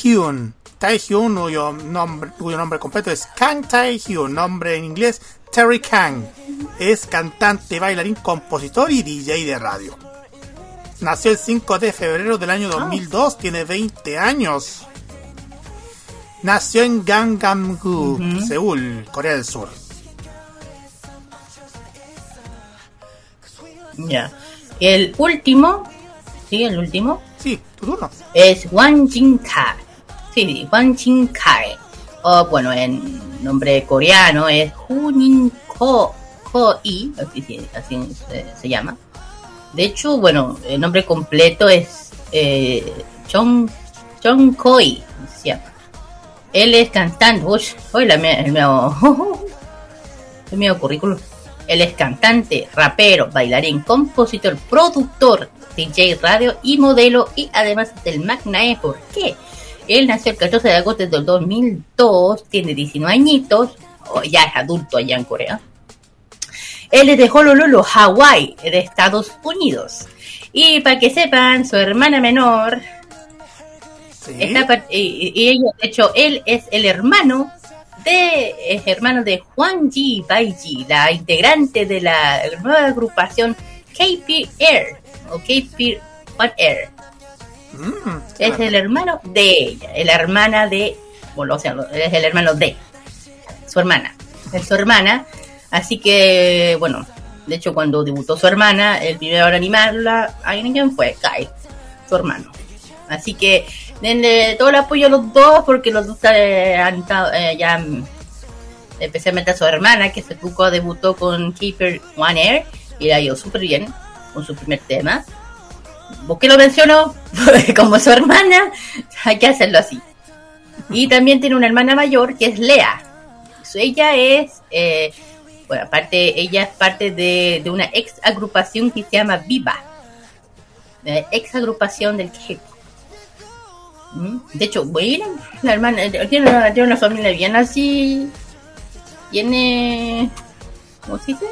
Speaker 1: Tai Hyun, cuyo nombre, cuyo nombre completo es Kang Tai Hyun, nombre en inglés Terry Kang. Es cantante, bailarín, compositor y DJ de radio. Nació el 5 de febrero del año 2002, tiene 20 años. Nació en Gangnam-gu, Seúl, Corea del Sur.
Speaker 3: Ya. El último, ¿sí? El último.
Speaker 1: Sí, tu turno.
Speaker 3: Es Wan Jin Kai. Sí, Wan Jin Kai. O bueno, en nombre coreano es Hunin Ko, Ko I, así, sí, así se, llama. De hecho, bueno, el nombre completo es eh, Chong, Koi, se. Él es cantante. Uy, uy, la el mío. el mío currículum. Él es cantante, rapero, bailarín, compositor, productor, DJ radio y modelo. Y además es del Magnae. ¿Por qué? Él nació el 14 de agosto del 2002. Tiene 19 añitos. ya es adulto allá en Corea. Él es de Honolulu, Hawái, de Estados Unidos. Y para que sepan, su hermana menor Está y, y ella, de hecho, él es el hermano de es hermano de Juan Ji Baiji, la integrante de la nueva agrupación KP Air o KP One Air. Es el hermano de ella, la hermana de, bueno, o sea, es el hermano de su hermana, es su hermana. Así que, bueno, de hecho, cuando debutó su hermana, el primero en animarla, ¿alguien fue? Kai, su hermano. Así que denle todo el apoyo a los dos porque los dos eh, han estado eh, ya mm, especialmente a su hermana que se tuvo debutó con Keeper One Air y la ido súper bien con su primer tema. ¿Por qué lo menciono? Como su hermana hay que hacerlo así. Y también tiene una hermana mayor que es Lea. Ella es, eh, bueno, aparte, ella es parte de, de una ex agrupación que se llama Viva. Eh, ex agrupación del K-pop. Mm, De hecho, bueno, la hermana eh, tiene una, tiene una familia bien así. Tiene. ¿Cómo se dice?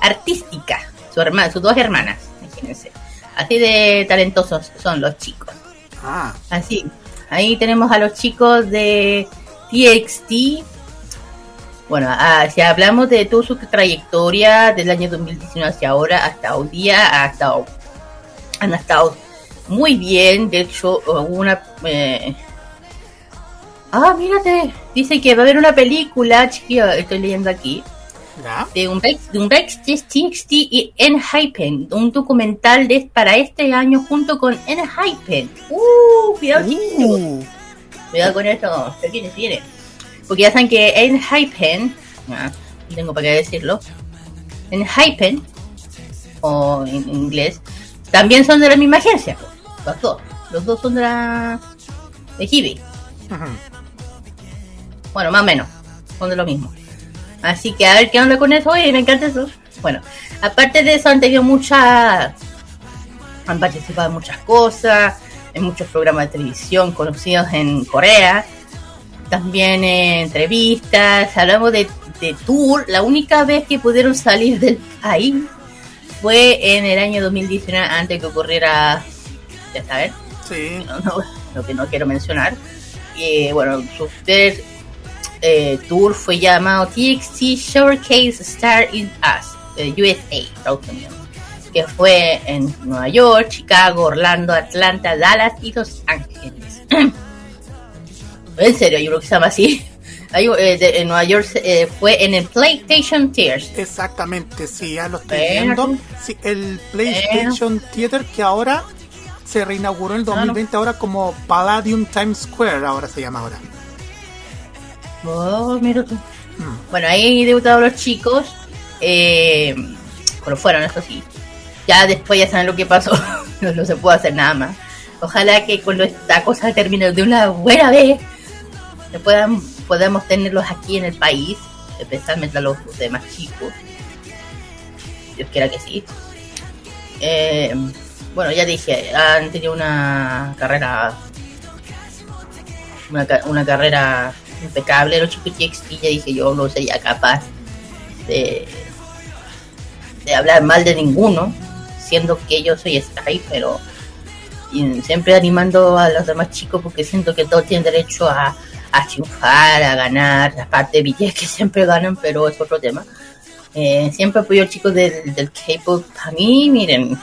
Speaker 3: Artística. Su hermana, sus dos hermanas. Así de talentosos son los chicos.
Speaker 1: Ah,
Speaker 3: Así. Ahí tenemos a los chicos de TXT. Bueno, ah, si hablamos de toda su trayectoria del año 2019 hacia ahora, hasta hoy día, han estado muy bien. De hecho, hubo una. eh, Ah, mírate. Dice que va a haber una película, chiquillo, estoy leyendo aquí.
Speaker 1: ¿Ya?
Speaker 3: De un Rex, de un Rex y Enhypen. Un documental de, para este año junto con Enhypen. Uh, cuidado, chiquillos. Cuidado con esto. Se viene, se viene. Porque ya saben que Enhypen, ah, no tengo para qué decirlo. Enhypen, o en inglés, también son de la misma agencia. Los dos. Los dos son de la. de Hibi. Bueno, más o menos. Son de lo mismo. Así que a ver qué onda con eso. Oye, me encanta eso. Bueno, aparte de eso han tenido muchas... Han participado en muchas cosas, en muchos programas de televisión conocidos en Corea. También en entrevistas. Hablamos de, de tour. La única vez que pudieron salir del país fue en el año 2019, antes que ocurriera... Ya saben.
Speaker 1: Sí.
Speaker 3: No, no, lo que no quiero mencionar. Y bueno, ter- eh, tour fue llamado TXT Showcase Star in Us, eh, USA, Estados Unidos, que fue en Nueva York, Chicago, Orlando, Atlanta, Dallas y Los Ángeles. en serio, hay uno que se llama así. Hay, eh, de- en Nueva York fue en el PlayStation Tears.
Speaker 1: Exactamente, sí, ya lo estoy viendo. Sí, el PlayStation Theater que ahora se reinauguró en el 2020 ahora como Palladium Times Square, ahora se llama ahora.
Speaker 3: Oh, mira tú. Bueno, ahí debutaron los chicos. Eh, fueron, eso sí. Ya después ya saben lo que pasó. no, se puede hacer nada más. Ojalá que cuando esta cosa termine de una buena vez, puedan, podamos tenerlos aquí en el país, especialmente a los, demás chicos. Dios quiera que sí. Eh, bueno, ya dije, han tenido una carrera una, una carrera impecable los chicos TXT ya dije yo no sería capaz de hablar mal de ninguno siendo que yo soy Sky pero siempre animando a los demás chicos porque siento que todos tienen derecho a, a triunfar, a ganar, aparte de que siempre ganan pero es otro tema. Eh, siempre apoyo chicos del, del K-pop. A mí miren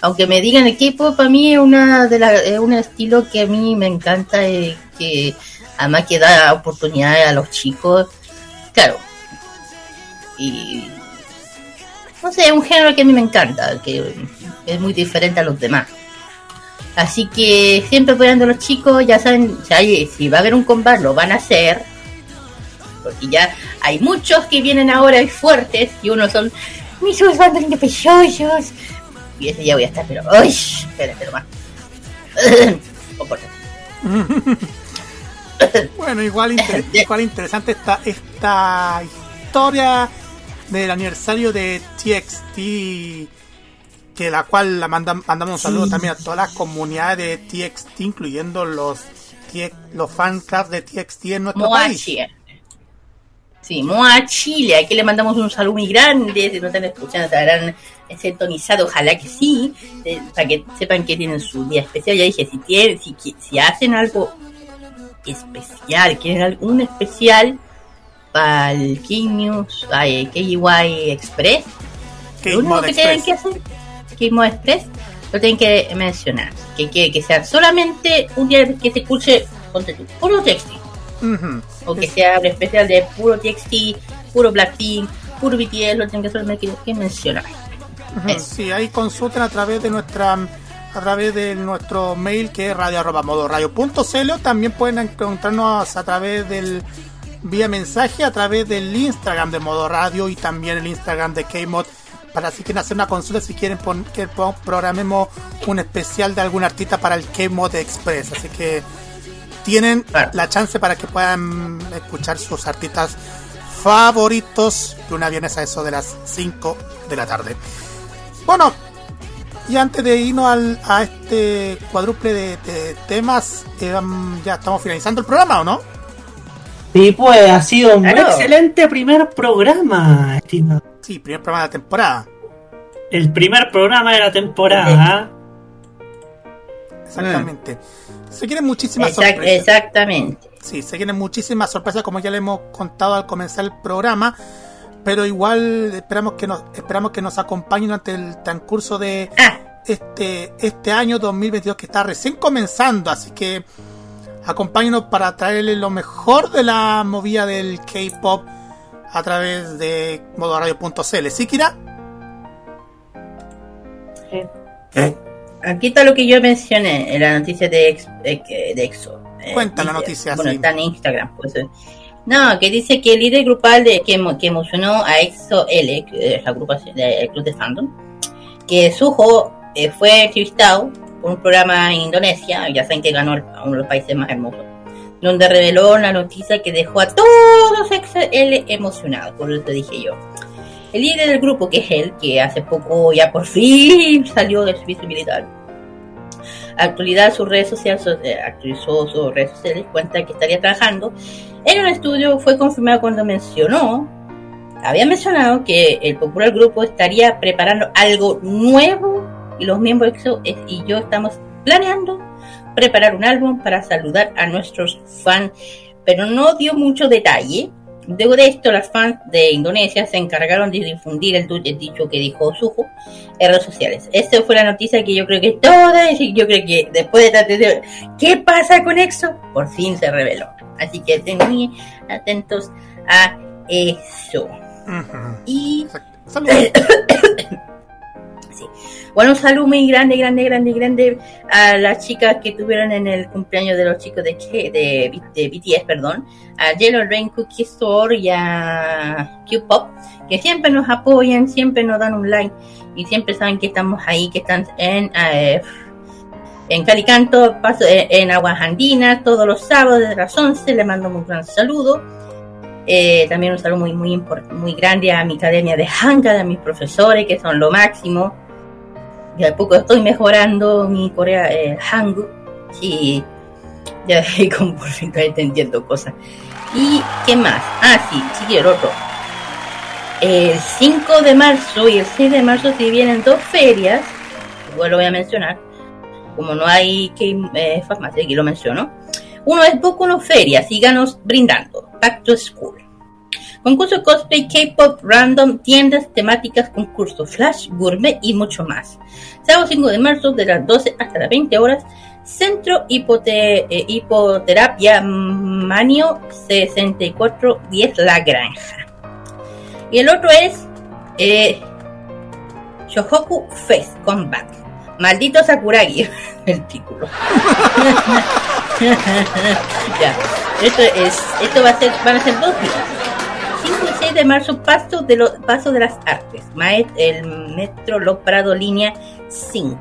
Speaker 3: aunque me digan el K-pop a mí es una de la, un estilo que a mí me encanta y que además que da oportunidades a los chicos claro y no sé es un género que a mí me encanta que es muy diferente a los demás así que siempre apoyando a los chicos ya saben si, va a haber un combate lo van a hacer porque ya hay muchos que vienen ahora y fuertes y unos son mis bandas de pechos y ese ya voy a estar, pero. ¡Uy! Espérate nomás. Compórtate.
Speaker 1: Bueno, igual, inter- igual interesante esta, esta historia del aniversario de TXT, que la cual la manda- mandamos un saludo
Speaker 3: Sí.
Speaker 1: también a todas las comunidades de TXT, incluyendo los, los fan clubs de TXT en nuestro
Speaker 3: Moa
Speaker 1: país.
Speaker 3: Chile. Sí, Moa Chile. Aquí le mandamos un saludo muy grande. Si no están escuchando, se habrán sintonizado. Ojalá que sí. eh, para que sepan que tienen su día especial. Ya dije, si, tienen, si, si hacen algo especial, quieren algún especial para el King News, ay, KY Express, lo único que tienen que hacer, King Express, lo tienen que mencionar. Que, que, que sea solamente un día que se escuche, tú, puro.
Speaker 1: Ujú.
Speaker 3: O que sea un especial de puro TXT, puro Blackpink, puro BTS, lo tienen que solamente que, mencionar.
Speaker 1: Ujú, Sí, ahí consulten a través de nuestra a través de nuestro mail que es radio arroba modo radio punto celo. También pueden encontrarnos a través del vía mensaje a través del Instagram de modo radio y también el Instagram de Kmod. Para si quieren hacer una consulta si quieren pon- que pon- programemos un especial de algún artista para el Kmod Express. Así que tienen la chance para que puedan escuchar sus artistas favoritos de una viernes a eso de las 5 de la tarde. Bueno Y antes de irnos al- a este cuádruple de, de temas, eh, ya estamos finalizando el programa, ¿o no?
Speaker 2: Sí, pues ha sido un
Speaker 1: Claro.
Speaker 2: excelente primer programa, estimado.
Speaker 1: Sí, primer programa de la temporada.
Speaker 2: El primer programa de la temporada.
Speaker 1: Exactamente. Se quieren muchísimas
Speaker 3: Exact-
Speaker 1: sorpresas.
Speaker 3: exactamente.
Speaker 1: Sí, se quieren muchísimas sorpresas, como ya le hemos contado al comenzar el programa. Pero igual esperamos que nos esperamos que nos acompañen durante el transcurso de este este año 2022 que está recién comenzando, así que acompáñenos para traerles lo mejor de la movida del K-pop a través de modoradio.cl. ¿Sí, Kira?
Speaker 3: Aquí está lo que yo mencioné en la noticia de, Ex- de, que- de EXO. Eh,
Speaker 1: Cuenta la
Speaker 3: dice-
Speaker 1: noticia,
Speaker 3: Bueno,
Speaker 1: sí.
Speaker 3: está en Instagram. Pues, eh. No, que dice que el líder grupal de, que, que emocionó a EXO L, que es la agrupación del club de fandom, que Suho eh, fue entrevistado por un programa en Indonesia, ya saben que ganó uno de los países más hermosos, donde reveló la noticia que dejó a todos EXO L emocionados, por eso dije yo. El líder del grupo, que es él, que hace poco ya por fin salió del servicio militar, actualidad sus redes sociales, so- eh, actualizó sus redes sociales, cuenta que estaría trabajando en un estudio, fue confirmado cuando mencionó, había mencionado que el popular grupo estaría preparando algo nuevo y los miembros y yo estamos planeando preparar un álbum para saludar a nuestros fans, pero no dio mucho detalle. Luego de esto, las fans de Indonesia se encargaron de difundir el, el dicho que dijo Suho en redes sociales. Esta fue la noticia que yo creo que todas, y yo creo que después de tanto ¿qué pasa con EXO? Por fin se reveló. Así que estén muy atentos a eso. Y. Bueno, un saludo muy grande, grande, grande, grande a las chicas que tuvieron en el cumpleaños de los chicos de, de, BTS, perdón, a Yellow Rain Cookie Store y a Q-Pop, que siempre nos apoyan, siempre nos dan un like y siempre saben que estamos ahí, que están en, eh, en Calicanto, paso, eh, en Aguas Andinas, todos los sábados desde las 11, le mando un gran saludo. Eh, también un saludo muy, muy, muy grande a mi academia de Hanga, a mis profesores, que son lo máximo. Y a poco estoy mejorando mi Corea eh, Hangul. Sí, ya como por fin estoy entendiendo cosas. ¿Y qué más? Ah, sí, sí, el otro. El 5 de marzo y el 6 de marzo se vienen dos ferias. Igual lo voy a mencionar. Como no hay que eh, farmacia, aquí lo menciono. Uno es Boku no Feria, síganos brindando. Back to School. Concurso cosplay, K-pop, random, tiendas temáticas, concurso flash, gourmet y mucho más. Sábado 5 de marzo de las 12 hasta las 20 horas. Centro eh, Hipoterapia Manio 6410 La Granja. Y el otro es eh, Shohoku Fest Comeback. Maldito Sakuragi, el título. ya. Esto es, esto va a ser, van a ser dos días. 5 y 6 de marzo, Paso de, los Paso de las Artes. Maet, el Metro Lo Prado, línea 5.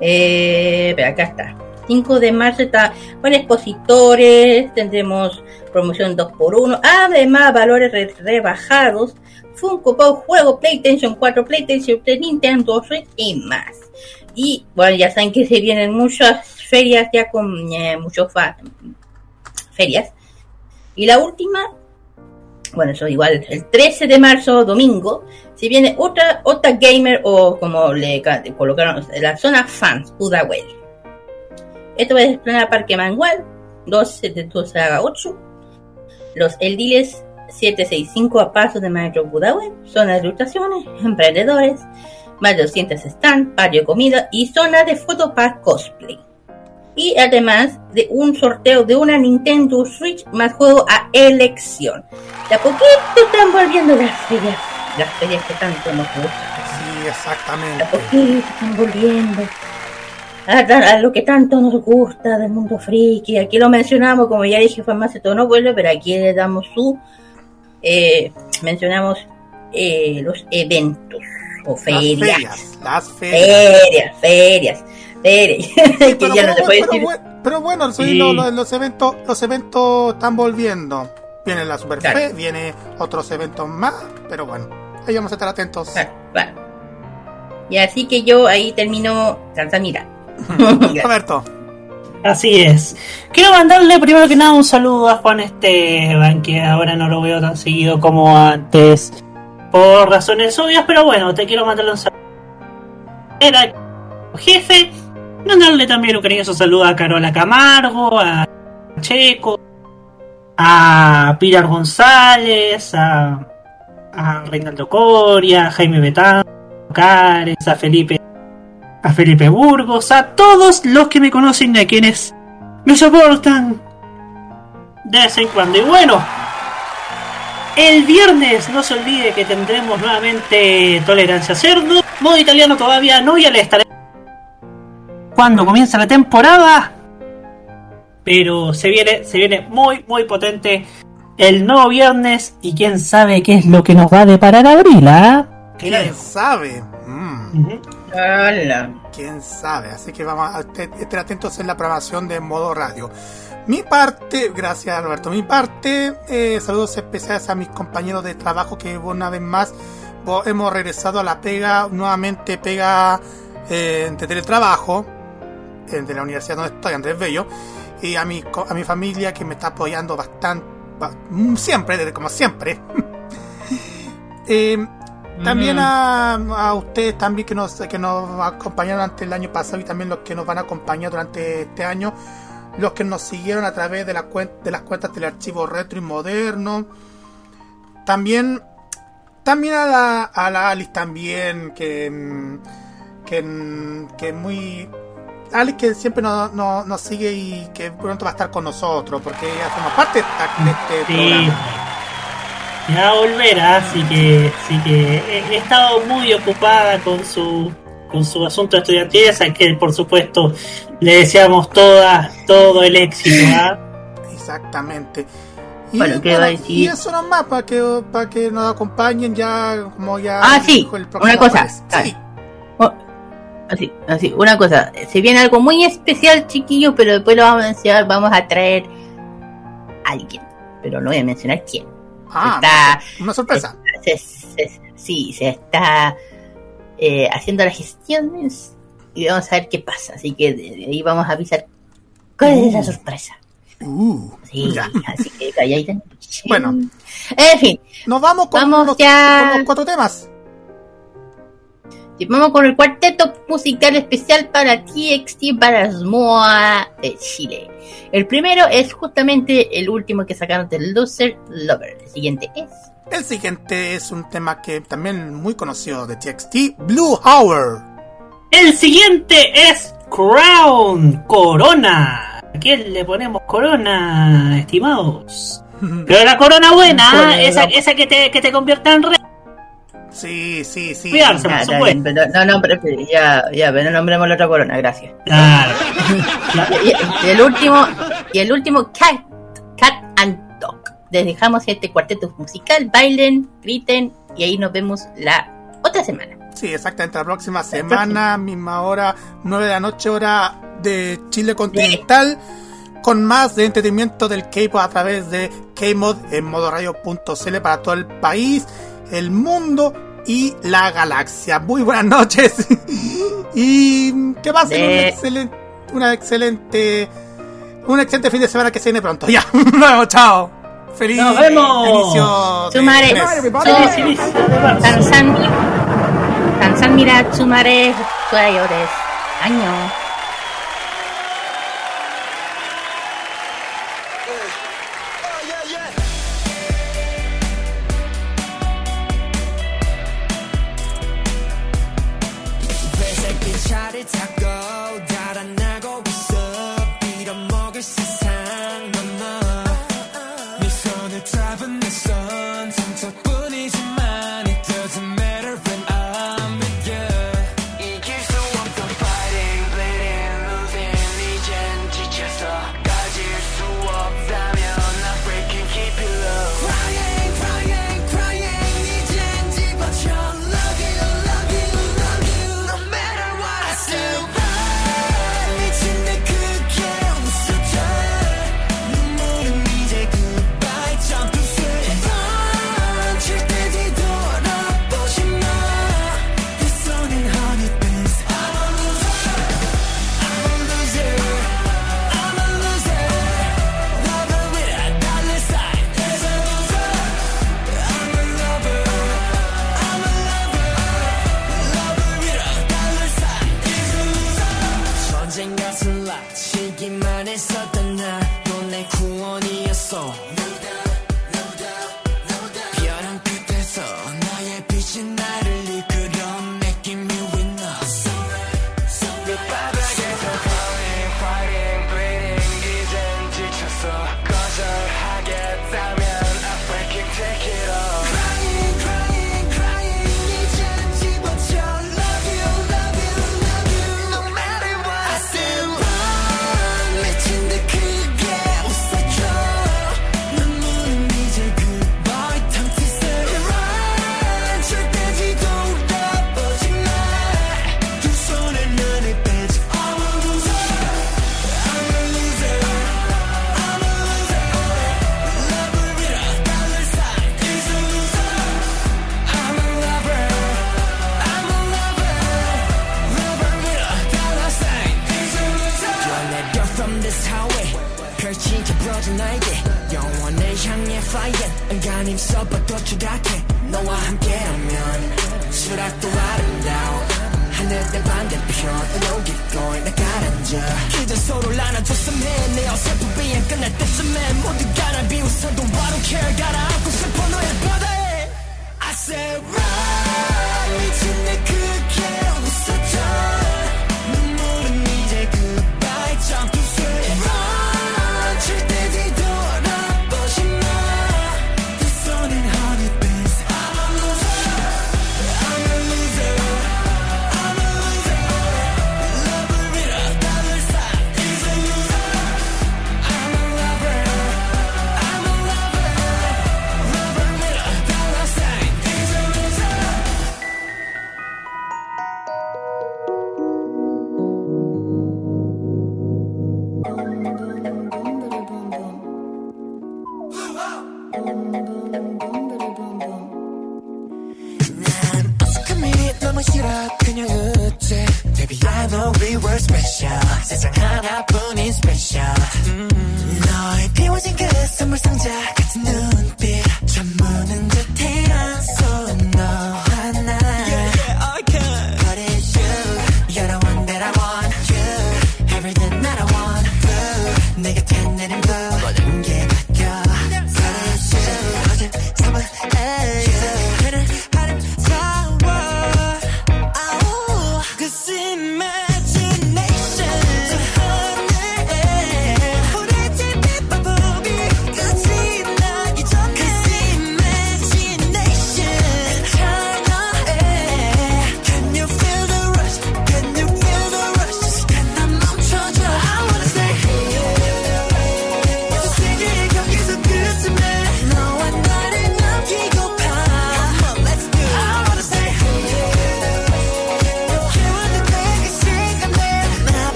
Speaker 3: Eh, acá está. 5 de marzo está con expositores, tendremos promoción 2x1, además valores re- rebajados, Funko Pop, juego PlayStation 4, PlayStation 3, Nintendo Switch y más. Y bueno, ya saben que se vienen muchas ferias ya con eh, muchos ferias. Y la última, bueno, eso igual, el 13 de marzo, domingo, si viene otra, otra gamer o como le ca- colocaron, la zona fans, Pudahuel. Esto va a explorar Parque Mangual, 12 de 12 a 8. Los Eldiles 765 a paso de Maestro Pudahuel, zona de ilustraciones, emprendedores, más de 200 stands, patio de comida y zona de foto para cosplay. Y además de un sorteo de una Nintendo Switch más juego a elección. De a poquito están volviendo las ferias, las ferias que tanto nos gustan.
Speaker 1: Sí, exactamente.
Speaker 3: De a poquito están volviendo. A, a lo que tanto nos gusta del mundo friki. Aquí lo mencionamos, como ya dije, Farmacia todo no vuelve, pero aquí le damos su. eh, mencionamos eh, los eventos o
Speaker 1: Las
Speaker 3: ferias.
Speaker 1: ferias. Las ferias.
Speaker 3: Ferias, ferias, que
Speaker 1: Pero,
Speaker 3: ya no se
Speaker 1: pero-
Speaker 3: puede
Speaker 1: pero
Speaker 3: decir.
Speaker 1: bueno- pero bueno,
Speaker 3: Sí.
Speaker 1: lo- lo- los eventos, los eventos están volviendo. Viene la Super
Speaker 3: Claro.
Speaker 1: Fe, viene otros eventos más, pero bueno, ahí vamos a estar atentos.
Speaker 3: Claro. Y así que yo ahí termino Sansamira.
Speaker 1: Roberto.
Speaker 2: Así es. Quiero mandarle primero que nada un saludo a Juan Esteban, que ahora no lo veo tan seguido como antes, por razones obvias, pero bueno, te quiero mandarle un saludo. Era jefe, mandarle también un cariñoso saludo a Carola Camargo, a Checo, a Pilar González, a, a Reinaldo Coria, a Jaime Betán, a Cares, a Felipe a Felipe Burgos, a todos los que me conocen y a quienes me soportan de vez en cuando. Y bueno, el viernes no se olvide que tendremos nuevamente Tolerancia Cerdo. Modo italiano todavía no, ya le estaré cuando comienza la temporada. Pero se viene, se viene muy, muy potente el nuevo viernes. Y quién sabe qué es lo que nos va a deparar abril, ¿ah?
Speaker 1: ¿Quién sabe? Mm. ¿Quién sabe? Así que vamos a estar atentos en la programación de modo radio. Mi parte, gracias Roberto, mi parte, eh, saludos especiales a mis compañeros de trabajo que una vez más hemos regresado a la pega, nuevamente pega eh, de teletrabajo, eh, de la universidad donde estoy, Andrés Bello, y a mi, a mi familia que me está apoyando bastante, ba- mm, siempre, desde como siempre. Eh, también a, a ustedes también que nos, que nos acompañaron durante el año pasado y también los que nos van a acompañar durante este año, los que nos siguieron a través de, la de las cuentas del archivo retro y moderno. También, también a la, a la Alice también, que, mm, que, mm, que muy... Alice que siempre nos, nos- nos sigue y que pronto va a estar con nosotros, porque ella forma parte de, este
Speaker 2: Sí.
Speaker 1: programa.
Speaker 2: Ya volverá, así que, así que he, he estado muy ocupada con su con su asunto estudiantil, así que por supuesto le deseamos toda, todo el éxito. ¿ah?
Speaker 1: Exactamente. Y,
Speaker 3: Bueno, ¿qué va a decir?
Speaker 1: y eso nomás, para que, para que nos acompañen ya, como ya
Speaker 3: Ah, sí,
Speaker 1: dijo el próximo
Speaker 3: una cosa.
Speaker 1: Sí.
Speaker 3: Así, así, una cosa. Se viene algo muy especial, chiquillo, pero después lo vamos a mencionar. Vamos a traer a alguien, pero no voy a mencionar quién.
Speaker 1: Ah,
Speaker 3: Está-
Speaker 1: una sorpresa.
Speaker 3: se- se- sí, se está eh, haciendo las gestiones y vamos a ver qué pasa. Así que de, de ahí vamos a avisar cuál es la
Speaker 1: Uh.
Speaker 3: sorpresa.
Speaker 1: Uh,
Speaker 3: Sí,
Speaker 1: ya.
Speaker 3: así que calladita.
Speaker 1: Bueno,
Speaker 3: En fin,
Speaker 1: nos vamos con,
Speaker 3: Vamos
Speaker 1: los,
Speaker 3: ya.
Speaker 1: con los cuatro temas.
Speaker 3: Vamos con el cuarteto musical especial para TXT para SMOA de Chile. El primero es justamente el último que sacaron del Loser Lover. El siguiente es
Speaker 1: El siguiente es un tema que también muy conocido de TXT, Blue Hour.
Speaker 2: El siguiente es Crown Corona. ¿A quién le ponemos Corona, estimados? Pero la Corona buena, esa, esa que te, que te convierta en rey.
Speaker 1: Sí, sí, sí.
Speaker 2: Cuidarse,
Speaker 3: Ah,
Speaker 2: por supuesto.
Speaker 3: bien, pero no, no, pero- ya, ya, pero no nombremos la otra corona, gracias.
Speaker 2: Claro.
Speaker 3: Y, y- y el último, y el último, Cat, Cat and Dog. Les dejamos este cuarteto musical, bailen, griten, y ahí nos vemos la otra semana.
Speaker 1: Sí, exactamente. La próxima semana, misma hora, 9 de la noche, hora de Chile continental, con más de entretenimiento del K-pop a través de K-Mod en modoradio.cl para todo el país, el mundo y la galaxia. Muy buenas noches y que pasen un
Speaker 3: De-
Speaker 1: excelente, una excelente, un excelente fin de semana que se viene pronto. Ya, nos vemos, chao. Feliz
Speaker 2: Nos vemos.
Speaker 1: inicio de
Speaker 3: Tsumare,
Speaker 1: mes.
Speaker 3: San San, San San mira, Suayores, año.
Speaker 4: it's a